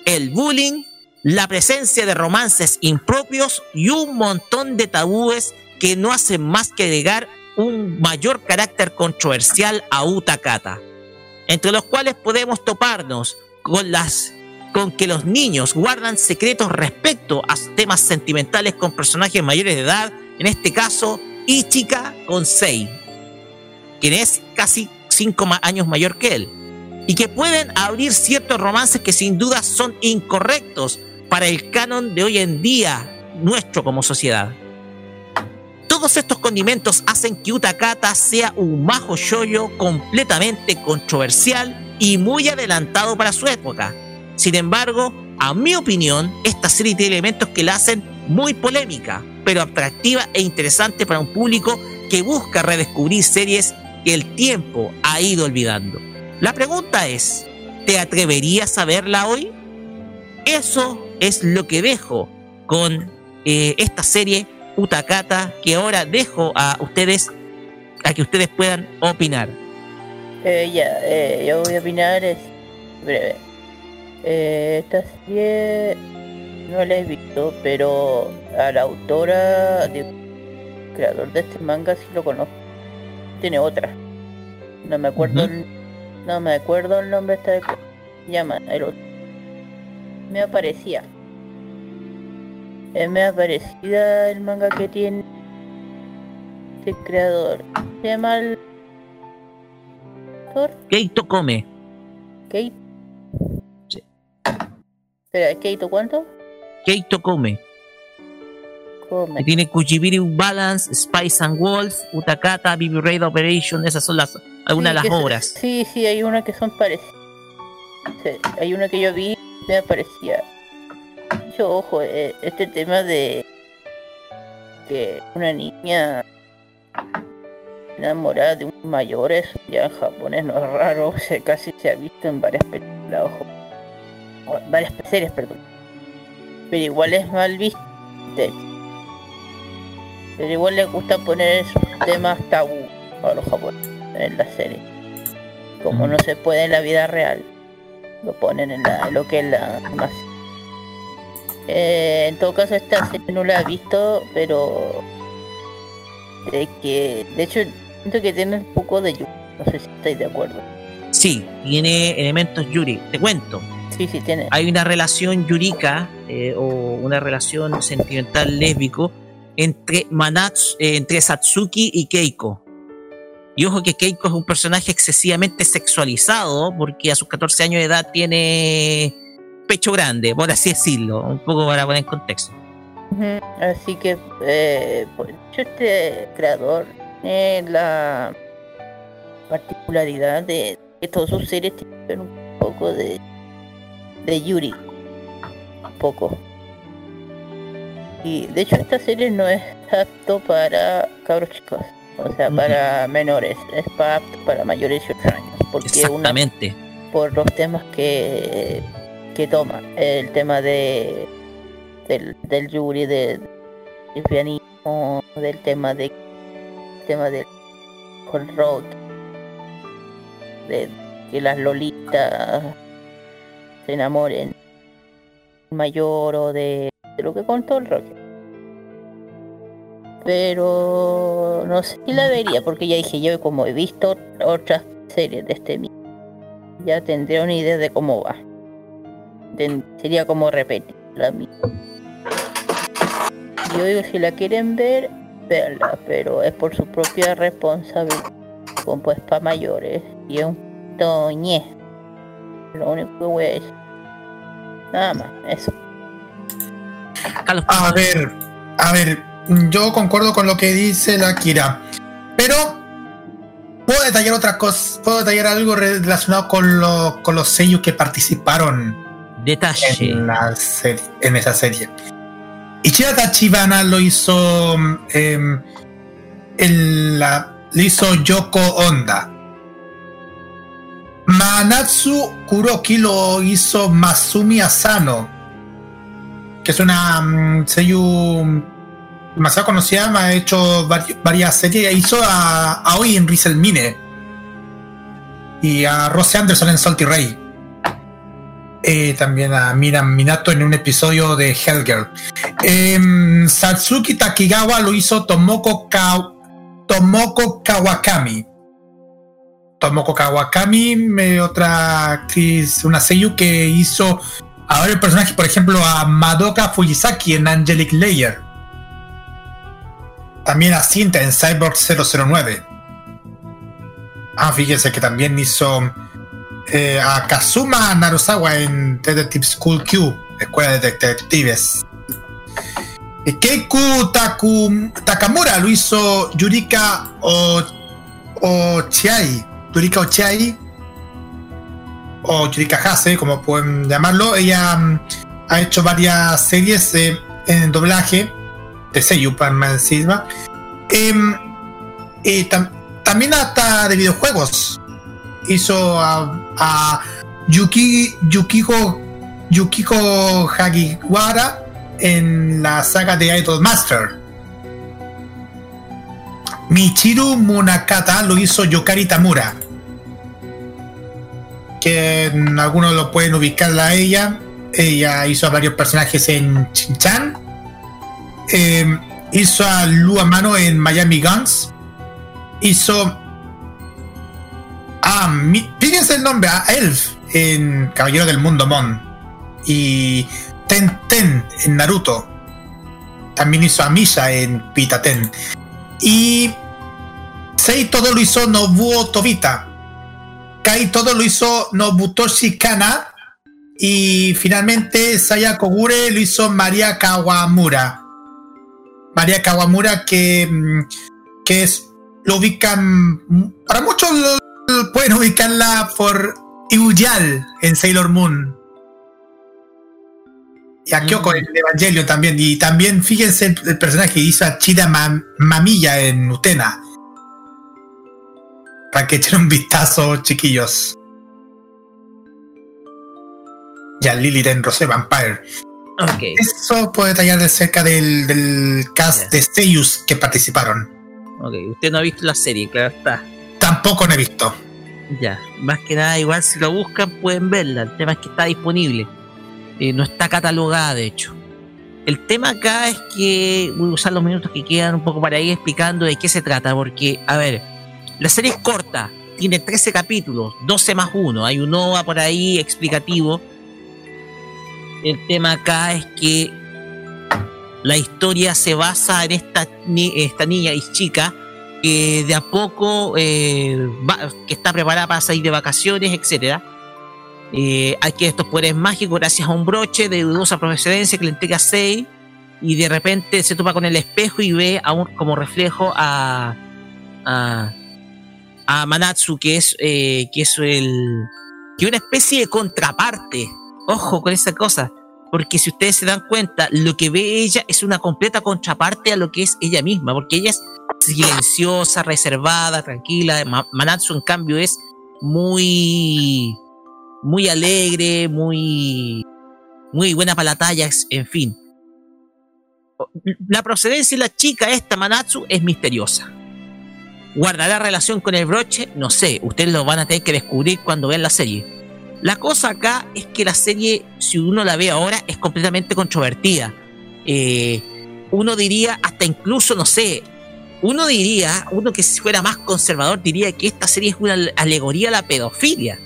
el bullying, la presencia de romances impropios y un montón de tabúes que no hacen más que agregar un mayor carácter controversial a Utakata, entre los cuales podemos toparnos con las con que los niños guardan secretos respecto a temas sentimentales con personajes mayores de edad, en este caso Ichika con Sei, quien es casi cinco años mayor que él, y que pueden abrir ciertos romances que sin duda son incorrectos para el canon de hoy en día nuestro como sociedad. Todos estos condimentos hacen que Utakata sea un majo shoyo completamente controversial y muy adelantado para su época sin embargo, a mi opinión, esta serie tiene elementos que la hacen muy polémica, pero atractiva e interesante para un público que busca redescubrir series que el tiempo ha ido olvidando. La pregunta es, ¿te atreverías a verla hoy? Eso es lo que dejo con eh, esta serie Utakata que ahora dejo a ustedes a que ustedes puedan opinar. Eh, ya, eh, yo voy a opinar es breve. Eh, esta serie no la he visto, pero a la autora, de, creador de este manga sí lo conozco. Tiene otra. No me acuerdo el No me acuerdo el nombre de este llama el otro. Me aparecía. Eh, me aparecía el manga que tiene este creador. Se llama el Keito Come. Kate. Sí. Espera, ¿Keito cuánto? Keito Come. Come. Que tiene Kuchibiri Balance, Spice and Wolf, Utakata, Bibi Raid Operation. Esas son las algunas Sí, de las obras. Sí, sí, hay una que son parecidas. Sí, hay una que yo vi, me parecía. Yo, ojo, eh, este tema de que una niña enamorada de un mayor, eso ya en japonés no es raro, o sea, casi se ha visto en varias películas, ojo. O varias series, perdón. Pero igual es mal visto. Pero igual les gusta poner esos temas tabú a los japoneses en la serie. Como no se puede en la vida real, lo ponen en, la, lo que es la animación. Eh, en todo caso, esta serie no la he visto, pero de que, de hecho, siento que tiene un poco de Yu. No sé si estáis de acuerdo. Sí, tiene elementos Yuri. Te cuento. Sí, sí, tiene. Hay una relación yurika eh, o una relación sentimental lésbico entre Manatsu, eh, entre Satsuki y Keiko. Y ojo que Keiko es un personaje excesivamente sexualizado porque a sus 14 años de edad tiene pecho grande, por así decirlo, un poco para poner en contexto. Así que, eh, pues, este creador tiene la particularidad de que todas sus series tienen un poco de, de Yuri. Un poco. Y de hecho, esta serie no es apto para cabros chicos, o sea, para menores, es para, mayores de 18 años. Porque una Exactamente. por los temas que, que toma. El tema de del, del Yuri, de, del pianismo, del tema de tema del con rock, de que las lolitas se enamoren mayor o de, de lo que contó el rock. Pero no sé si la vería porque ya dije yo como he visto otras series de este mismo ya tendría una idea de cómo va. Sería como repetir la misma. Yo digo, si la quieren ver, véanla, pero es por su propia responsabilidad, como pues para mayores, y es un toñé. Lo único que voy a decir. Nada más, eso. A ver, a ver, yo concuerdo con lo que dice la Kira, pero puedo detallar otras cosas, puedo detallar algo relacionado con, lo- con los sellos que participaron detalle. en, la serie, en esa serie. Ichida Tachibana lo hizo em, la, lo hizo Yoko Honda. Manatsu Kuroki lo hizo Masumi Asano, que es una seiyuu demasiado conocida, me ha hecho vari- varias series, hizo a Aoi en Rizel Mine y a Rose Anderson en Salty Ray. Eh, también a Miran Minato en un episodio de Hellgirl. Em, Satsuki Takigawa lo hizo Tomoko, Ka- Tomoko Kawakami. Tomoko Kawakami, me- otra actriz, una seiyuu que hizo a varios personajes, por ejemplo, a Madoka Fujisaki en Angelic Layer. También a Cinta en Cyborg 009. Ah, fíjense que también hizo eh, a Kazuma Narusawa en Detective School Q, Escuela de Detectives. Keiku Taku- Takamura lo hizo Yurika Ochiai. Yurika Ochiai. O Yurika Hase, como pueden llamarlo. Ella mm, ha hecho varias series en doblaje para más encima. Em, y tam- también hasta de videojuegos hizo a, Yuki, Yukiko, Yukiko Hagiwara en la saga de Idol Master. Michiru Munakata lo hizo Yokari Tamura. Que algunos lo pueden ubicar a ella. Ella hizo a varios personajes en Chinchan. Eh, hizo a Lu Amano en Miami Guns. Hizo mi- fíjense el nombre, a Elf en Caballero del Mundo Mon. Y Ten Ten en Naruto. También hizo a Misha en Pitaten. Y Sei todo lo hizo Nobuo Tobita. Kai todo lo hizo Nobutoshi Kana. Y finalmente Saya Kogure lo hizo María Kawamura. María Kawamura que, mm, que es, lo ubican, mm, para muchos lo- pueden ubicarla por Iyal en Sailor Moon. Y a Kyoko en Evangelio también. Y también fíjense el, el personaje que hizo a Chida Ma- Mamilla en Utena. Para que echen un vistazo, chiquillos. Y a Lilith en Rosé Vampire. Eso puede detallar de cerca del, del cast de Seiyus que participaron. Ok, usted no ha visto la serie, claro está. Tampoco no he visto. Ya, más que nada, igual si lo buscan pueden verla. El tema es que está disponible. Eh, no está catalogada, de hecho. El tema acá es que voy a usar los minutos que quedan un poco para ir explicando de qué se trata, porque, a ver, la serie es corta, tiene 13 capítulos, 12 más 1, hay un OVA por ahí explicativo. El tema acá es que la historia se basa en esta, ni- esta niña y chica que de a poco eh, que está preparada para salir de vacaciones, etcétera. Eh, adquiere estos poderes mágicos gracias a un broche de dudosa procedencia que le entrega Sei y de repente se topa con el espejo y ve a un- como reflejo a, a, a Manatsu que es eh, que es el que una especie de contraparte ojo con esa cosa porque si ustedes se dan cuenta lo que ve ella es una completa contraparte a lo que es ella misma porque ella es silenciosa, reservada, tranquila. Ma- Manatsu, en cambio, es muy, muy alegre, muy, muy buena para la talla, en fin. La procedencia de la chica, esta Manatsu, es misteriosa. ¿Guardará relación con el broche? No sé, ustedes lo van a tener que descubrir cuando vean la serie. La cosa acá es que la serie, si uno la ve ahora, es completamente controvertida. Eh, uno diría, hasta incluso, no sé, uno diría, uno que fuera más conservador diría que esta serie es una alegoría a la pedofilia.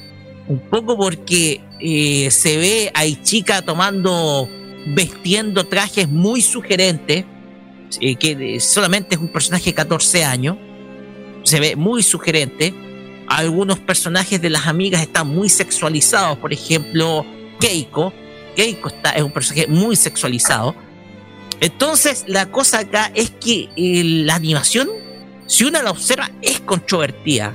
Un poco porque eh, se ve a chica tomando, vestiendo trajes muy sugerentes, eh, que solamente es un personaje de 14 años, se ve muy sugerente. Algunos personajes de las amigas están muy sexualizados, por ejemplo, Keiko. Keiko está, es un personaje muy sexualizado. Entonces, la cosa acá es que eh, la animación, si uno la observa, es controvertida,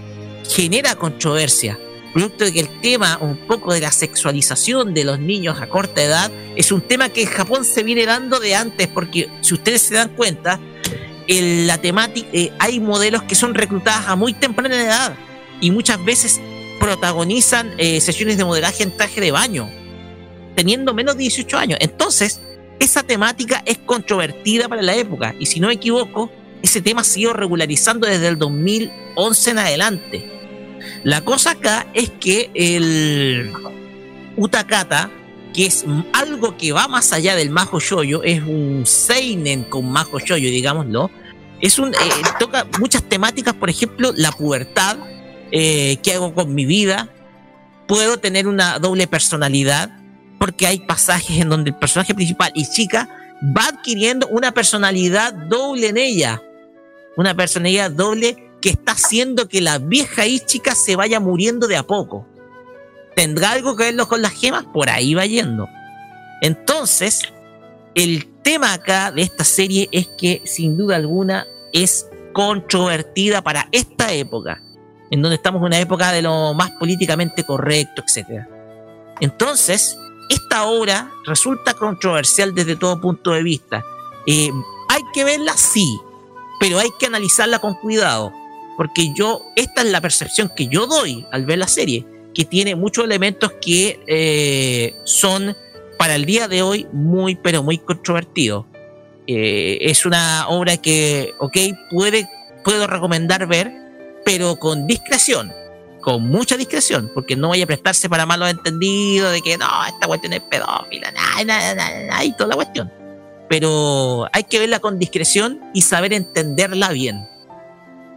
genera controversia, producto de que el tema, un poco de la sexualización de los niños a corta edad, es un tema que en Japón se viene dando de antes, porque si ustedes se dan cuenta, en la temática, eh, hay modelos que son reclutadas a muy temprana edad y muchas veces protagonizan eh, sesiones de modelaje en traje de baño, teniendo menos de 18 años. Entonces, esa temática es controvertida para la época y si no me equivoco, ese tema ha sido regularizando desde el 2011 en adelante. La cosa acá es que el Utakata, que es algo que va más allá del Majo Shoyo, es un Seinen con Majo Shoyo, digámoslo. Es un, eh, toca muchas temáticas, por ejemplo, la pubertad, eh, qué hago con mi vida, puedo tener una doble personalidad, porque hay pasajes en donde el personaje principal y chica va adquiriendo una personalidad doble en ella. Una personalidad doble que está haciendo que la vieja y chica se vaya muriendo de a poco. ¿Tendrá algo que verlo con las gemas? Por ahí va yendo. Entonces, el tema acá de esta serie es que sin duda alguna es controvertida para esta época, en donde estamos en una época de lo más políticamente correcto, etc. Entonces, esta obra resulta controversial desde todo punto de vista. Eh, hay que verla, sí, pero hay que analizarla con cuidado, porque yo, esta es la percepción que yo doy al ver la serie, que tiene muchos elementos que eh, son para el día de hoy muy, pero muy controvertidos. Eh, es una obra que, ok, puede, puedo recomendar ver, pero con discreción, con mucha discreción, porque no vaya a prestarse para malos entendidos de que no, esta cuestión es pedófila, nah, nah, nah, y toda la cuestión. Pero hay que verla con discreción y saber entenderla bien.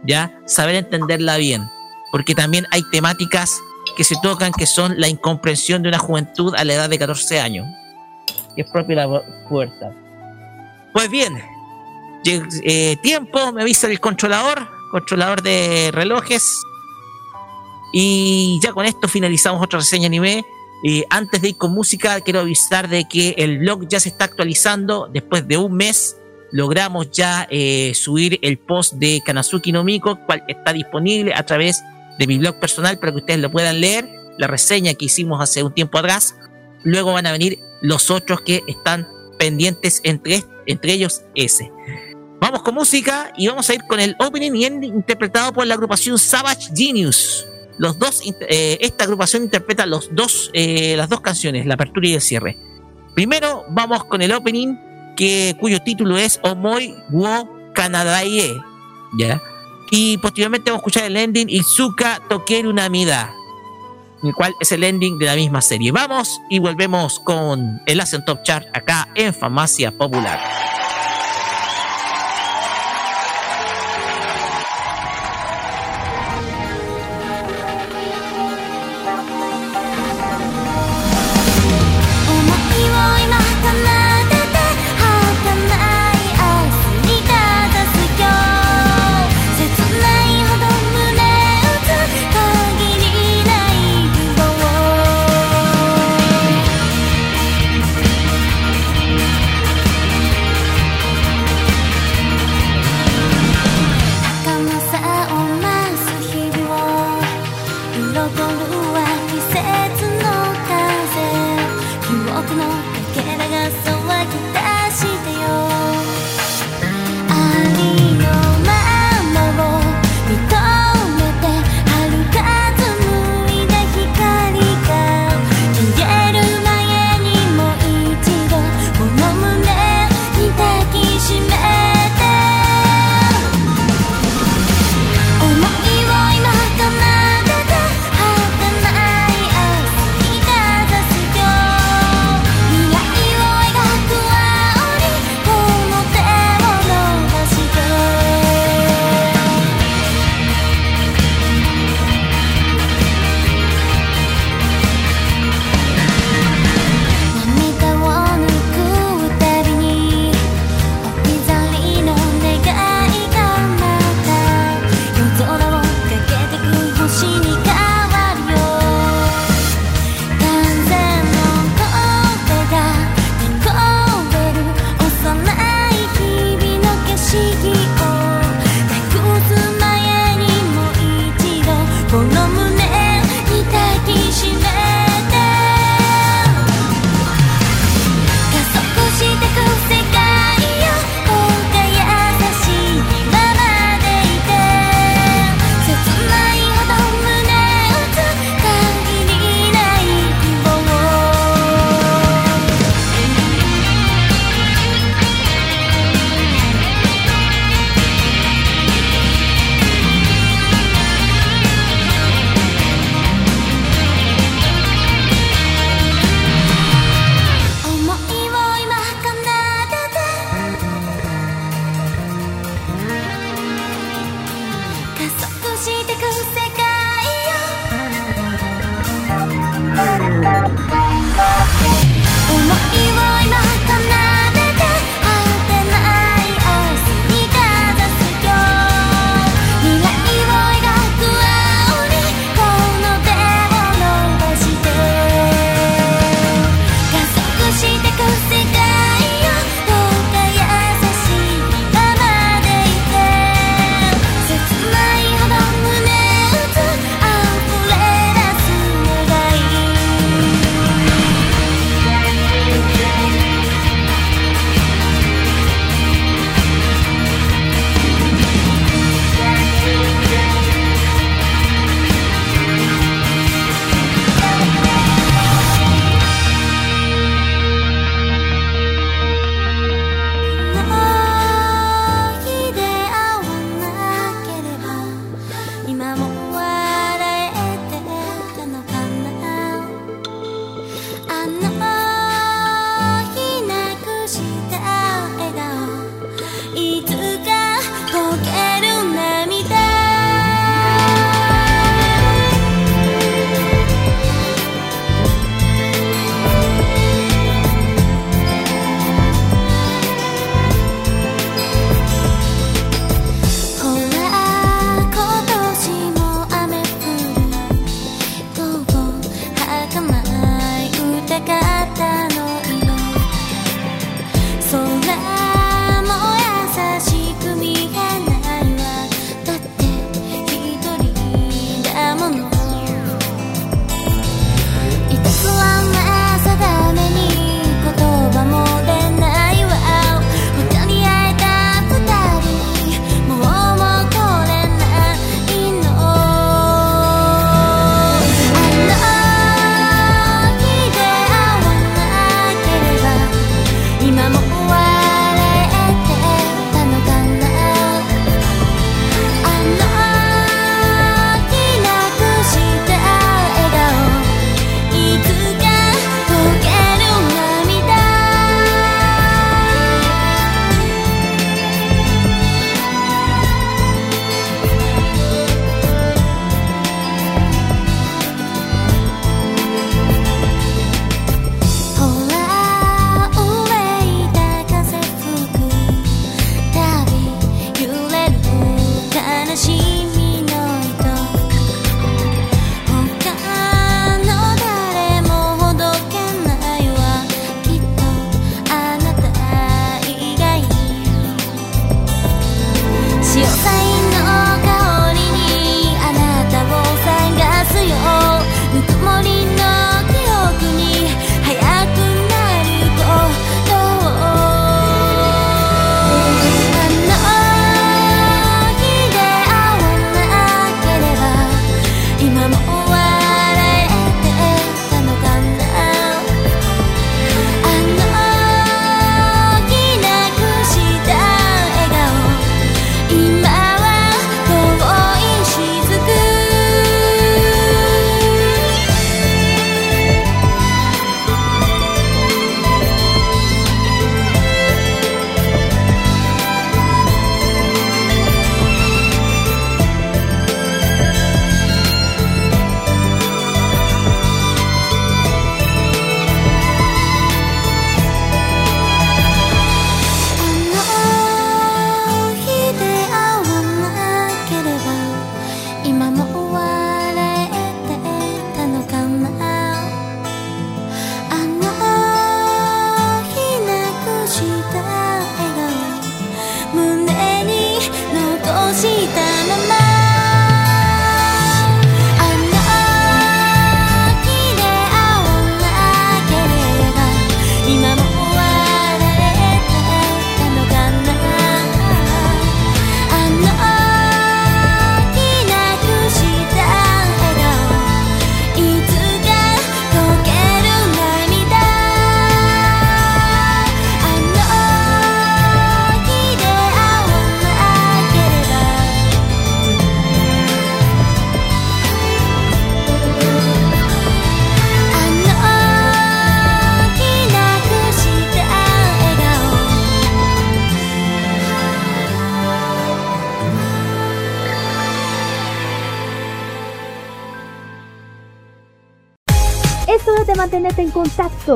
¿Ya? Saber entenderla bien. Porque también hay temáticas que se tocan que son la incomprensión de una juventud a la edad de 14 años. Que es propia la puerta. Pues bien, eh, tiempo, me avisa el controlador controlador de relojes. Y ya con esto finalizamos otra reseña anime. Eh, antes de ir con música, quiero avisar de que el blog ya se está actualizando. Después de un mes, logramos ya eh, subir el post de Kanazuki no Miko, cual está disponible a través de mi blog personal para que ustedes lo puedan leer. La reseña que hicimos hace un tiempo atrás. Luego van a venir los otros que están pendientes, entre, entre ellos ese. Vamos con música y vamos a ir con el opening y ending interpretado por la agrupación Savage Genius. Los dos, eh, esta agrupación interpreta los dos, eh, las dos canciones, la apertura y el cierre. Primero vamos con el opening que, cuyo título es Omoi wo Kanadaie. ¿Ya? Y posteriormente vamos a escuchar el ending Izuka Tokeru Namida, el cual es el ending de la misma serie. Vamos y volvemos con el Asian Top Chart acá en Farmacia Popular.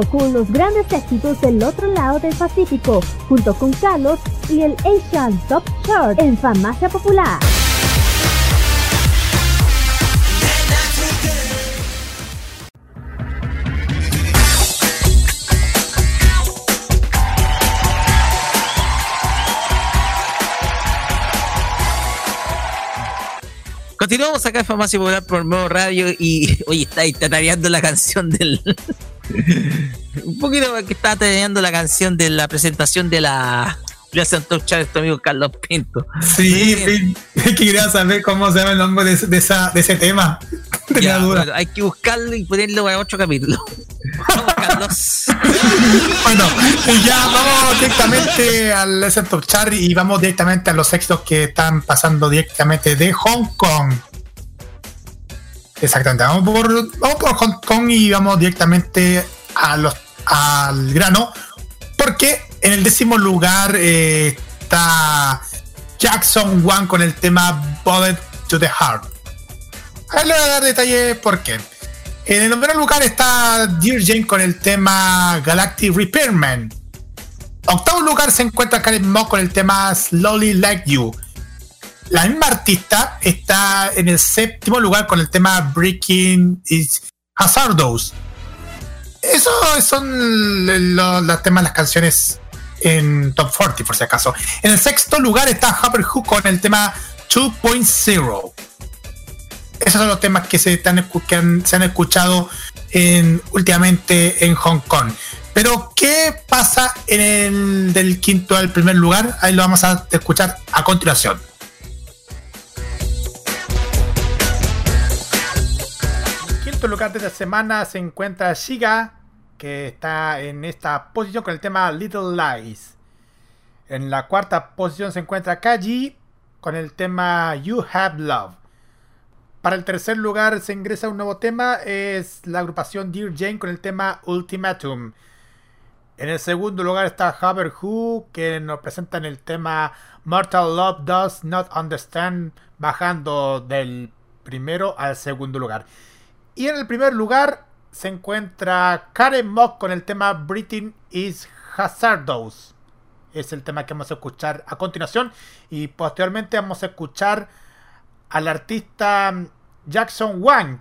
Con los grandes éxitos del otro lado del Pacífico, junto con Carlos y el Asian Top Chart en Farmacia Popular. Continuamos acá en Farmacia Popular por Nuevo Radio y oye, está ahí tatareando la canción del. Un poquito que está tatareando la canción de la presentación de la. Touchar a este amigo Carlos Pinto. Sí, es que quería saber cómo se llama el nombre de, esa, de ese tema. Ya, bueno, hay que buscarlo y ponerlo para otro capítulo. Vamos, Carlos. Bueno, y ya vamos directamente al Lesson Top Chart y vamos directamente a los éxitos que están pasando directamente de Hong Kong. Exactamente, vamos por, vamos por Hong Kong y vamos directamente a al grano, porque en el décimo lugar eh, está Jackson One con el tema Bullet to the Heart. Ahora le voy a dar detalle por qué. En el primer lugar está Dear Jane con el tema Galactic Repairman. Octavo lugar se encuentra Karen Mock con el tema Slowly Like You. La misma artista está en el séptimo lugar con el tema Breaking is Hazardous. Esos son lo- los temas, las canciones en Top 40, por si acaso. En el sexto lugar está Hopper Who con el tema 2.0 esos son los temas que se, están que han- se han escuchado en, últimamente en Hong Kong. Pero, ¿qué pasa en el del quinto al primer lugar? Ahí lo vamos a escuchar a continuación. Lugar de esta semana se encuentra Shiga, que está en esta posición con el tema Little Lies. En la cuarta posición se encuentra Kaji con el tema You Have Love. Para el tercer lugar se ingresa un nuevo tema, es la agrupación Dear Jane con el tema Ultimatum. En el segundo lugar está Haber Who, que nos presentan el tema Mortal Love Does Not Understand, bajando del primero al segundo lugar. Y en el primer lugar se encuentra Karen Mock con el tema Breathing is Hazardous. Es el tema que vamos a escuchar a continuación. Y posteriormente vamos a escuchar al artista Jackson Wang,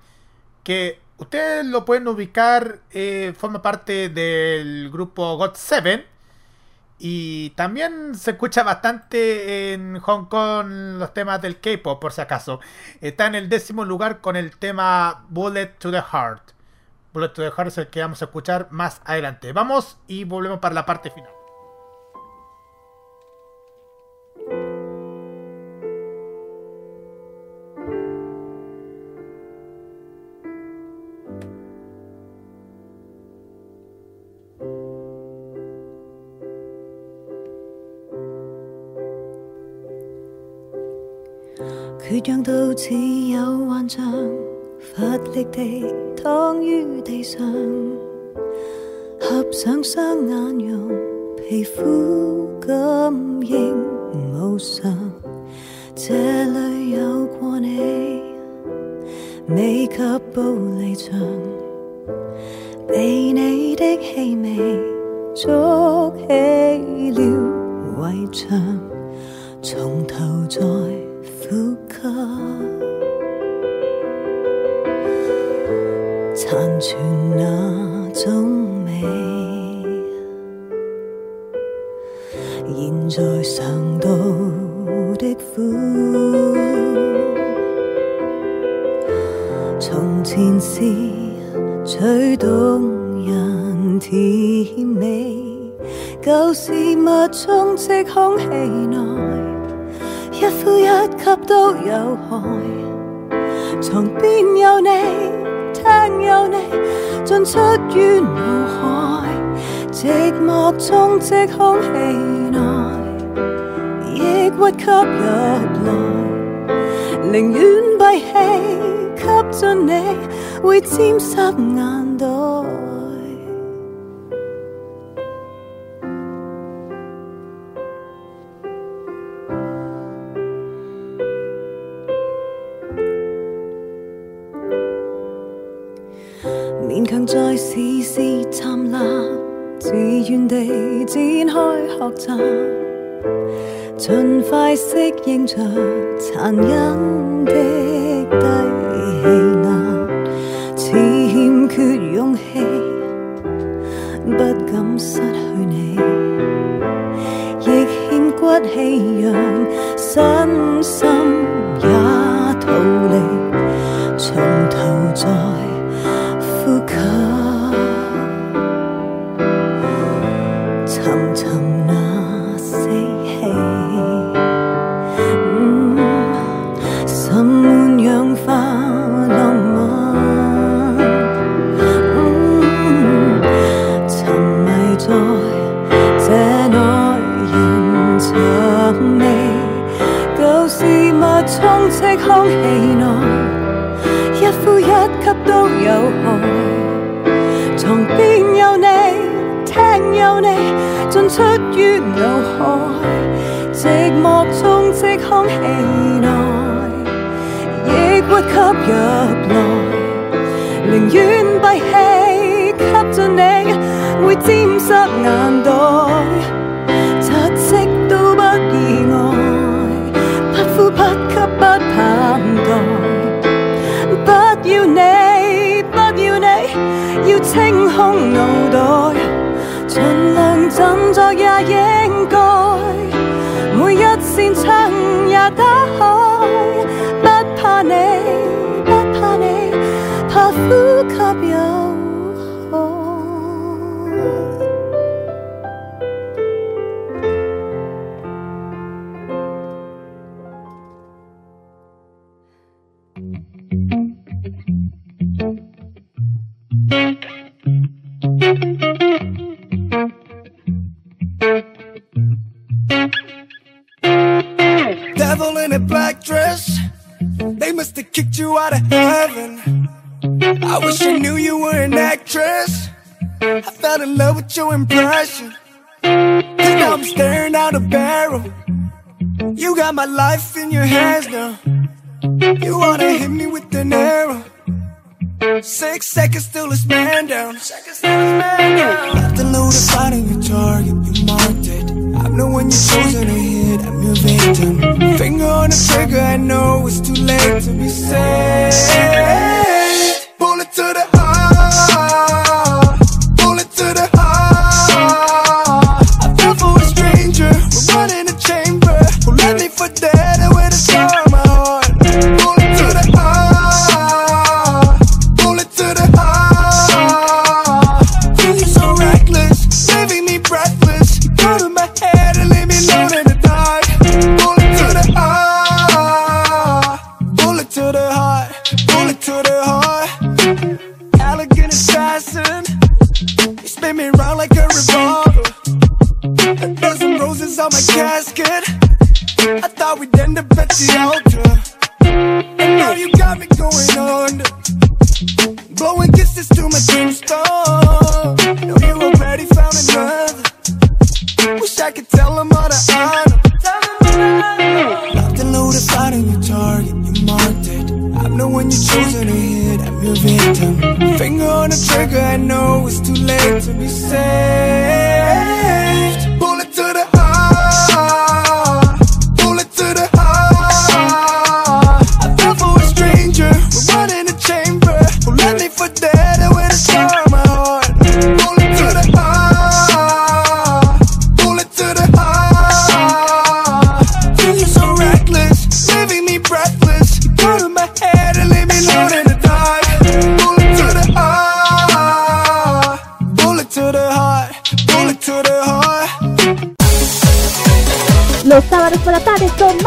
que ustedes lo pueden ubicar, eh, forma parte del grupo God Seven. Y también se escucha bastante en Hong Kong los temas del K-pop, por si acaso. Está en el décimo lugar con el tema Bullet to the Heart. Bullet to the Heart es el que vamos a escuchar más adelante. Vamos y volvemos para la parte final. 缺氧到似有幻象，乏力地躺於地上，合上雙眼用皮膚感應無常。這裏有過你，未及步離場，被你的氣味筑起了圍牆，從頭再呼吸，殘存那种美。现在嘗到的苦，从前是最动人甜美，旧事物充斥空气内。一呼一吸都有害。床邊有你，听有你，進出於腦海。寂寞充斥空氣內，抑鬱吸入來，寧願閉氣吸進你，會沾濕眼袋。学习，尽快适应着残忍的低气压，似，欠缺勇气，不敢失去你，亦欠骨气让 up? Got my life in your hands now. You wanna hit me with an arrow. Six seconds till it's man down. Left a load of in your target, you marked it. I'm the one you chosen to hit, I'm your victim. Finger on the trigger, I know it's too late to be saved.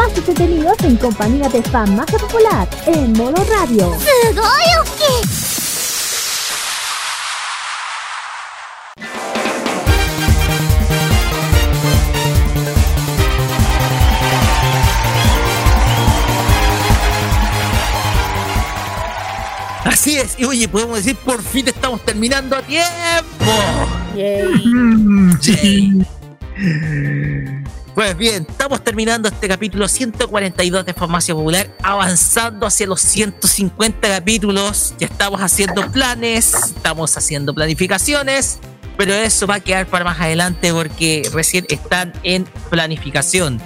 Más entretenidos en compañía de Farmacia Popular en modo radio. Así es, y oye, podemos decir por fin estamos terminando a tiempo. Yay. Yay. Pues bien, estamos terminando este capítulo 142 de Farmacia Popular, avanzando hacia los 150 capítulos. Ya estamos haciendo planes, estamos haciendo planificaciones, pero eso va a quedar para más adelante porque recién están en planificación.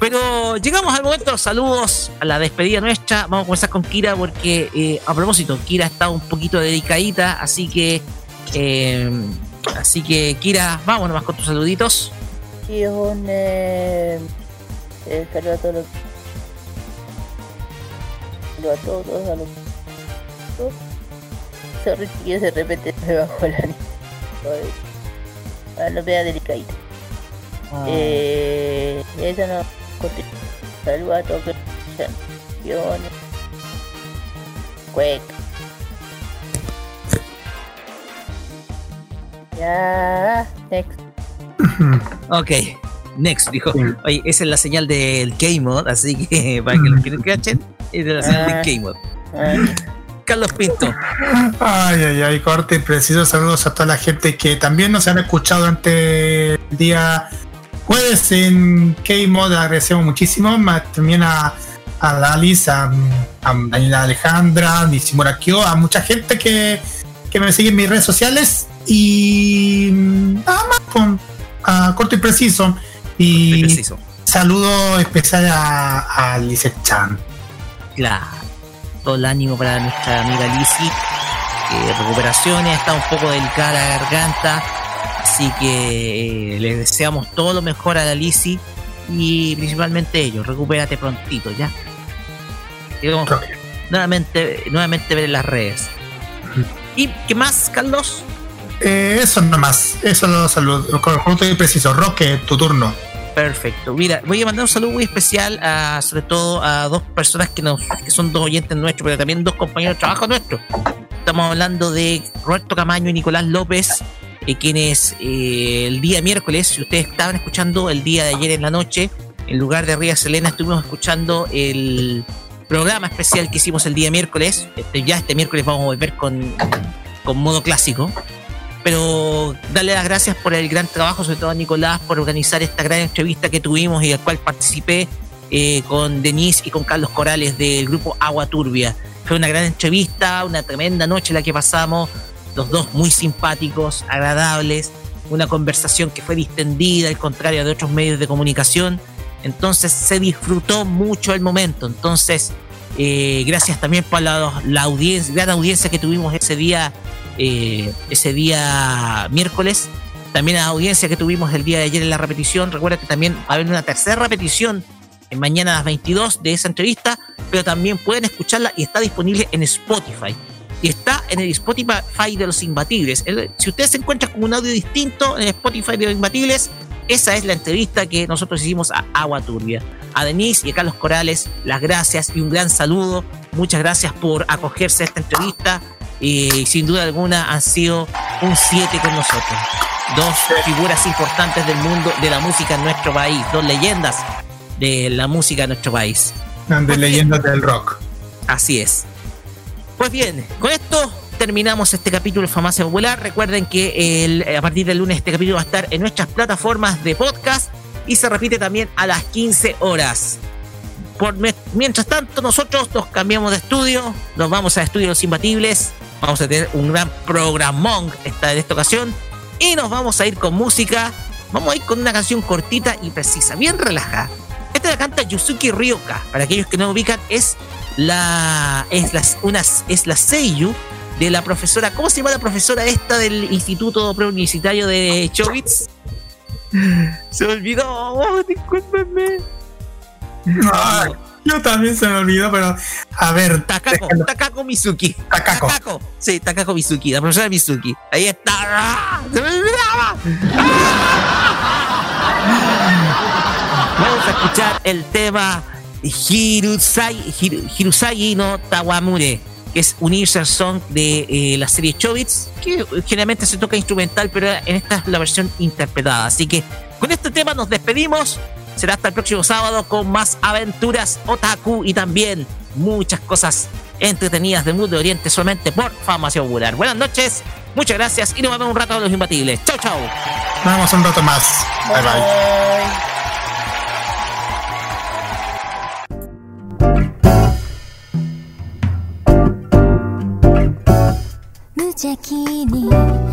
Pero llegamos al momento de los saludos, a la despedida nuestra. Vamos a comenzar con Kira porque, eh, a propósito, Kira está un poquito delicadita, así que, eh, así que Kira, vamos nomás con tus saluditos. Y un eh, a todos los a todos a los sorry que de repente me bajó la niña ah, no vea delicadita eh eso no contigo saludo a todos los champions cueca. Ya next Ok, next, dijo. Oye, esa es la señal del K-Mod, así que para que los que no cachen, es de la señal del K-Mod. Carlos Pinto. Ay, ay, ay, corte y preciso. Saludos a toda la gente que también nos han escuchado durante el día jueves en K-Mod. Agradecemos muchísimo. Más También a, a Alice, a, a Daniela Alejandra, a Nishimura Kyo, a mucha gente que, que me sigue en mis redes sociales. Y nada más, con, a corto y preciso. Y Preciso. saludo especial a, a Lizeth Chan. Claro. Todo el ánimo para nuestra amiga Lizzy. Eh, recuperaciones, está un poco delicada la garganta. Así que eh, les deseamos todo lo mejor a la Lizzy. Y principalmente ellos, recupérate prontito, ¿ya? Y vamos nuevamente, nuevamente ver en las redes. ¿Y qué más, Carlos? Eh, eso nomás, eso lo saludo. Corto y preciso. Roque, tu turno. Perfecto. Mira, voy a mandar un saludo muy especial a, sobre todo a dos personas que, nos, que son dos oyentes nuestros, pero también dos compañeros de trabajo nuestros. Estamos hablando de Roberto Camaño y Nicolás López, eh, quienes eh, el día miércoles, si ustedes estaban escuchando el día de ayer en la noche, en lugar de Ría Selena, estuvimos escuchando el programa especial que hicimos el día miércoles. Este, ya este miércoles vamos a volver con, con modo clásico pero darle las gracias por el gran trabajo, sobre todo a Nicolás, por organizar esta gran entrevista que tuvimos y al cual participé eh, con Denise y con Carlos Corales del grupo Agua Turbia. Fue una gran entrevista, una tremenda noche la que pasamos, los dos muy simpáticos, agradables, una conversación que fue distendida, al contrario de otros medios de comunicación. Entonces se disfrutó mucho el momento. Entonces, eh, gracias también por la, la gran audiencia que tuvimos ese día, eh, ese día miércoles. También la audiencia que tuvimos el día de ayer en la repetición. Recuerda que también va a haber una tercera repetición en mañana a las 22 de esa entrevista, pero también pueden escucharla y está disponible en Spotify. Y está en el Spotify de los Imbatibles. El- si ustedes se encuentran con un audio distinto en el Spotify de los Imbatibles, esa es la entrevista que nosotros hicimos a Agua Turbia. A Denise y a Carlos Corales, las gracias y un gran saludo. Muchas gracias por acogerse a esta entrevista. Y sin duda alguna han sido un 7 con nosotros. Dos figuras importantes del mundo de la música en nuestro país, dos leyendas de la música en nuestro país. De leyendas del rock. Así es. Pues bien, con esto terminamos este capítulo de Famacia Popular. Recuerden que el- a partir del lunes este capítulo va a estar en nuestras plataformas de podcast y se repite también a las 15 horas. Mientras tanto, nosotros nos cambiamos de estudio, nos vamos a Estudio Los Imbatibles, vamos a tener un gran programón esta, en esta ocasión y nos vamos a ir con música. Vamos a ir con una canción cortita y precisa, bien relajada. Esta la canta Yusuki Ryoka. Para aquellos que no ubican, es la es la, una, es la Seiyu de la profesora. ¿Cómo se llama la profesora esta del Instituto Preuniversitario de Chobits? Se olvidó. Oh, discúlpenme. Ay, yo también se me olvidó, pero a ver. Takako, déjalo. Takako Mizuki. Takako. Takako. Sí, Takako Mizuki, la profesora Mizuki. Ahí está. ¡Ah! ¡Se me olvidaba! ¡Ah! Vamos a escuchar el tema Hirusai, Hiru- Hirusagi no Tawamure, que es un user song de eh, la serie Chobits, que generalmente se toca instrumental, pero en esta es la versión interpretada. Así que con este tema nos despedimos. Será hasta el próximo sábado con más aventuras otaku y también muchas cosas entretenidas del mundo de Oriente solamente por Famacia Popular. Buenas noches, muchas gracias y nos vemos un rato a los imbatibles. Chau, chau. Nos vemos un rato más. Bye bye. 無邪気に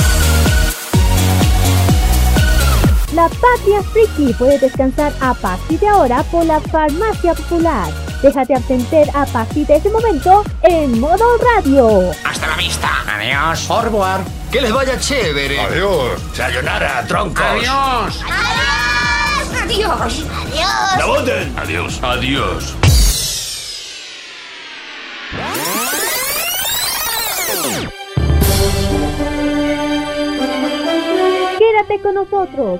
La Patria Friki puede descansar a partir de ahora por la Farmacia Popular. Déjate atender a partir de ese momento en modo radio. Hasta la vista. Adiós. Revoir. Que les vaya chévere. Adiós. Sayonara, troncos. Adiós. Adiós. Adiós. ¡La voten! Adiós. Adiós. Quédate con nosotros,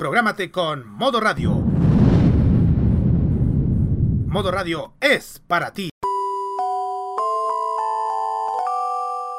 Prográmate con Modo Radio. Modo Radio es para ti.